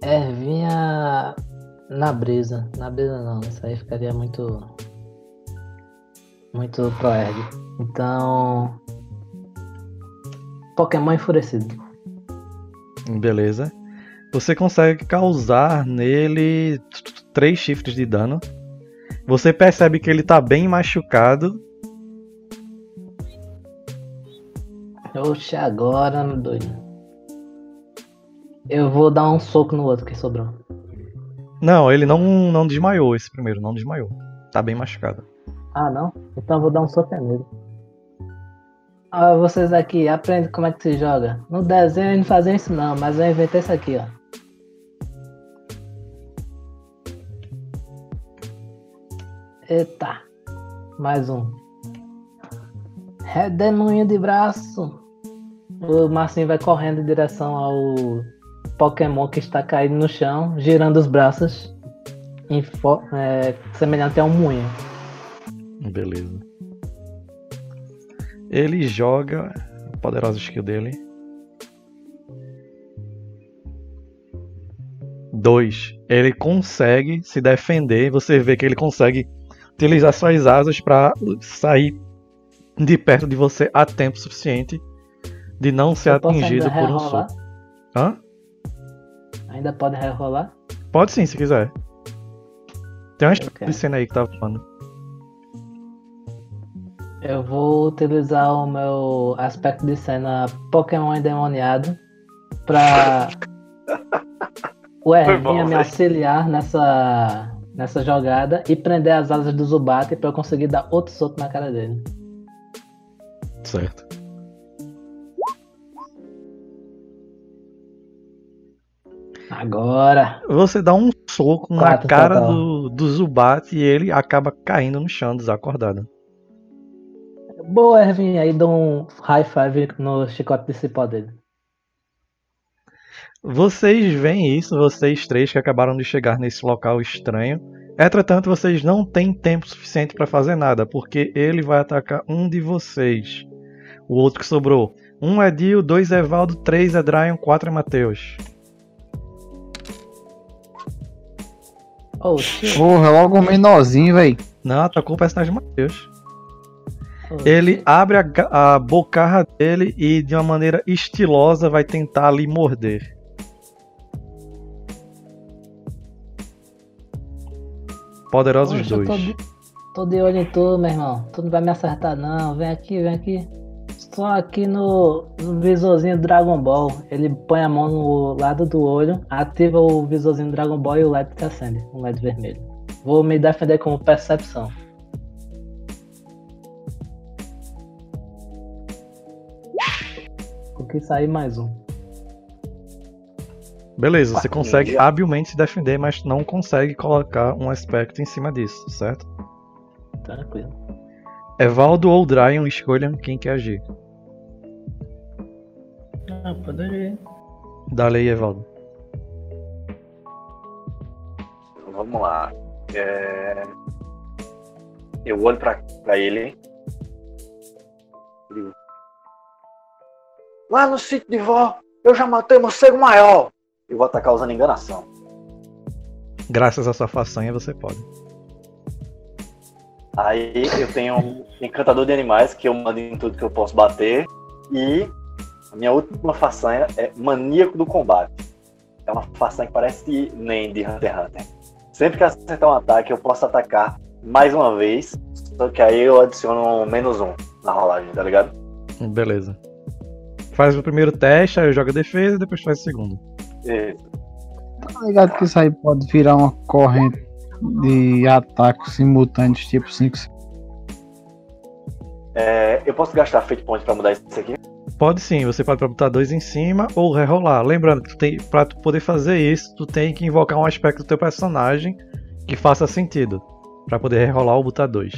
Ervinha na brisa. Na brisa não, isso aí ficaria muito. Muito pro Erg. Então. Pokémon enfurecido. Beleza. Você consegue causar nele três chifres de dano. Você percebe que ele tá bem machucado. Oxe, agora, meu doido. Eu vou dar um soco no outro que sobrou. Não, ele não, não desmaiou esse primeiro, não desmaiou. Tá bem machucado. Ah, não? Então eu vou dar um soco nele. Ah, vocês aqui, aprendem como é que se joga. No desenho não fazem isso não, mas eu inventei isso aqui, ó. Eita. Mais um. Redemoinho de braço. O Marcinho vai correndo em direção ao Pokémon que está caído no chão, girando os braços, em é, semelhante a um moinho. Beleza. Ele joga. a Poderosa skill dele. Dois. Ele consegue se defender. Você vê que ele consegue utilizar suas asas para sair de perto de você a tempo suficiente de não ser Eu atingido por um soco. Hã? Ainda pode rerolar? Pode sim, se quiser. Tem uma de cena aí que tá falando. Eu vou utilizar o meu aspecto de cena Pokémon endemoniado pra o Ervinha bom, me velho. auxiliar nessa, nessa jogada e prender as asas do Zubat pra eu conseguir dar outro soco na cara dele. Certo. Agora! Você dá um soco na Quatro cara total. do, do Zubat e ele acaba caindo no chão, desacordado. Boa, Ervinha, aí dou um high five no chicote de cipó dele. Vocês veem isso, vocês três que acabaram de chegar nesse local estranho. Entretanto, vocês não têm tempo suficiente para fazer nada, porque ele vai atacar um de vocês. O outro que sobrou. Um é Dio, dois é Valdo, três é Dryon, quatro é Matheus. Oh, shit. Porra, logo um menorzinho, velho. Não, atacou o personagem Matheus. Ele abre a, a bocarra dele e de uma maneira estilosa vai tentar lhe morder. Poderosos Poxa, dois. tô de, tô de olho em tu, meu irmão. Tu não vai me acertar, não. Vem aqui, vem aqui. Só aqui no, no visorzinho Dragon Ball. Ele põe a mão no lado do olho, ativa o visorzinho Dragon Ball e o LED se acende. Um LED vermelho. Vou me defender com percepção. Que sair mais um. Beleza, você Quatro consegue habilmente se defender, mas não consegue colocar um aspecto em cima disso, certo? Tranquilo. Evaldo ou Dryon, escolham quem quer agir. Ah, pode ir. Dá aí, Evaldo. Vamos lá. É, Eu olho pra, pra ele. Lá no sítio de vó, eu já matei um morcego maior. Eu vou atacar usando enganação. Graças à sua façanha você pode. Aí eu tenho um encantador de animais que eu mando em tudo que eu posso bater. E a minha última façanha é maníaco do combate. É uma façanha que parece nem de Hunter x Hunter. Sempre que acertar um ataque, eu posso atacar mais uma vez. Só que aí eu adiciono um menos um na rolagem, tá ligado? Beleza. Faz o primeiro teste, aí joga defesa e depois faz o segundo. Isso. Tá ligado que isso aí pode virar uma corrente de ataques simultâneos, tipo 5 É, eu posso gastar Fate Point pra mudar isso aqui? Pode sim, você pode botar dois em cima ou rerolar. Lembrando que tu tem, pra tu poder fazer isso, tu tem que invocar um aspecto do teu personagem que faça sentido. Pra poder rerolar ou botar dois.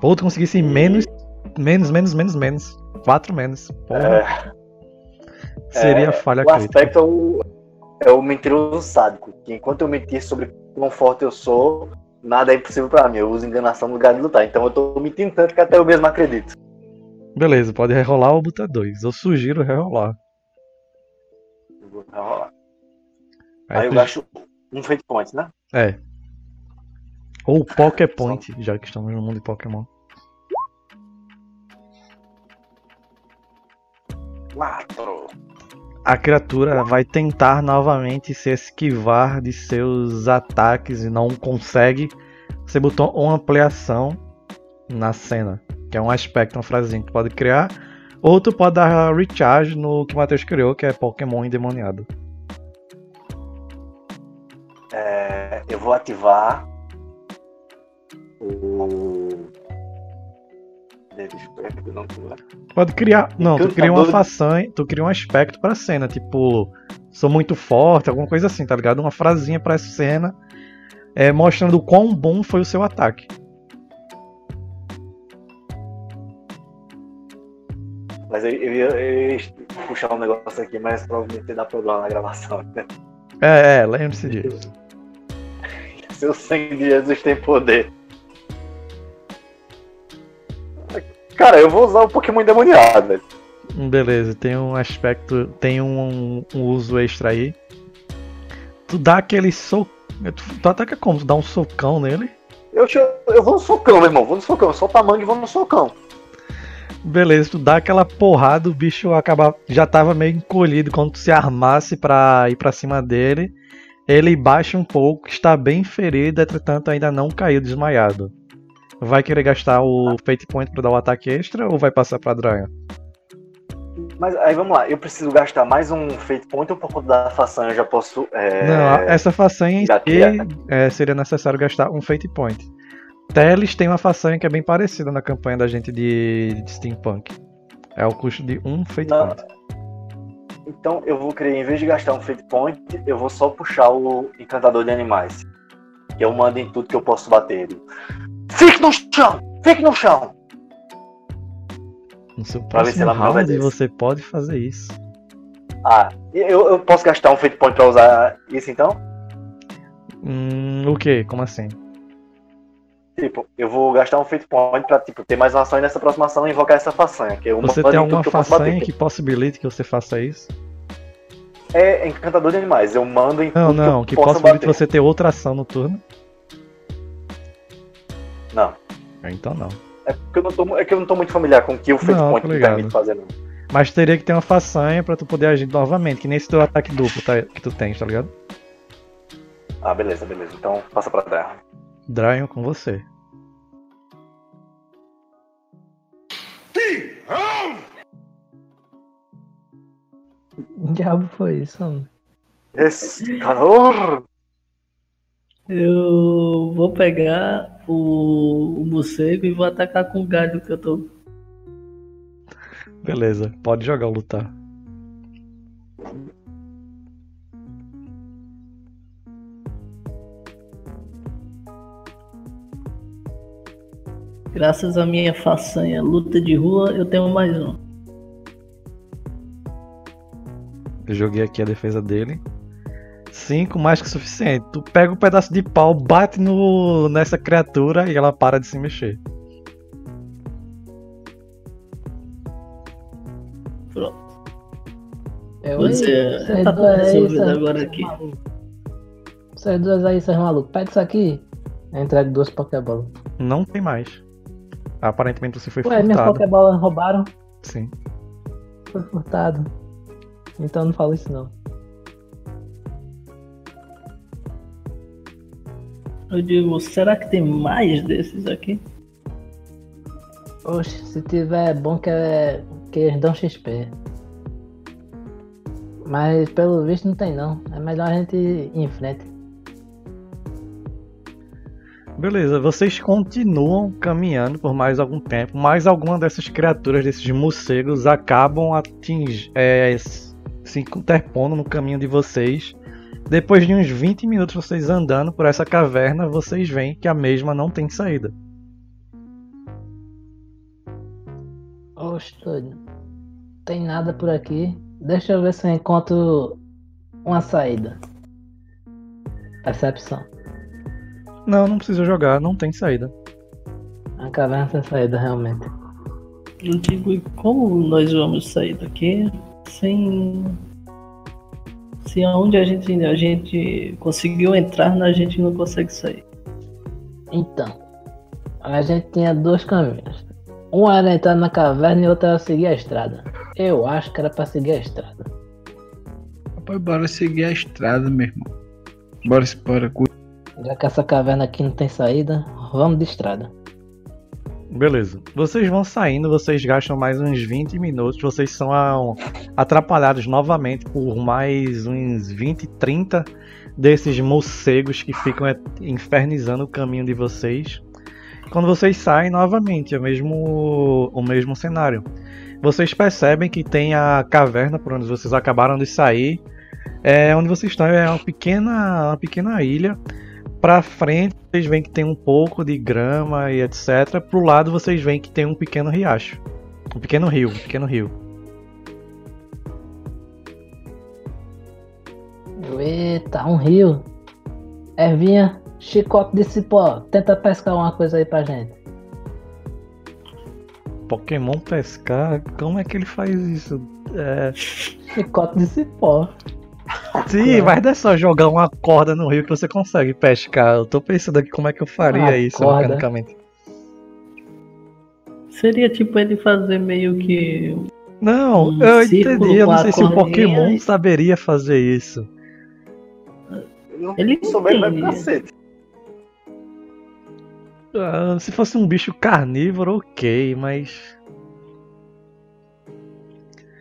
Ou tu conseguisse menos, menos, menos, menos, menos. Quatro menos. Porra, É, seria é, falha o crítica. aspecto é o, é o mentiroso sádico. Que enquanto eu mentir sobre quão forte eu sou, nada é impossível pra mim. Eu uso enganação no lugar de lutar. Então eu tô mentindo tanto que até eu mesmo acredito. Beleza, pode rerolar ou botar dois. Eu sugiro rerolar. Eu vou rolar. Aí Aí eu tu- gasto um Fate Point, né? É. Ou Poképoint, já que estamos no mundo de Pokémon. Quatro. A criatura vai tentar novamente se esquivar de seus ataques e não consegue. Você botou uma ampliação na cena, que é um aspecto, uma frasezinha que tu pode criar. Ou tu pode dar recharge no que o Matheus criou, que é Pokémon endemoniado. É, eu vou ativar o. Não. Pode criar. Não, tu cria uma façanha, tu cria um aspecto pra cena, tipo, sou muito forte, alguma coisa assim, tá ligado? Uma frasinha pra essa cena, é, mostrando o quão bom foi o seu ataque. Mas eu, eu, ia, eu ia puxar um negócio aqui, mas provavelmente dá problema na gravação. Né? É, é, lembre-se disso. Seu sangue de Jesus tem poder. Cara, eu vou usar o Pokémon endemoniado, velho. Beleza, tem um aspecto, tem um, um uso extra aí. Tu dá aquele soco. Tu, tu ataca como? Tu dá um socão nele? Eu, te- eu vou no socão, meu irmão. Vou no socão. Solta a manga e vou no socão. Beleza, tu dá aquela porrada, o bicho acaba, já tava meio encolhido quando tu se armasse pra ir pra cima dele. Ele baixa um pouco, está bem ferido, entretanto ainda não caiu desmaiado. Vai querer gastar o Fate Point pra dar o ataque extra ou vai passar pra Dryan? Mas aí vamos lá. Eu preciso gastar mais um Fate Point ou por conta da façanha eu já posso. É... Não, essa façanha em si gatilhar. é, seria necessário gastar um Fate Point. Teles tem uma façanha que é bem parecida na campanha da gente de, de Steampunk. É o custo de um Fate Não. Point. Então eu vou querer, em vez de gastar um Fate Point, eu vou só puxar o Encantador de Animais. Que eu mando em tudo que eu posso bater. Fique no chão! Fique no chão! No seu Pra ver se ela round você pode fazer isso. Ah, eu, eu posso gastar um Fate Point pra usar isso então? Hum, o que? Como assim? Tipo, eu vou gastar um Fate Point pra tipo, ter mais uma ação e nessa próxima ação invocar essa façanha. Que eu Você mando tem alguma que façanha bater. que possibilite que você faça isso? É Encantador de Animais. Eu mando em Não, não, que que possibilite bater. você ter outra ação no turno. Não. Então não. É, porque eu não tô, é que eu não tô muito familiar com o que o Fate Não, Point me permite fazer, não. Mas teria que ter uma façanha pra tu poder agir novamente, que nem esse teu ataque duplo tá- que tu tens, tá ligado? Ah, beleza, beleza. Então passa pra terra. Dryon com você. Que diabo foi isso, mano? Esse calor! Eu vou pegar o, o morcego e vou atacar com o galho que eu tô. Beleza, pode jogar o lutar. Graças à minha façanha luta de rua, eu tenho mais um. Eu joguei aqui a defesa dele. 5 mais que suficiente. Tu pega um pedaço de pau, bate no, nessa criatura e ela para de se mexer. Pronto. Eu, Você vocês tá resolvido seus- agora aqui. Vocês dois aí, seus malucos, pega isso aqui. Eu entrego duas Pokébolas. Não tem mais. Aparentemente você foi Ué, minhas furtado. Pokébolas roubaram. Sim. Foi furtado. Então não falo isso não. Eu digo, será que tem mais desses aqui? Oxe, se tiver é bom que, é, que eles dão XP. Mas pelo visto não tem não. É melhor a gente ir em frente. Beleza, vocês continuam caminhando por mais algum tempo, mas alguma dessas criaturas, desses morcegos, acabam ating... é, se interpondo no caminho de vocês. Depois de uns 20 minutos vocês andando por essa caverna, vocês veem que a mesma não tem saída. Oxe, doido. Tem nada por aqui. Deixa eu ver se eu encontro uma saída. Percepção. Não, não precisa jogar, não tem saída. A caverna sem saída, realmente. Eu digo, e como nós vamos sair daqui sem. Se aonde a gente, a gente conseguiu entrar, a gente não consegue sair. Então, a gente tinha dois caminhos. Um era entrar na caverna e outro era seguir a estrada. Eu acho que era pra seguir a estrada. Rapaz, bora seguir a estrada, meu irmão. Bora, bora. cu- Já que essa caverna aqui não tem saída, vamos de estrada. Beleza. Vocês vão saindo, vocês gastam mais uns 20 minutos, vocês são atrapalhados novamente por mais uns 20, 30 desses morcegos que ficam infernizando o caminho de vocês. Quando vocês saem novamente, é o mesmo, o mesmo cenário. Vocês percebem que tem a caverna por onde vocês acabaram de sair. É, onde vocês estão é uma pequena, uma pequena ilha. Pra frente, vocês veem que tem um pouco de grama e etc. Pro lado, vocês veem que tem um pequeno riacho. Um pequeno rio, um pequeno rio. Eita, um rio. Ervinha, chicote de cipó. Tenta pescar uma coisa aí pra gente. Pokémon pescar? Como é que ele faz isso? É... Chicote de cipó. Sim, mas não é só jogar uma corda no rio que você consegue pescar. Eu tô pensando aqui como é que eu faria Uma isso corda. mecanicamente. Seria tipo ele fazer meio que. Não, Um eu entendi. Eu não sei se o Pokémon e- saberia fazer isso. Ele souber, vai cacete. Ah, se fosse um bicho carnívoro, ok, mas.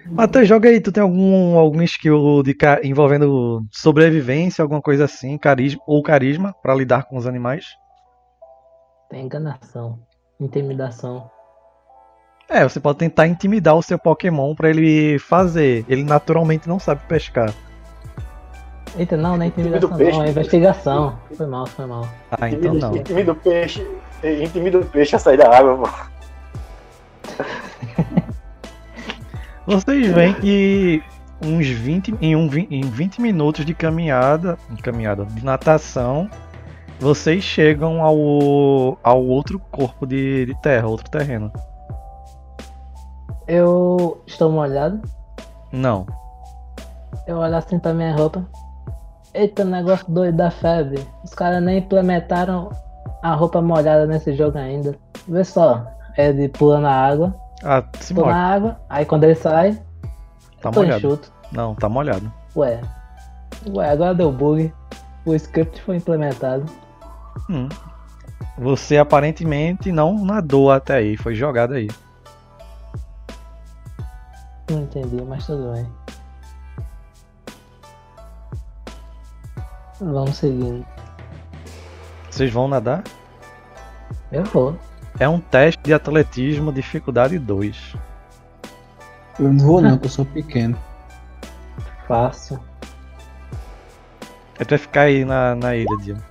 Matheus, joga aí, tu tem algum, algum skill de, envolvendo sobrevivência, alguma coisa assim, carisma ou carisma pra lidar com os animais? Tem enganação. Intimidação. É, você pode tentar intimidar o seu Pokémon pra ele fazer. Ele naturalmente não sabe pescar. Eita, não, não é intimidação, não, é investigação. Foi mal, foi mal. Ah, então não. Intimida o peixe. Intimida o peixe a sair da água, pô. Vocês veem que uns 20, em, um, em 20 minutos de caminhada, de caminhada, de natação, vocês chegam ao, ao outro corpo de, de terra, outro terreno. Eu estou molhado. Não. Eu olho assim pra minha roupa. Eita, negócio doido da febre. Os caras nem implementaram a roupa molhada nesse jogo ainda. Vê só. É de pular na água. Ah, se Pula molha. na água. Aí quando ele sai, Tá tô molhado. enxuto. Não, tá molhado. Ué. Ué, agora deu bug. O script foi implementado. Hum. Você aparentemente não nadou até aí, foi jogado aí. Não entendi, mas tudo bem. Vamos seguindo. Vocês vão nadar? Eu vou. É um teste de atletismo, dificuldade 2. Eu não vou não, porque eu sou pequeno. Fácil. É pra ficar aí na, na ilha, Diego.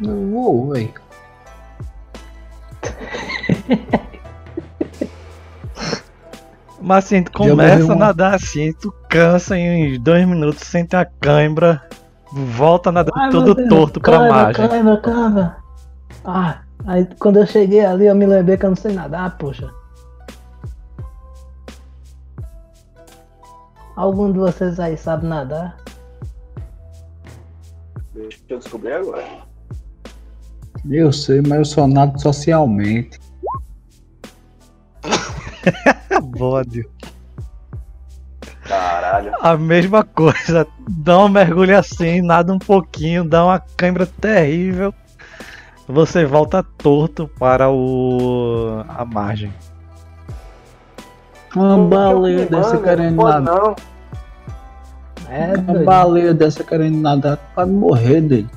Não vou, velho. Mas assim, tu começa a nadar assim, tu cansa em uns dois minutos, sente a cãibra, volta nadando Ai, todo Deus, torto pra câimbra, margem. câimbra, câimbra. Ah, aí quando eu cheguei ali eu me lembrei que eu não sei nadar, poxa. Algum de vocês aí sabe nadar? Deixa eu descobrir agora. Eu sei, mas eu só nado socialmente. Bode. Caralho. A mesma coisa, dá um mergulho assim, nada um pouquinho, dá uma cãibra terrível. Você volta torto para o a margem. Uma baleia Mano, dessa querendo nadar. É, Uma baleia dessa querendo nadar, pode morrer dele.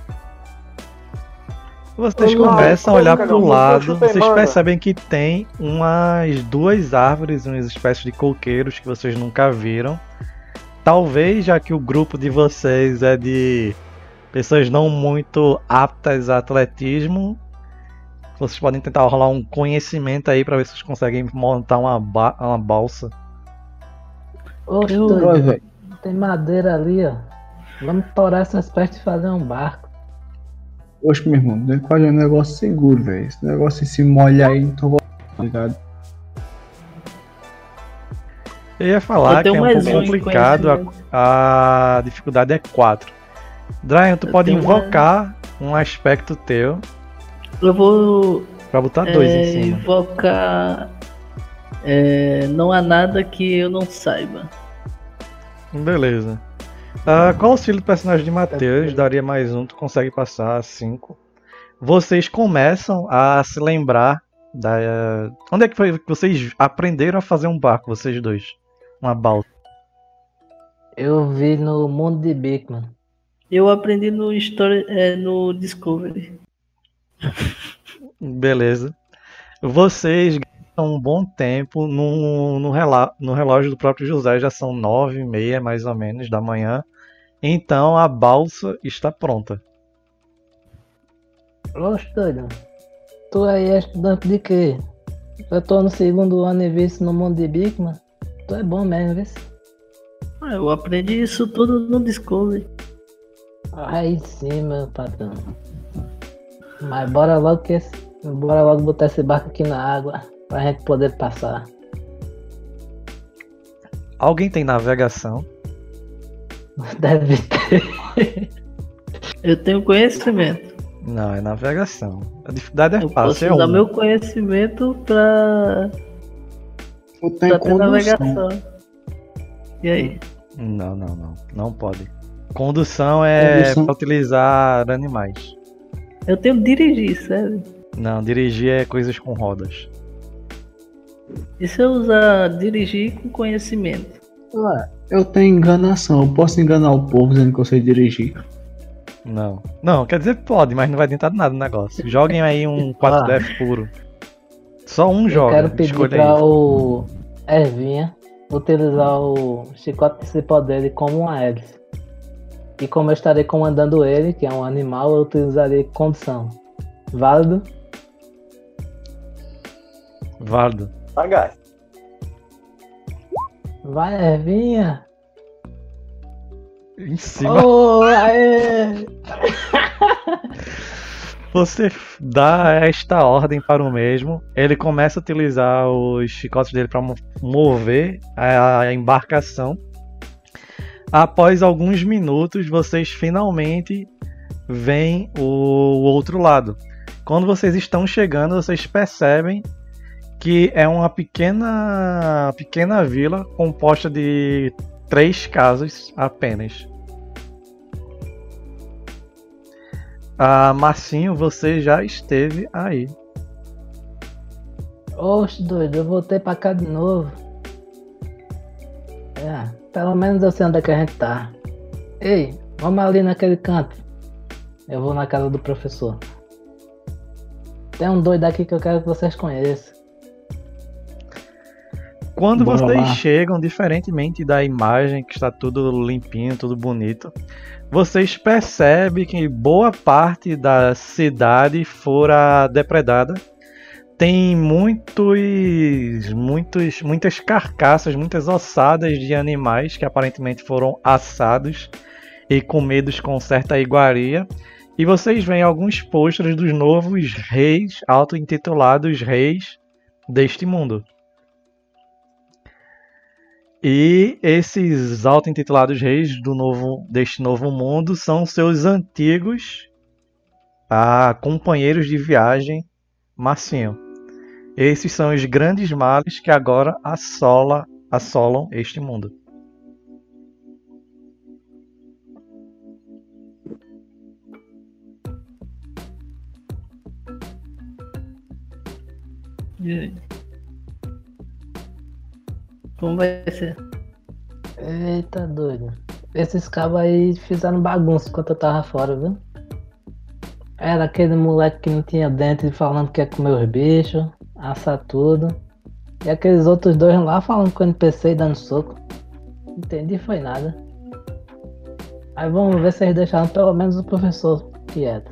Vocês Lau, começam a olhar pro Não lado, chutei, vocês mano. percebem que tem umas duas árvores, umas espécies de coqueiros que vocês nunca viram. Talvez, já que o grupo de vocês é de pessoas não muito aptas a atletismo, vocês podem tentar rolar um conhecimento aí pra ver se vocês conseguem montar uma, ba- uma balsa. Eu- doido, velho. tem madeira ali, ó. Vamos torar essas pestes e fazer um barco. Oxe, meu irmão, tem que fazer um negócio seguro, velho. Esse negócio se molhar aí, não tô voltando, tá ligado? Eu ia falar Eu que é um pouco complicado, a, a dificuldade é 4. Dryan, tu Eu pode tenho uma- invocar um aspecto teu Eu vou pra botar dois é, em cima. invocar. é, não há nada que eu não saiba. vocês começam a se lembrar da. Onde é que foi que vocês aprenderam a fazer um barco, vocês dois? Uma balsa. Eu vi no mundo de Bigman. Eu aprendi no, story, é, no Discovery. Beleza. Vocês gastam um bom tempo no, no, rela- no relógio do próprio José, já são nove e meia mais ou menos da manhã. Então a balsa está pronta. Doido. Tu aí é estudante de quê? Eu tô no segundo ano e vi isso no mundo de Bigman. Tu é bom mesmo, vê? Ah, Eu aprendi isso tudo no Discovery. Aí sim, meu patrão. Mas bora logo que esse... Bora logo botar esse barco aqui na água pra gente poder passar. Alguém tem navegação? Deve ter. Eu tenho conhecimento. Não, é navegação. A dificuldade é Eu posso fácil, é usar um. meu conhecimento pra, Eu tenho pra ter navegação. E aí? Não, não, não. Não pode. Condução é Condução. pra utilizar animais. Eu tenho dirigir, sério. Não, dirigir é coisas com rodas. E se eu usar dirigir com conhecimento? Ué, Eu tenho enganação, eu posso enganar o povo dizendo que eu sei dirigir. Não. Não, quer dizer, pode, mas não vai adiantar nada no negócio. Joguem aí um 4F puro. Só um Eu joga. quero pedir Escolha pra aí. o Ervinha utilizar o chicote principal dele como uma hélice. E como eu estarei comandando ele, que é um animal, eu utilizarei condição. Válido? Válido. Sagaz. Vai, Ervinha! Em cima. Oh, aê! Você dá esta ordem para o mesmo. Ele começa a utilizar os chicotes dele para mover a a embarcação. Após alguns minutos, vocês finalmente veem o outro lado. Quando vocês estão chegando, vocês percebem que é uma pequena, pequena vila composta de três casas apenas. Ah, Marcinho, você já esteve aí. Oxe, doido, eu voltei pra cá de novo. É, pelo menos eu sei onde é que a gente tá. Ei, vamos ali naquele canto. Eu vou na casa do professor. Tem um doido aqui que eu quero que vocês conheçam. Quando Bora vocês lá. chegam, diferentemente da imagem que está tudo limpinho, tudo bonito, vocês percebem que boa parte da cidade fora depredada. Tem muitos, muitos, muitas carcaças, muitas ossadas de animais que aparentemente foram assados e comidos com certa iguaria. E vocês veem alguns pôsteres dos novos reis, auto-intitulados reis deste mundo. E esses auto-intitulados reis do novo, deste novo mundo são seus antigos ah, companheiros de viagem, Marcinho. Esses são os grandes males que agora assola, assolam este mundo. E aí? Como vai ser? Eita, doido. Esses cabos aí fizeram bagunça enquanto eu tava fora, viu? Era aquele moleque que não tinha dente falando que ia comer os bichos, assar tudo. E aqueles outros dois lá falando com o NPC e dando soco. Não entendi foi nada. Aí vamos ver se eles deixaram pelo menos o professor quieto.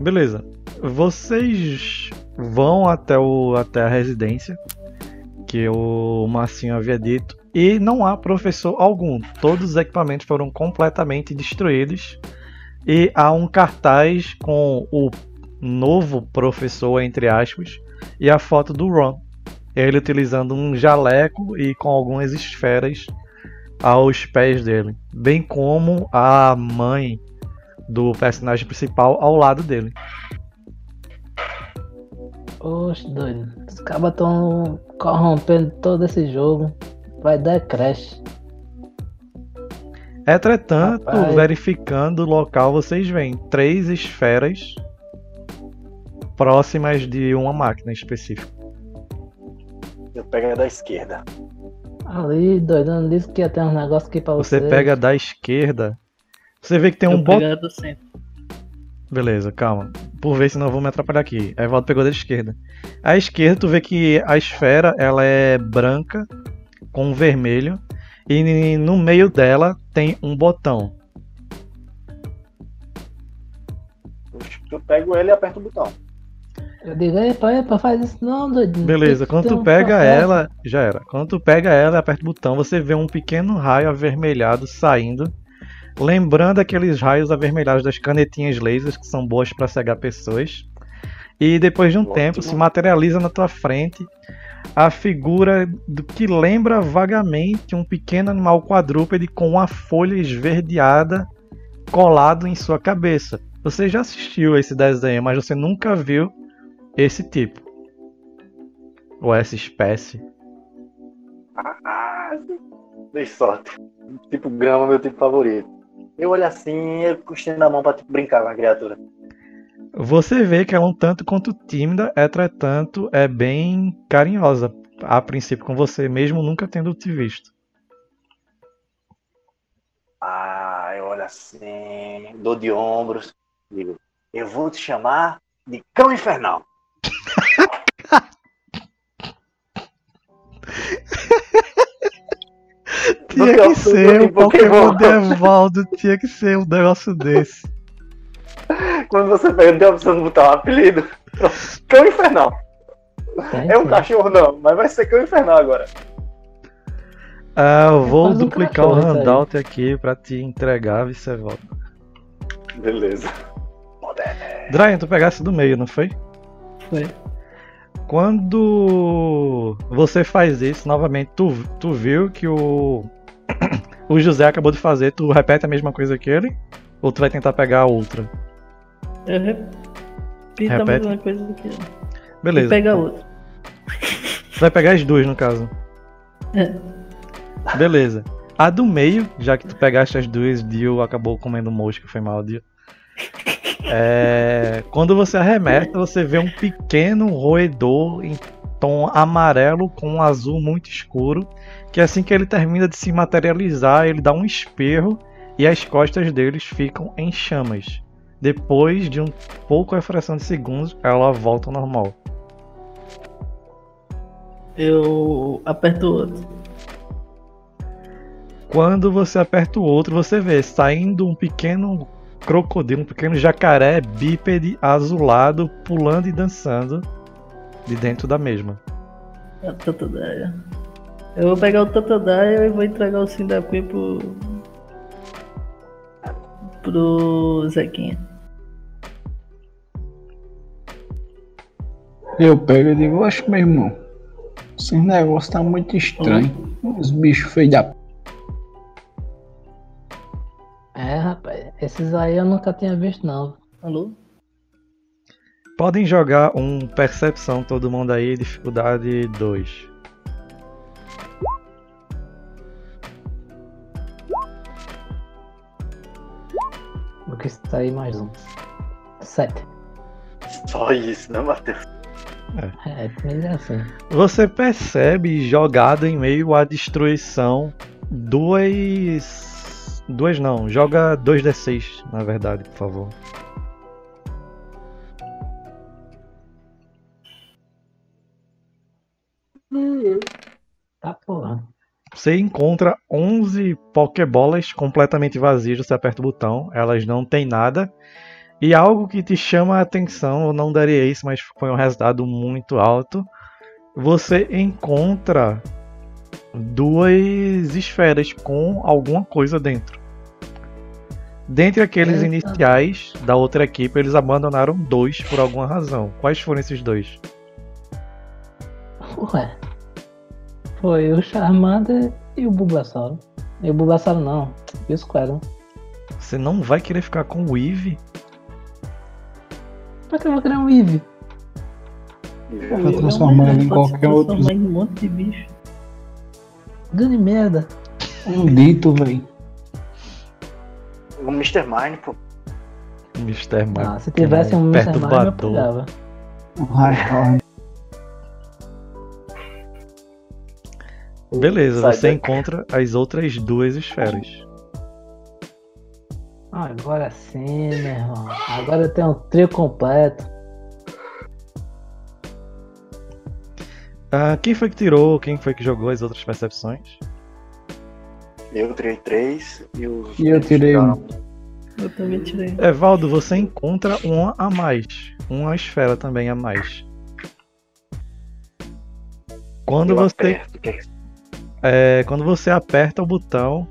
Beleza. Vocês vão até, o, até a residência que o Marcinho havia dito e não há professor algum. Todos os equipamentos foram completamente destruídos e há um cartaz com o novo professor, entre aspas, e a foto do Ron. Ele utilizando um jaleco e com algumas esferas aos pés dele, bem como a mãe do personagem principal ao lado dele. Oxe, doido. Os cabas tão corrompendo todo esse jogo. Vai dar crash. Entretanto, Rapaz. verificando o local, vocês veem três esferas próximas de uma máquina específica. Eu pego a da esquerda. Ali, doidando, disse que ia ter uns negócios aqui pra Você vocês. pega da esquerda, você vê que tem um eu botão. Beleza, calma. Por ver, senão eu vou me atrapalhar aqui. Aí Evaldo pegou da esquerda. À esquerda, tu vê que a esfera ela é branca com vermelho. E no meio dela tem um botão. Eu pego ele e aperto o botão. Eu digo, epa, epa, faz isso não, doidinho. Beleza, quando tu pega ela, já era. Quando tu pega ela e aperta o botão, você vê um pequeno raio avermelhado saindo. Lembrando aqueles raios avermelhados das canetinhas lasers que são boas para cegar pessoas. E depois de um Ótimo. tempo se materializa na tua frente a figura do que lembra vagamente um pequeno animal quadrúpede com uma folha esverdeada colado em sua cabeça. Você já assistiu a esse desenho, mas você nunca viu esse tipo. Ou essa espécie. Ah, dei sorte. Tipo grama, meu tipo favorito. Eu olho assim, eu estendo a mão pra tipo, brincar com a criatura. Você vê que é um tanto quanto tímida, entretanto é bem carinhosa a princípio com você, mesmo nunca tendo te visto. Ah, eu olho assim, dou de ombros, digo, eu vou te chamar de cão infernal. Tinha que ser o Pokémon Pokémon. de Evaldo, tinha que ser um negócio desse. Quando você pega, tem a opção de botar um apelido. Cão infernal. É um cachorro não, mas vai ser cão infernal agora. Ah, eu vou um duplicar o cachorro aí. handout aqui pra te entregar, vice Evaldo. Beleza. Dryan, tu pegasse do meio, não foi? Foi. Quando você faz isso, novamente, tu, tu viu que o, o José acabou de fazer, tu repete a mesma coisa que ele? Ou tu vai tentar pegar a outra? Eu repito a Repete. mesma coisa que ele. E Beleza. pega outro. Tu vai pegar as duas, no caso. É. Beleza. A do meio, já que tu pegaste as duas, Dio acabou comendo mosca, foi mal, Dio. É, quando você arremessa, você vê um pequeno roedor em tom amarelo com um azul muito escuro, que assim que ele termina de se materializar, ele dá um espirro e as costas deles ficam em chamas. Depois de um pouco a fração de segundos, ela volta ao normal. Eu aperto o outro. Quando você aperta o outro, você vê saindo um pequeno crocodilo, um pequeno jacaré bípede azulado pulando e dançando de dentro da mesma. A Totodile. Eu vou pegar o Totodile e vou entregar o Sindacuí pro. pro Zequinha. Eu pego e digo, acho meu irmão, esse negócio tá muito estranho. Os bichos feios da esses aí eu nunca tinha visto, não. Alô? Podem jogar um percepção todo mundo aí, dificuldade 2. Vou que sair mais um. Sete. Só isso, né, Matheus? É, mas é assim. Você percebe jogado em meio à destruição duas. Duas não, joga 2d6 na verdade, por favor. Tá porra. Você encontra 11 Pokébolas completamente vazias, você aperta o botão, elas não têm nada. E algo que te chama a atenção, eu não daria isso, mas foi um resultado muito alto. Você encontra duas esferas com alguma coisa dentro. Dentre aqueles Eita. iniciais da outra equipe, eles abandonaram dois por alguma razão. Quais foram esses dois? Ué. Foi o Charmander e o Bulbasauro. E o Bulbasauro não. E o Squirtle. Você não vai querer ficar com o Eevee? Pra que eu vou criar um Eevee? Tá transformando em qualquer outro. Transformar em um monte de bicho. Grande merda. Um dito, velho. O Mr. Mine, pô. Mr. Mime. Ah, se tivesse um Mr. Mime, eu pegava. Beleza, Sai você daí. encontra as outras duas esferas. Agora sim, meu irmão. Agora eu tenho um trio completo. Ah, quem foi que tirou? Quem foi que jogou as outras percepções? Eu tirei três e os. E eu tirei um. Eu também tirei. Evaldo, você encontra uma a mais. Uma esfera também a mais. Quando Eu você, aperto, é é, quando você aperta o botão,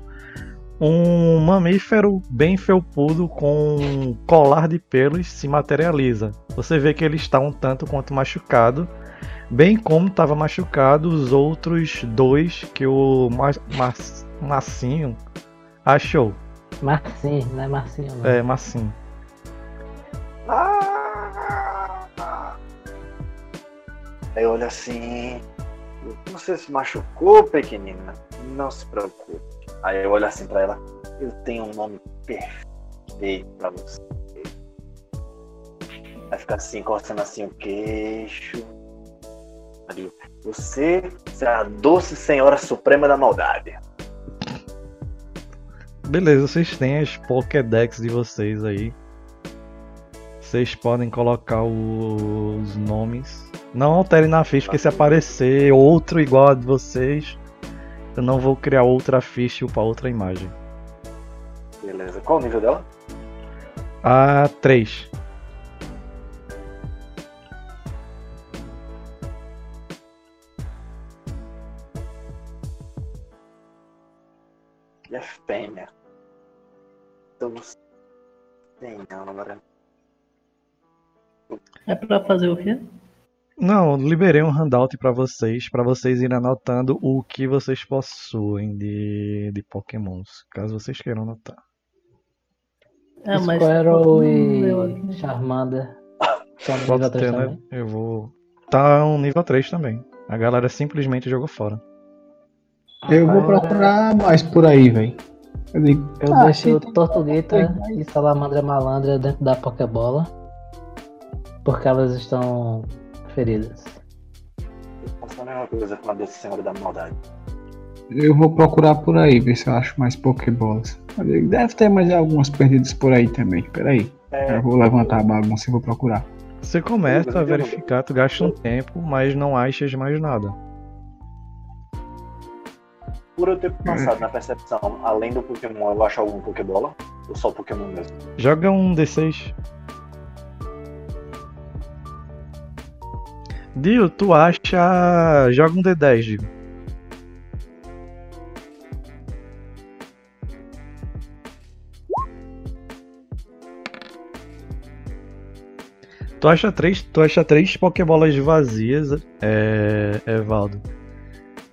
um mamífero bem felpudo com um colar de pelos se materializa. Você vê que ele está um tanto quanto machucado, bem como estava machucado os outros dois que o Ma Ma Massinho achou. Marcinho, não é Marcinho, não. É, Massinho. Ah! Aí eu olho assim. Você se machucou, pequenina? Não se preocupe. Aí eu olho assim pra ela. Eu tenho um nome perfeito pra você. Vai ficar assim, coçando assim o queixo. Digo, Você será a doce senhora suprema da maldade. Beleza, vocês têm as Pokédex de vocês aí. Vocês podem colocar os nomes. Não alterem na ficha, porque se aparecer outro igual a de vocês, eu não vou criar outra ficha e upar outra imagem. Beleza. Qual o nível dela? A 3. Fêmea. Então agora. É pra fazer o quê? Não, liberei um handout pra vocês, pra vocês irem anotando o que vocês possuem de, de Pokémons, caso vocês queiram anotar. É, mas. Squirrel eu e aqui. Charmander. São Pode nível 3 ter, né? também. Eu vou. Tá um nível 3 também. A galera simplesmente jogou fora. Eu vou procurar mais por aí, velho. Eu digo, Eu ah, deixo Tortuguita e Salamandra Malandra dentro da Pokébola. Porque elas estão feridas. Eu faço a mesma coisa com a doce senhora da maldade. Eu vou procurar por aí, ver se eu acho mais Pokébolas. Deve ter mais algumas perdidas por aí também. Peraí. É, Eu vou levantar a bagunça e vou procurar. Você começa a verificar, tu gasta um tempo, mas não achas mais nada. Por eu ter passado na percepção, além do Pokémon, eu acho algum Pokébola? Ou só Pokémon mesmo? Joga um D6. Dio, tu acha. Joga um D10, Dio. Tu acha três, tu acha três Pokébolas vazias, é, Evaldo.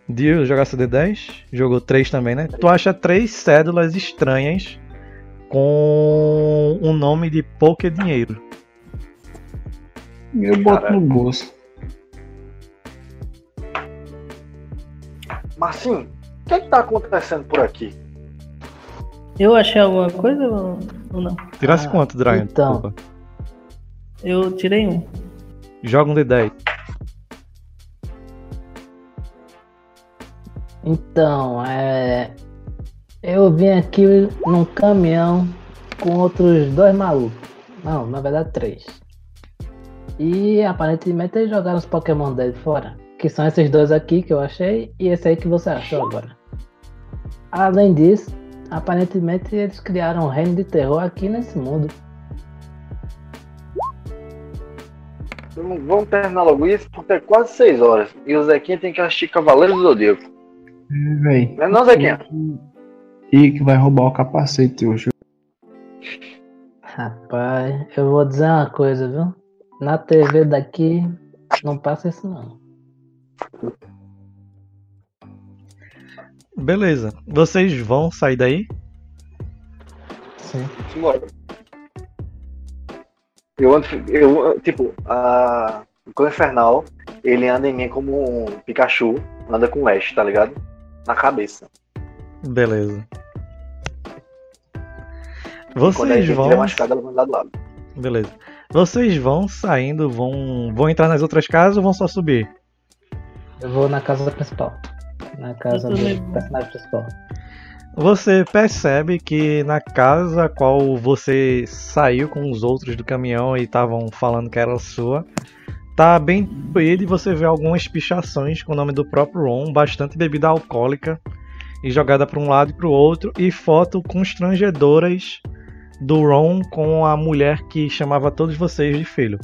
Dio, jogasse D10? Jogou três também, né? Tu acha três cédulas estranhas com o nome de Poké Dinheiro. Eu boto no bolso. Marcinho, o que é que tá acontecendo por aqui? Eu achei alguma coisa ou não? Tirasse Ah, quanto, Dryan? então. Desculpa. Eu tirei um. Joga um D10. Então, é. Eu vim aqui num caminhão com outros dois malucos. Não, na verdade três. E aparentemente eles jogaram os Pokémon dele fora. Que são esses dois aqui que eu achei e esse aí que você achou agora. Além disso, aparentemente eles criaram um reino de terror aqui nesse mundo. Vamos terminar logo isso, porque é quase 6 horas. E o Zequinha tem que assistir Cavaleiros do Zodíaco. É, véi. Não não, Zequinha? E que vai roubar o capacete hoje. Rapaz, eu vou dizer uma coisa, viu? Na TV daqui não passa isso não. Beleza. Vocês vão sair daí? Sim. Simbora. Eu ando, eu, tipo, a, o Infernal, ele anda em mim como um Pikachu, anda com o Ash, tá ligado? Na cabeça. Beleza. Vocês vão. machucado. Beleza. Vocês vão saindo, vão. vão entrar nas outras casas ou vão só subir? Eu vou na casa principal. Na casa Eu do personagem principal. Você percebe que na casa a qual você saiu com os outros do caminhão e estavam falando que era sua, tá bem destruído e você vê algumas pichações com o nome do próprio Ron, bastante bebida alcoólica e jogada para um lado e para o outro, e foto constrangedoras do Ron com a mulher que chamava todos vocês de filho.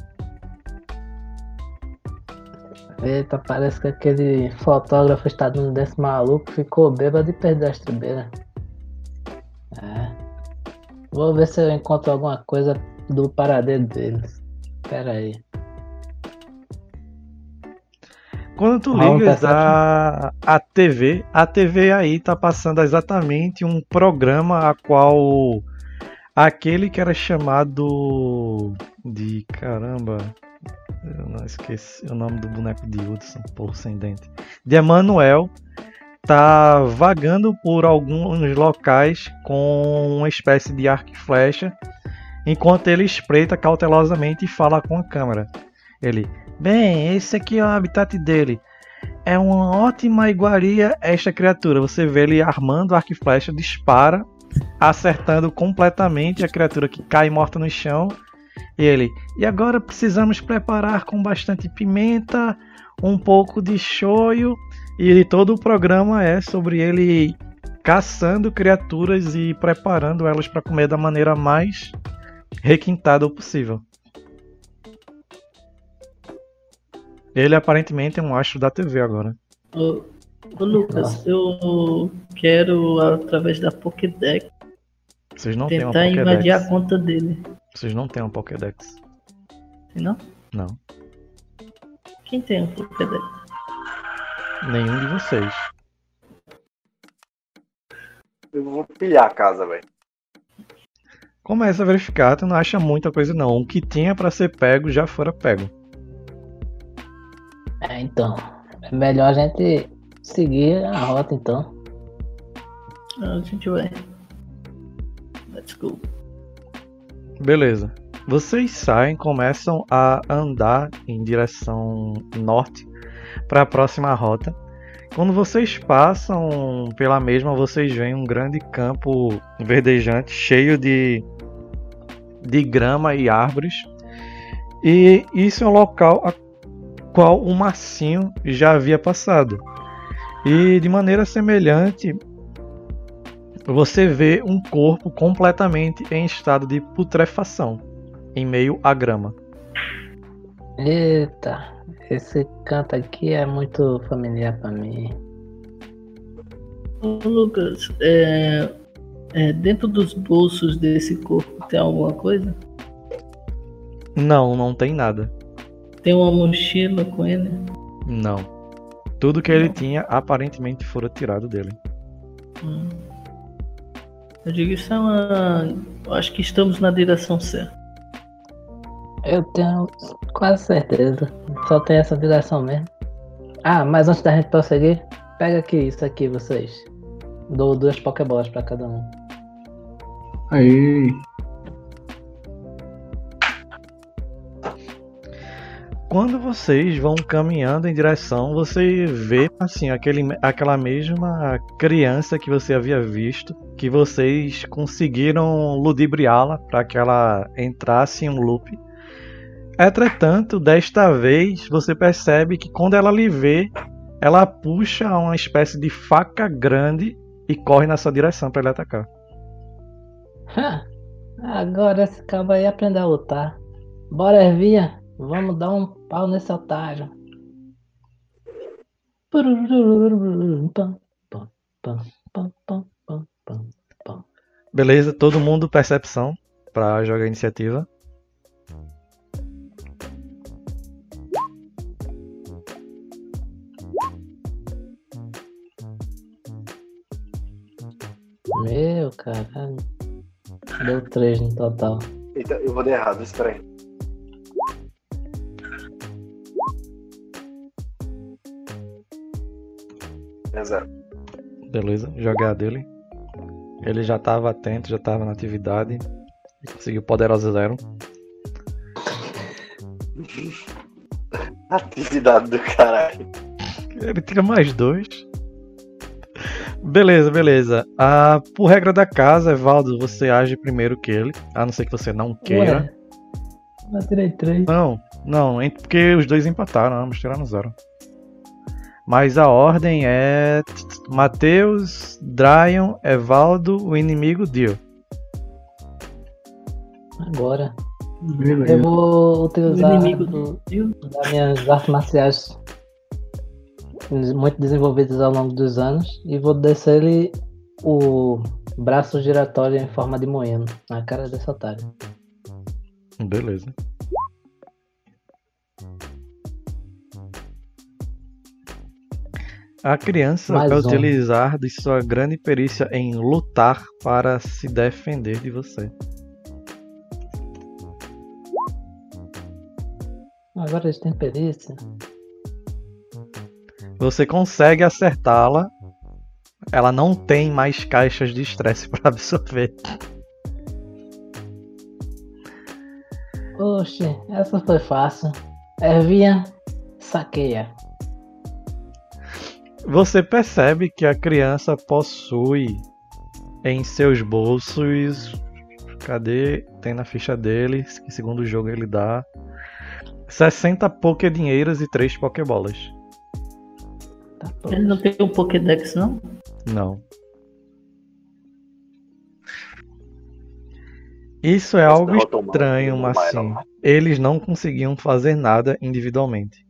Eita, parece que aquele fotógrafo estadunidense maluco ficou bêbado e perdeu a estribeira. É. Vou ver se eu encontro alguma coisa do paradeiro deles. Pera aí. Quando tu Rola ligas a, a TV, a TV aí tá passando exatamente um programa a qual aquele que era chamado de caramba, eu não esqueci o nome do boneco de Hudson, porra sem dente. De Emanuel tá vagando por alguns locais com uma espécie de arco e flecha, enquanto ele espreita cautelosamente e fala com a câmera. Ele Bem, esse aqui é o habitat dele. É uma ótima iguaria esta criatura. Você vê ele armando arco e flecha, dispara, acertando completamente a criatura que cai morta no chão. E ele, e agora precisamos preparar com bastante pimenta, um pouco de shoyu. E todo o programa é sobre ele caçando criaturas e preparando elas para comer da maneira mais requintada possível. Ele aparentemente é um astro da TV agora. Ô, ô, Lucas, eu quero, através da Pokédex, Vocês não têm uma tentar invadir a Pokédex. conta dele. Vocês não têm uma Pokédex. Tem não? Não. Quem tem um Pokédex? Nenhum de vocês. Eu vou pilhar a casa, velho. Começa a verificar, tu não acha muita coisa não. O que tinha pra ser pego já fora pego. É, então. É melhor a gente seguir a rota então. Ah, A gente vai. Let's go. Beleza. Vocês saem, começam a andar em direção norte para a próxima rota. Quando vocês passam pela mesma, vocês veem um grande campo verdejante, cheio de, de grama e árvores. E isso é um local a qual o Marcinho já havia passado. E de maneira semelhante, você vê um corpo completamente em estado de putrefação, em meio à grama. Eita, esse canto aqui é muito familiar pra mim. Lucas, é, é, dentro dos bolsos desse corpo tem alguma coisa? Não, não tem nada. Tem uma mochila com ele? Não. Tudo que ele tinha aparentemente fora tirado dele. Hum. Eu digo isso é uma. Eu acho que estamos na direção certa. Eu tenho quase certeza. Só tem essa direção mesmo. Ah, mas antes da gente prosseguir, pega aqui isso aqui, vocês. Dou duas Pokébolas pra cada um. Aí, Quando vocês vão caminhando em direção, você vê assim aquele, aquela mesma criança que você havia visto, que vocês conseguiram ludibriá-la para que ela entrasse em um loop. Entretanto, desta vez você percebe que quando ela lhe vê, ela puxa uma espécie de faca grande e corre na sua direção para ele atacar. Agora esse cabo aí aprendeu a lutar. Bora, Ervinha. Vamos dar um pau nesse otário. Beleza, todo mundo percepção para jogar a iniciativa. Meu caralho. Deu três no total. Eita, eu vou dar errado, espera aí. É zero. Beleza, jogar dele. Ele já estava atento, já estava na atividade. Conseguiu poderosa zero. Atividade do caralho. Ele tira mais dois. Beleza, beleza. Ah, por regra da casa, Evaldo, você age primeiro que ele. A não ser que você não queira. Ué, eu tirei três. Não, não, porque os dois empataram, ambos tiraram zero. Mas a ordem é Matheus, Dryon, Evaldo, o inimigo Dio. Agora. Eu Beleza. vou O utilizar inimigo do, do Dio. das minhas artes marciais muito desenvolvidas ao longo dos anos e vou descer ele o braço giratório em forma de moeno na cara desse otário. Beleza. A criança Mais vai um. utilizar de sua grande perícia em lutar para se defender de você. Agora eles têm perícia. Você consegue acertá-la. Ela não tem mais caixas de estresse para absorver. Oxe, essa foi fácil. Ervinha, saqueia. Você percebe que a criança possui em seus bolsos. Cadê? Tem na ficha dele, que segundo o jogo ele dá. 60 Pokédinheiros e 3 Pokébolas. Tá. Ele não tem um Pokédex, não? Não. Isso é algo o estranho, Mario, Massim. Eles não conseguiam fazer nada individualmente.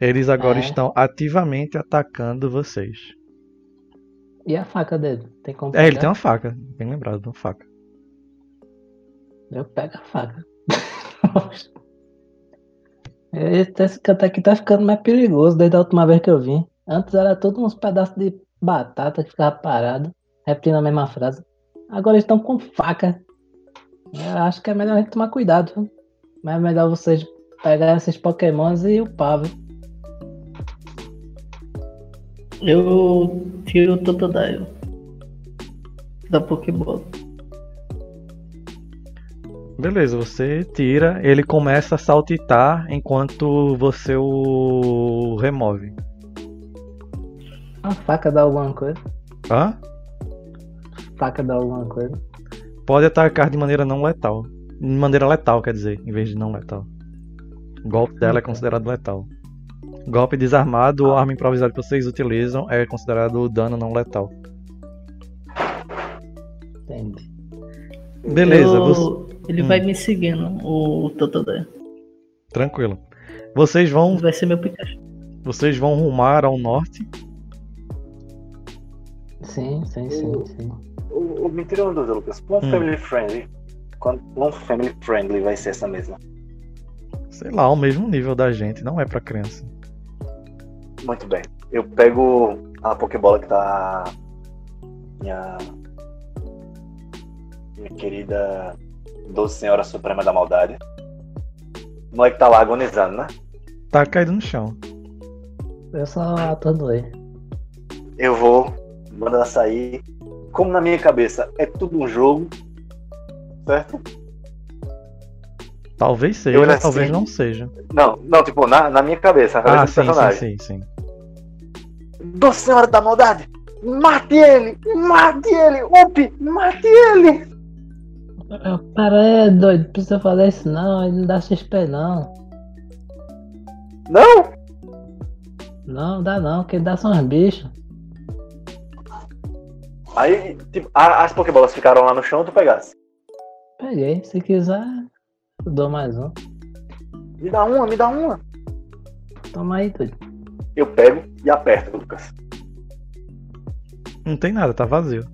Eles agora É. estão ativamente atacando vocês. E a faca dele? Tem como É, ele pegar? tem uma faca. Bem lembrado, uma faca. Eu pego a faca. Esse, canto aqui tá ficando mais perigoso desde a última vez que eu vim. Antes era tudo uns pedaços de batata que ficava parado, repetindo a mesma frase. Agora eles estão com faca. Eu acho que é melhor a gente tomar cuidado. Mas é melhor vocês pegarem esses pokémons e upar, viu? Eu tiro o Totodile da Pokébola. Beleza, você tira, ele começa a saltitar enquanto você o remove. A faca dá alguma coisa. Hã? Faca dá alguma coisa. Pode atacar de maneira não letal. De maneira letal, quer dizer, em vez de não letal. O golpe dela é considerado letal. Golpe desarmado ou arma improvisada que vocês utilizam é considerado dano não letal. Entendi. Beleza, Eu- você- Ele Hum. vai me seguindo, o Totodile. tranquilo. Vocês vão, Vai ser meu Pikachu. vocês vão rumar ao norte. Sim, sim, sim, sim. O, o, me tira uma dúvida, Lucas. Quão Hum. family friendly? Quão, family friendly vai ser essa mesa? Sei lá, ao mesmo nível da gente, não é pra criança. Muito bem. Eu pego a Pokébola que tá. Minha. Minha querida Doce Senhora Suprema da Maldade. O moleque tá lá agonizando, né? Tá caído no chão. Eu só atordoei. Eu vou mandar sair. Como na minha cabeça é tudo um jogo, certo? Talvez Eu seja, olho talvez assim. não seja. Não, não, tipo, na, na minha cabeça, na cabeça Ah, do sim, sim, personagem. sim, sim. Doce Senhora da Maldade! Mate ele! Mate ele! Up! Mate ele! Eu, Para aí, doido, não precisa fazer isso não, ele não dá XP não. Não! Não, dá não, que ele dá só uns bichos. Aí, tipo, as Pokébolas ficaram lá no chão, tu pegasse. Peguei, se quiser, eu dou mais um. Me dá uma, me dá uma. Toma aí, doido. Eu pego e aperto, Lucas. Não tem nada, tá vazio.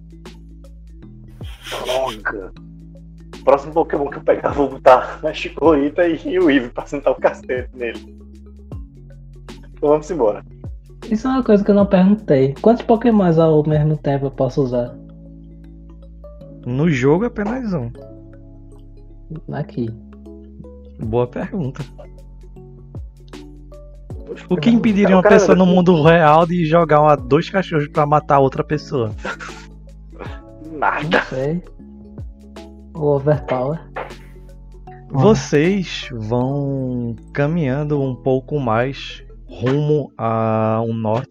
Droga! Próximo Pokémon que eu pegar, vou botar a Chikorita e o Eevee pra sentar o cacete nele. Então vamos embora. Isso é uma coisa que eu não perguntei. Quantos pokémons ao mesmo tempo eu posso usar? No jogo apenas um. Aqui. Boa pergunta. O que impediria uma pessoa no mundo real de jogar uma- dois cachorros pra matar outra pessoa? Não Nada. sei. O Overpower. Vocês vão caminhando um pouco mais rumo ao norte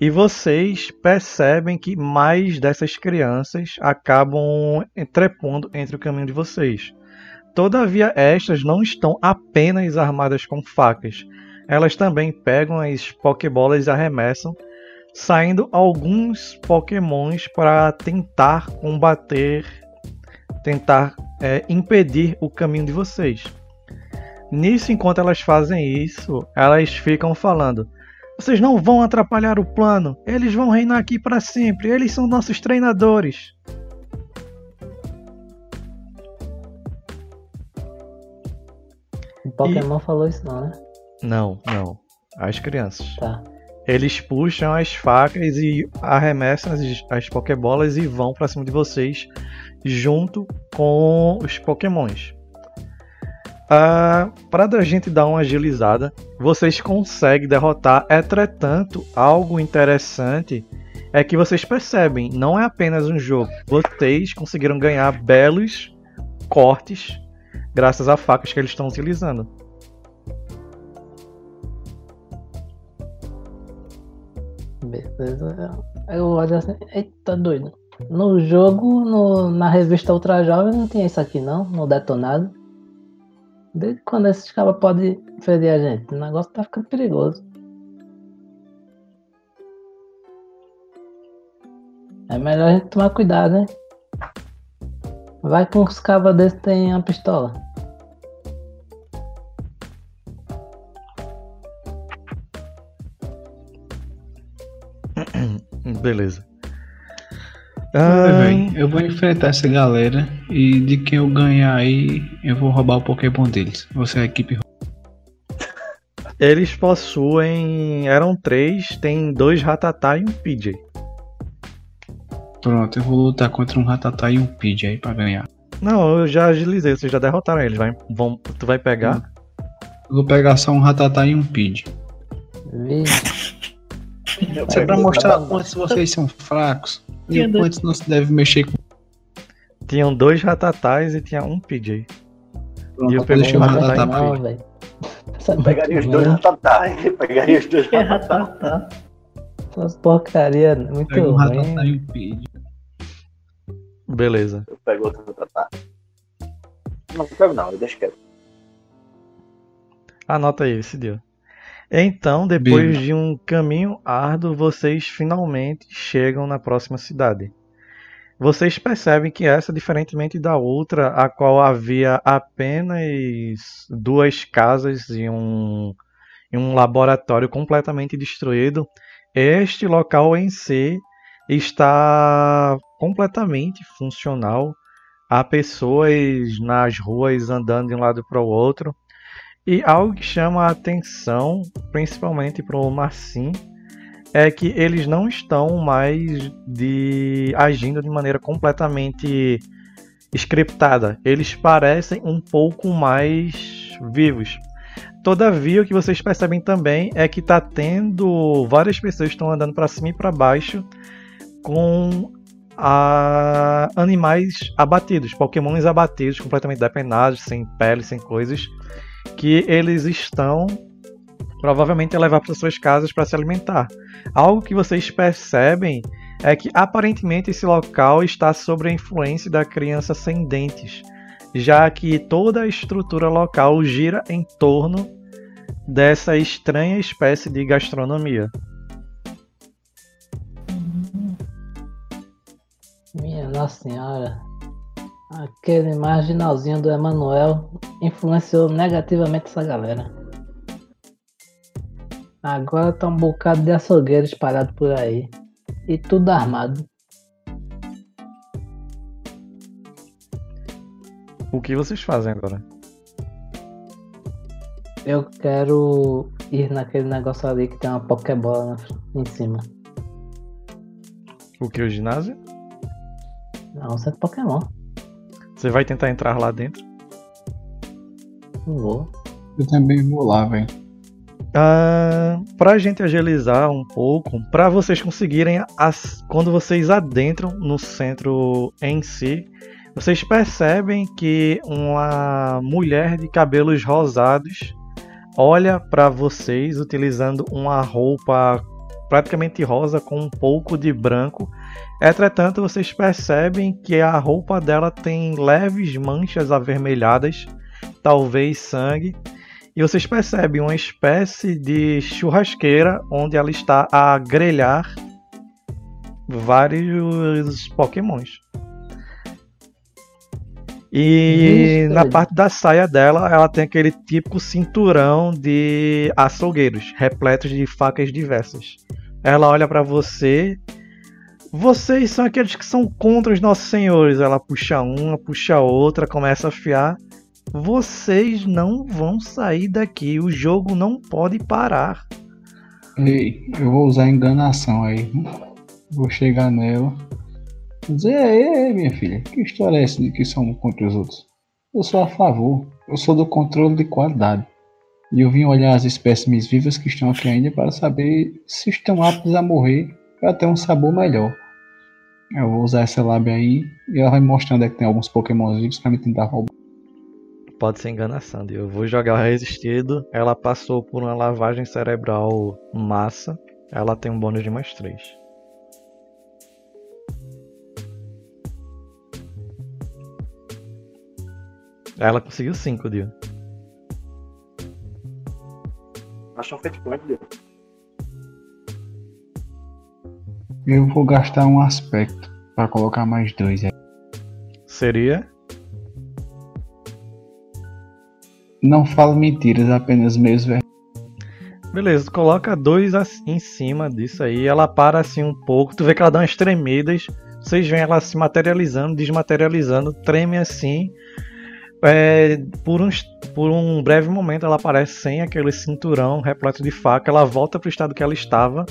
e vocês percebem que mais dessas crianças acabam trepondo entre o caminho de vocês. Todavia, estas não estão apenas armadas com facas. Elas também pegam as Pokébolas e arremessam, saindo alguns Pokémons para tentar combater, tentar é, impedir o caminho de vocês. Nisso, enquanto elas fazem isso, elas ficam falando: Vocês não vão atrapalhar o plano, eles vão reinar aqui para sempre, eles são nossos treinadores. Pokémon falou isso não, né? Não, não. As crianças. Tá. Eles puxam as facas e arremessam as, as Pokébolas e vão pra cima de vocês junto com os Pokémons. Ah, para a gente dar uma agilizada, vocês conseguem derrotar. Entretanto, algo interessante é que vocês percebem, não é apenas um jogo. Vocês conseguiram ganhar belos cortes graças a facas que eles estão utilizando. Beleza. Eu olho assim, eita doido. No jogo, no- na revista Ultra Jovem, não tinha isso aqui não, no detonado. Desde quando esses caras podem ferir a gente? O negócio tá ficando perigoso. É melhor a gente tomar cuidado, né? Vai que uns cabas desses tem uma pistola. Beleza. Ah, eu vou enfrentar essa galera e de quem eu ganhar aí, eu vou roubar o Pokémon deles. Você é a equipe. eles possuem. Eram três, tem dois Ratatá e um PJ. Pronto, eu vou lutar contra um Ratatá e um Pidgey aí pra ganhar. Não, eu já agilizei, vocês já derrotaram eles. Vai, vão, tu vai pegar? Eu vou pegar só um Ratatá e um Eu Isso é pra mostrar quantos vocês são fracos e Tinha o dois- quanto não se deve mexer com. Tinham dois Ratatás e tinha um PJ. Pronto, eu eu pego deixei um o Ratatá e não, velho. Pegaria os dois merda. ratatá, hein? Pegaria os dois Que ratatá. Essas porcaria muito Pega um Ratatá ruim. e um Pidgey. Beleza. Eu pego outro ratatá. Não, não pego não, eu deixo quieto. Anota aí, esse deu. Então, depois Bem. de um caminho árduo, vocês finalmente chegam na próxima cidade. Vocês percebem que essa, diferentemente da outra, a qual havia apenas duas casas e um, e um laboratório completamente destruído, este local em si está completamente funcional. Há pessoas nas ruas andando de um lado para o outro. E algo que chama a atenção, principalmente para o Marcin, é que eles não estão mais de agindo de maneira completamente scriptada. Eles parecem um pouco mais vivos. Todavia, o que vocês percebem também é que está tendo várias pessoas estão andando para cima e para baixo com a- animais abatidos, pokémons abatidos, completamente depenados, sem pele, sem coisas que eles estão provavelmente a levar para suas casas para se alimentar. Algo que vocês percebem é que aparentemente esse local está sob a influência da criança sem dentes, já que toda a estrutura local gira em torno dessa estranha espécie de gastronomia. Minha Nossa Senhora. Aquele marginalzinho do Emanuel influenciou negativamente essa galera. Agora tá um bocado de açougueiro espalhado por aí. E tudo armado. O que vocês fazem agora? Eu quero ir naquele negócio ali que tem uma Pokébola na- em cima. O que o ginásio? Não, você é Pokémon. Você vai tentar entrar lá dentro? Não vou. Eu também vou lá, velho. Ah, pra gente agilizar um pouco, para vocês conseguirem, as- quando vocês adentram no centro em si, Vocês percebem que uma mulher de cabelos rosados olha para vocês utilizando uma roupa praticamente rosa com um pouco de branco. Entretanto, vocês percebem que a roupa dela tem leves manchas avermelhadas, talvez sangue. E vocês percebem uma espécie de churrasqueira onde ela está a grelhar vários pokémons. E Vixe, na parte da saia dela, ela tem aquele típico cinturão de açougueiros, repletos de facas diversas. Ela olha pra você. Vocês são aqueles que são contra os nossos senhores. Ela puxa uma, puxa outra, começa a afiar. Vocês não vão sair daqui. O jogo não pode parar. Ei, eu vou usar enganação aí. Vou chegar nela. Dizer, ei, ei, minha filha, que história é essa de que somos contra os outros? Eu sou a favor. Eu sou do controle de qualidade. E eu vim olhar as espécimes vivas que estão aqui ainda para saber se estão aptas a morrer para ter um sabor melhor. Eu vou usar essa lábia aí e ela vai mostrando é que tem alguns pokémons vivos para me tentar roubar. Pode ser enganação. Eu vou jogar resistido. Ela passou por uma lavagem cerebral massa. Ela tem um bônus de mais 3. Ela conseguiu 5, Dio. Acho um feito point, Dio. Eu vou gastar um aspecto para colocar mais dois aí. Seria? Não falo mentiras, apenas meios verdadeiros. Beleza, tu coloca dois assim em cima disso aí. Ela para assim um pouco. Tu vê que ela dá umas tremidas. Vocês veem ela se materializando, desmaterializando, treme assim. É, por, por um breve momento ela aparece sem aquele cinturão repleto de faca. Ela volta pro estado que ela estava.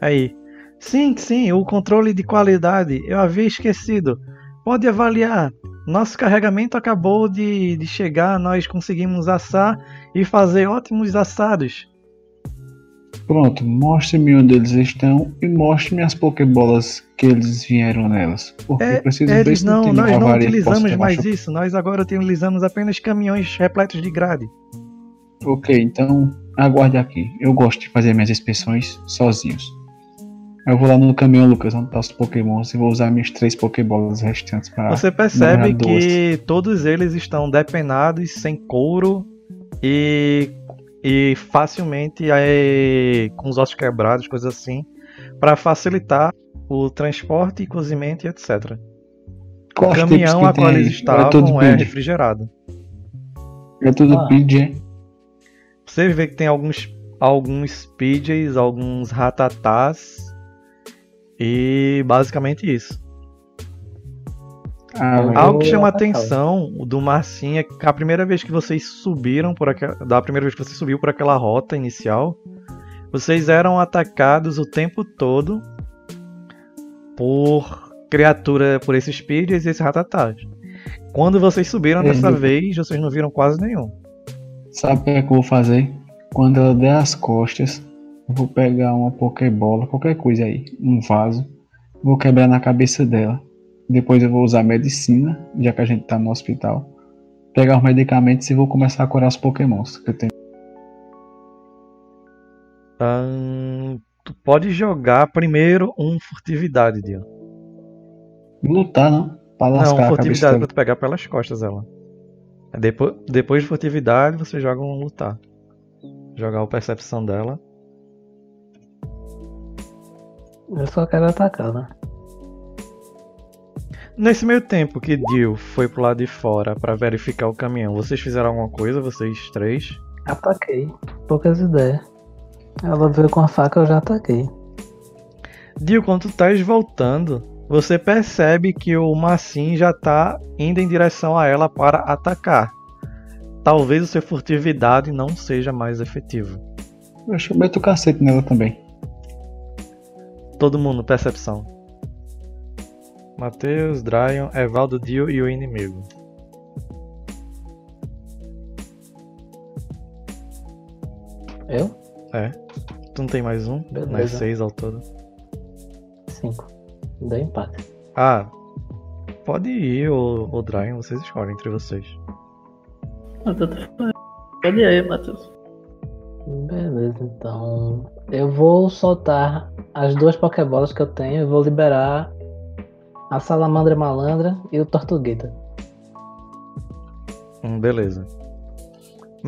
Aí. Sim, sim, o controle de qualidade. Eu havia esquecido. Pode avaliar. Nosso carregamento acabou de, de chegar. Nós conseguimos assar e fazer ótimos assados. Pronto, mostre-me onde eles estão e mostre-me as pokebolas que eles vieram nelas. Porque É, preciso ver eles não, nós não utilizamos mais isso. Nós agora utilizamos apenas caminhões repletos de grade. Ok, então aguarde aqui. Eu gosto de fazer minhas inspeções sozinhos. Eu vou lá no caminhão, Lucas, onde tá os pokémons, e vou usar minhas três pokébolas restantes para... Você percebe é que todos eles estão depenados, sem couro e, e facilmente é, com os ossos quebrados, coisas assim, para facilitar o transporte, cozimento e etc. O Quais tipos caminhão a qual eles estavam tudo é PID. refrigerado. É tudo Ah. PID, Você vê que tem alguns alguns PJs, alguns ratatás e basicamente isso. Ah, Algo que chama a atenção do Marcinho é que a primeira vez que vocês subiram por aquela, da primeira vez que você subiu por aquela rota inicial, vocês eram atacados o tempo todo por criatura, por esses PJs e esses ratatás. Quando vocês subiram dessa vez, vocês não viram quase nenhum. Sabe o que, é que eu vou fazer? Quando ela der as costas, eu vou pegar uma pokebola, qualquer coisa aí, um vaso, vou quebrar na cabeça dela. Depois eu vou usar medicina, já que a gente tá no hospital. Pegar os medicamentos e vou começar a curar os pokémons que eu tenho. Ahn, tu pode jogar primeiro um furtividade, Dio. Lutar, não? Pra Não, lascar cabeça furtividade pra tu pegar pelas costas ela. Depois, depois de furtividade, você joga um lutar. Jogar o percepção dela. Eu só quero atacar, né? Nesse meio tempo que Dio foi pro lado de fora pra verificar o caminhão, vocês fizeram alguma coisa, vocês três? Ataquei. Poucas ideias. Ela veio com a faca, eu já ataquei. Dio, quando tu estás voltando, você percebe que o Massim já tá indo em direção a ela para atacar. Talvez o seu furtividade não seja mais efetivo. Deixa eu meter o cacete nela também. Todo mundo, percepção. Matheus, Dryon, Evaldo, Dio e o inimigo. Eu? Tu não tem mais um? Beleza. Mais seis ao todo. Cinco. Deu empate. Ah, pode ir, ou o Dryan, vocês escolhem entre vocês. Ah, tanto faz. Pode ir aí, Matheus. Beleza, então. Eu vou soltar as duas Pokébolas que eu tenho e vou liberar a Salamandra Malandra e o Tortuguita. Hum, beleza.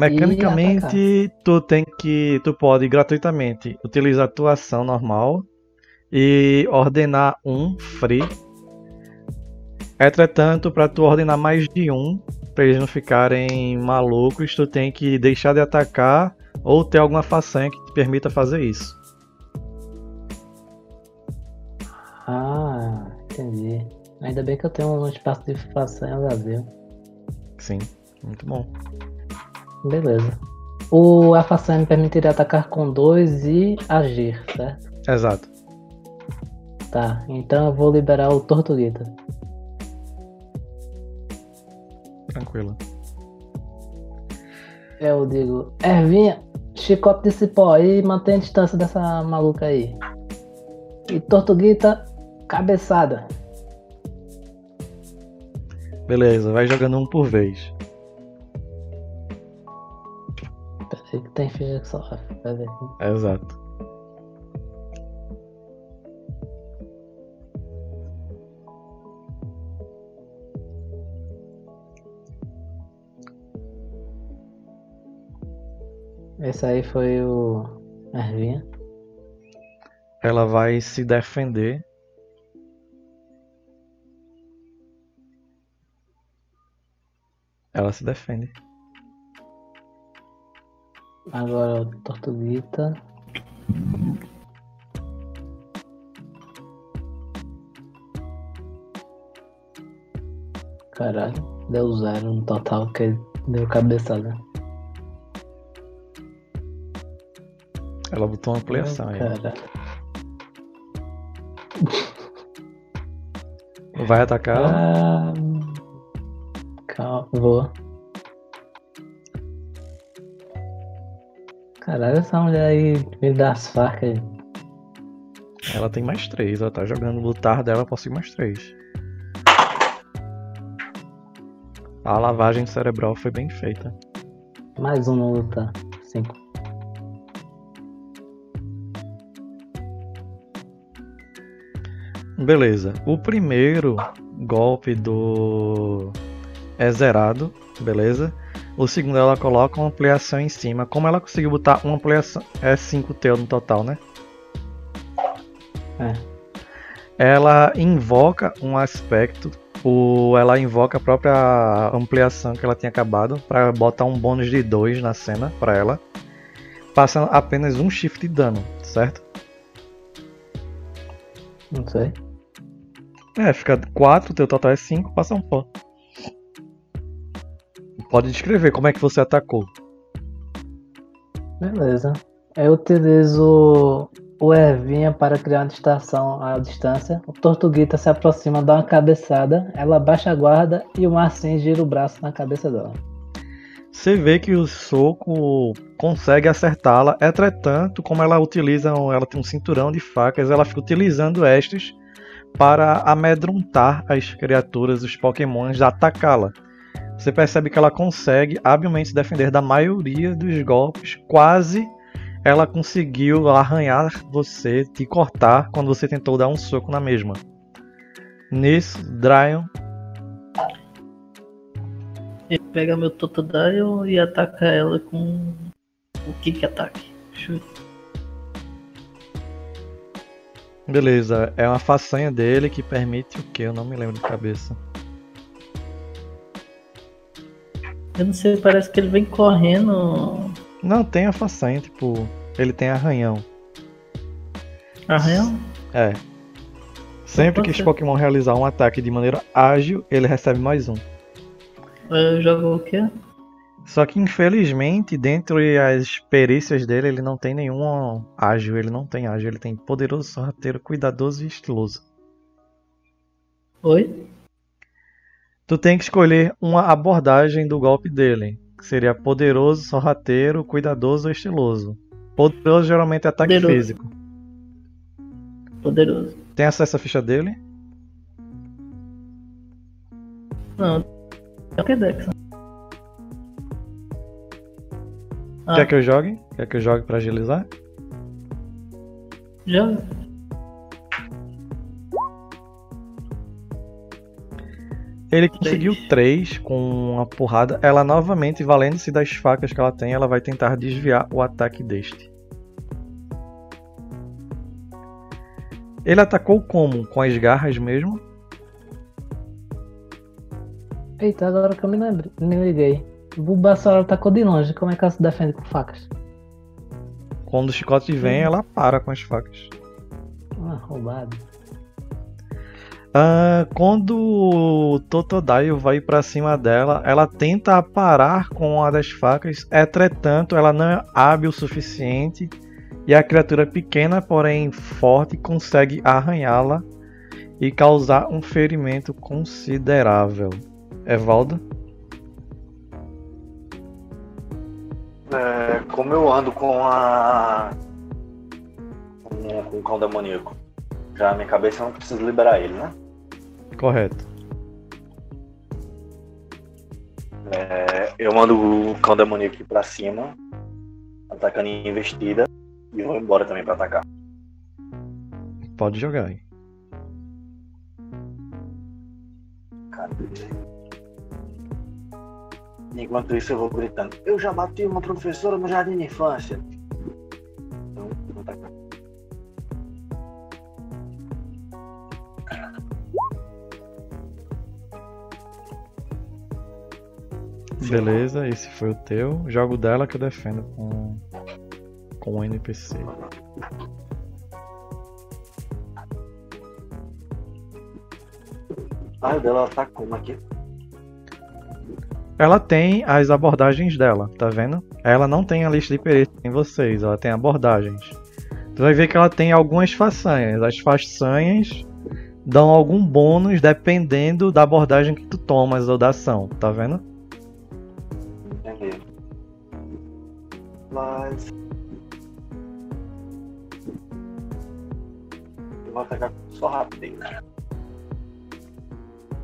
Mecanicamente, tu tem que. Tu pode gratuitamente utilizar a tua ação normal e ordenar um free. Entretanto, para tu ordenar mais de um, para eles não ficarem malucos, tu tem que deixar de atacar ou ter alguma façanha que te permita fazer isso. Ah, entendi. Ainda bem que eu tenho um espaço de façanha vazio. Sim, muito bom. Beleza. O a façanha me permitiria atacar com dois e agir, certo? Exato. Tá, então eu vou liberar o Tortuguita. Tranquilo. Eu digo, Ervinha, chicote desse pó aí e mantém a distância dessa maluca aí. E Tortuguita, cabeçada. Beleza, vai jogando um por vez. Peraí que tem ficha que só. Peraí. Exato. Esse aí foi o Ervinha. Ela vai se defender. Ela se defende. Agora Tortuguita. Caralho, deu zero no total que deu cabeçada. Ela botou uma ampliação aí. Vai atacar? Ah, calma, vou. Caralho, essa mulher aí me dá as facas. Ela tem mais três. Ela tá jogando lutar dela, possui mais três. A lavagem cerebral foi bem feita. Mais um no lutar. Cinco. Beleza. O primeiro golpe do é zerado, beleza? O segundo ela coloca uma ampliação em cima. Como ela conseguiu botar uma ampliação? É 5 teu no total, né? É. Ela invoca um aspecto, o, ela invoca a própria ampliação que ela tinha acabado para botar um bônus de 2 na cena para ela. Passa apenas um shift de dano, certo? Não sei. É, fica 4, teu total é 5, passa um pó. Pode descrever como é que você atacou. Beleza. Eu utilizo o Ervinha para criar uma distração à distância. O Tortuguita se aproxima, dá uma cabeçada, ela baixa a guarda e o Marcinho gira o braço na cabeça dela. Você vê que o soco consegue acertá-la, entretanto, como ela utiliza, ela tem um cinturão de facas, ela fica utilizando estas para amedrontar as criaturas, os pokémons, atacá-la. Você percebe que ela consegue habilmente se defender da maioria dos golpes, quase ela conseguiu arranhar você, te cortar quando você tentou dar um soco na mesma. Nisso, Dryon Ele pega meu Totodile e ataca ela com o Kick Ataque. Chute. Beleza, é uma façanha dele que permite o que? Eu não me lembro de cabeça. Eu não sei, parece que ele vem correndo. Não, tem a façanha, tipo, ele tem arranhão. Arranhão? É. Sempre que ser. Pokémon realizar um ataque de maneira ágil, ele recebe mais um. Eu jogo o quê? Só que infelizmente, dentre as perícias dele, ele não tem nenhum ágil, ele não tem ágil, ele tem poderoso, sorrateiro, cuidadoso e estiloso. Oi? Tu tem que escolher uma abordagem do golpe dele, que seria poderoso, sorrateiro, cuidadoso ou estiloso. Poderoso geralmente é ataque Poderoso. físico. Poderoso. Tem acesso à ficha dele? Não, é o Pokédex. Ah, Quer que eu jogue? Quer que eu jogue pra agilizar? já. Ele conseguiu 3 com uma porrada. Ela novamente, valendo-se das facas que ela tem, ela vai tentar desviar o ataque deste. Ele atacou como? Com as garras mesmo? Eita, agora que eu me lembrei, me liguei. O Bulbasaur atacou de longe, como é que ela se defende com facas? Quando o chicote vem, ela para com as facas. Ah, roubado. Ah, quando o Totodile vai pra cima dela, ela tenta parar com uma das facas, entretanto, ela não é hábil o suficiente e a criatura pequena, porém forte, consegue arranhá-la e causar um ferimento considerável. Evaldo? É, como eu ando com a. com, com o cão demoníaco? Já minha cabeça eu não preciso liberar ele, né? Correto. É, eu mando o cão demoníaco aqui pra cima, atacando em investida, e vou embora também pra atacar. Pode jogar. Cadê? Enquanto isso eu vou gritando. Eu já bati uma professora no jardim de infância. Beleza, esse foi o teu. Jogo dela que eu defendo com, com o NPC. Ah, o dela tá como aqui? Ela tem as abordagens dela, tá vendo? Ela não tem a lista de perícia em vocês, ela tem abordagens. Tu vai ver que ela tem algumas façanhas. As façanhas dão algum bônus dependendo da abordagem que tu tomas ou da ação, tá vendo? Entendi. Mas. Eu vou atacar só rápido.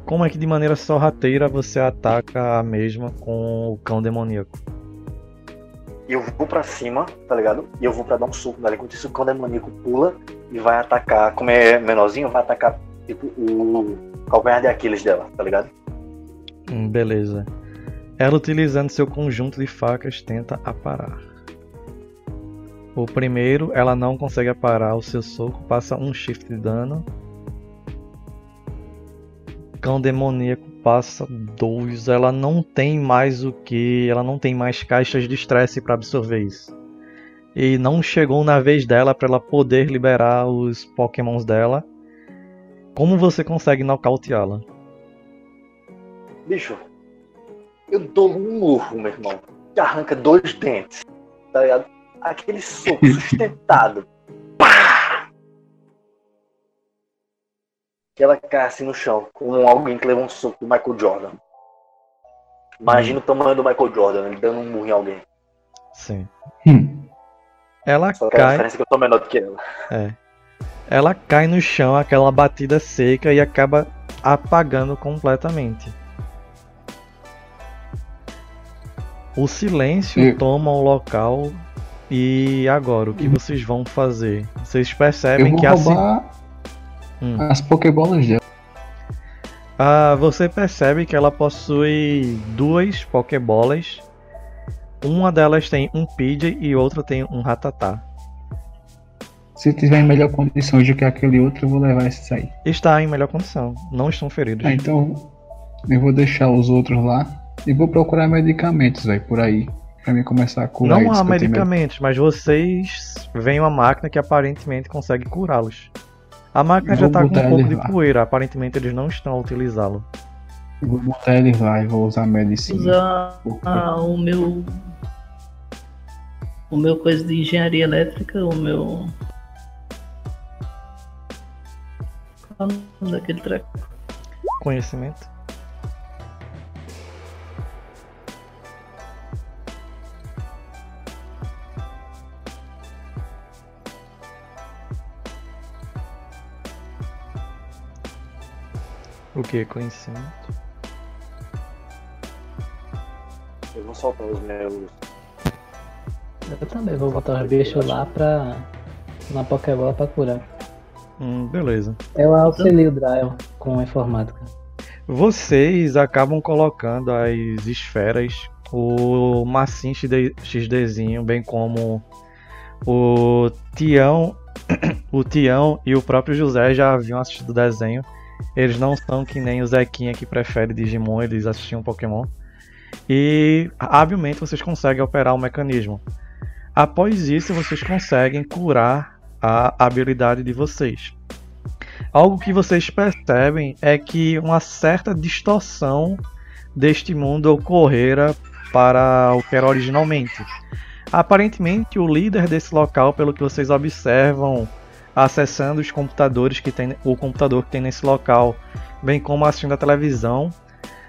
Como é que de maneira sorrateira você ataca a mesma com o cão demoníaco? Eu vou pra cima, tá ligado? E eu vou pra dar um soco nela. Enquanto isso, o cão demoníaco pula e vai atacar. Como é menorzinho, vai atacar tipo o calcanhar de Aquiles dela, tá ligado? Hum, beleza. Ela utilizando seu conjunto de facas tenta aparar. O primeiro, ela não consegue aparar o seu soco, passa um shift de dano. Cão demoníaco passa dois. Ela não tem mais o que. Ela não tem mais caixas de estresse para absorver isso. E não chegou na vez dela para ela poder liberar os pokémons dela. Como você consegue nocauteá-la? Bicho, eu dou um murro, meu irmão. Que arranca dois dentes. Tá ligado? Aquele soco sustentado. Pá! Que ela cai assim no chão, como alguém que levou um soco do Michael Jordan. Imagina o tamanho do Michael Jordan, ele dando um murro em alguém. Sim. Hum. Ela Só que a cai. diferença é que eu tô menor do que ela. É. Ela cai no chão, aquela batida seca e acaba apagando completamente. O silêncio Eu- toma o local e agora o que vocês vão fazer? Vocês Eu percebem vou que a, roubar Hum. as Pokébolas dela. Ah, você percebe que ela possui duas Pokébolas. Uma delas tem um Pidgey e outra tem um Ratatá. Se tiver em melhor condição do que aquele outro, eu vou levar esses aí. Está em melhor condição, não estão feridos. Ah, então eu vou deixar os outros lá e vou procurar medicamentos, velho, por aí. Pra mim começar a curar Não há medicamentos, mas vocês veem uma máquina que aparentemente consegue curá-los. A máquina Eu já tá com um pouco de lá. poeira, aparentemente eles não estão a utilizá-lo. Vou botar ele lá e vou usar medicina. Usar ah, o meu. O meu coisa de engenharia elétrica, o meu. Qual é o nome daquele treco? Conhecimento. Que? Conhecimento? Eu vou soltar os meus. Eu também vou botar os bichos lá pra. na Pokébola pra curar. Hum, beleza. Eu auxilio o Dryle com a informática. Vocês acabam colocando as esferas, o massim XD XDzinho, bem como o Tião, o Tião e o próprio José já haviam assistido o desenho. Eles não são que nem o Zequinha que prefere Digimon, eles assistiam Pokémon. E habilmente vocês conseguem operar o mecanismo. Após isso, vocês conseguem curar a habilidade de vocês. Algo que vocês percebem é que uma certa distorção deste mundo ocorrera para o que era originalmente. Aparentemente, o líder desse local, pelo que vocês observam, acessando os computadores que tem, o computador que tem nesse local, bem como assistindo a televisão,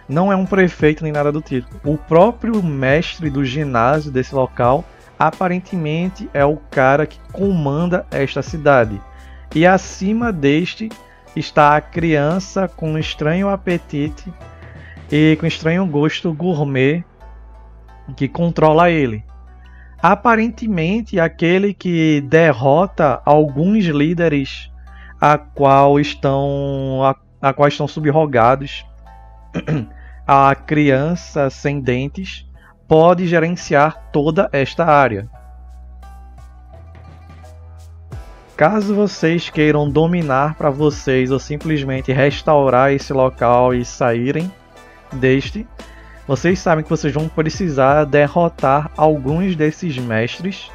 não é um prefeito nem nada do tipo. O próprio mestre do ginásio desse local aparentemente é o cara que comanda esta cidade. E acima deste está a criança com um estranho apetite e com estranho gosto gourmet que controla ele. Aparentemente, aquele que derrota alguns líderes a qual estão a, a qual estão subrogados a criança sem dentes pode gerenciar toda esta área. Caso vocês queiram dominar para vocês ou simplesmente restaurar esse local e saírem deste, vocês sabem que vocês vão precisar derrotar alguns desses mestres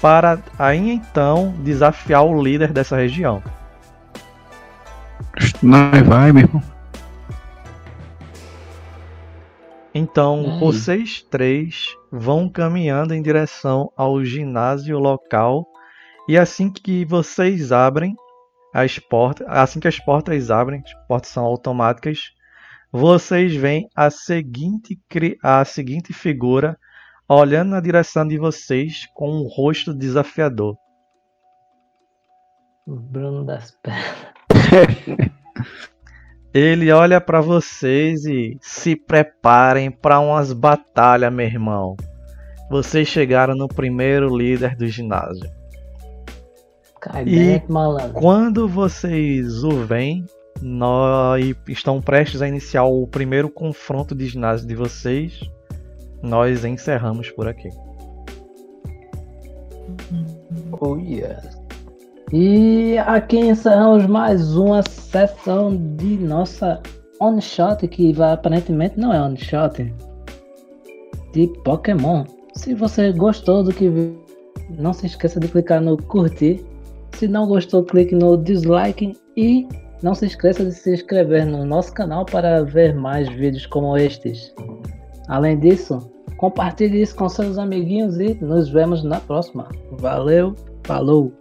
para aí então desafiar o líder dessa região. Não vai, meu irmão. Então, E aí? vocês três vão caminhando em direção ao ginásio local e assim que vocês abrem as portas, assim que as portas abrem, as portas são automáticas, vocês veem a seguinte a seguinte figura olhando na direção de vocês com um rosto desafiador. Bruno das Pernas. Ele olha pra vocês e se preparem pra umas batalhas, meu irmão. Vocês chegaram no primeiro líder do ginásio. Cai E- malandro. Quando vocês o veem nó- e estão prestes a iniciar o primeiro confronto de ginásio de vocês, nós encerramos por aqui. Oh, yes. E aqui encerramos mais uma sessão de nossa on shot que vai, aparentemente não é on shot de Pokémon. Se você gostou do que viu, não se esqueça de clicar no curtir. Se não gostou, clique no dislike e não se esqueça de se inscrever no nosso canal para ver mais vídeos como estes. Além disso, compartilhe isso com seus amiguinhos e nos vemos na próxima. Valeu, falou!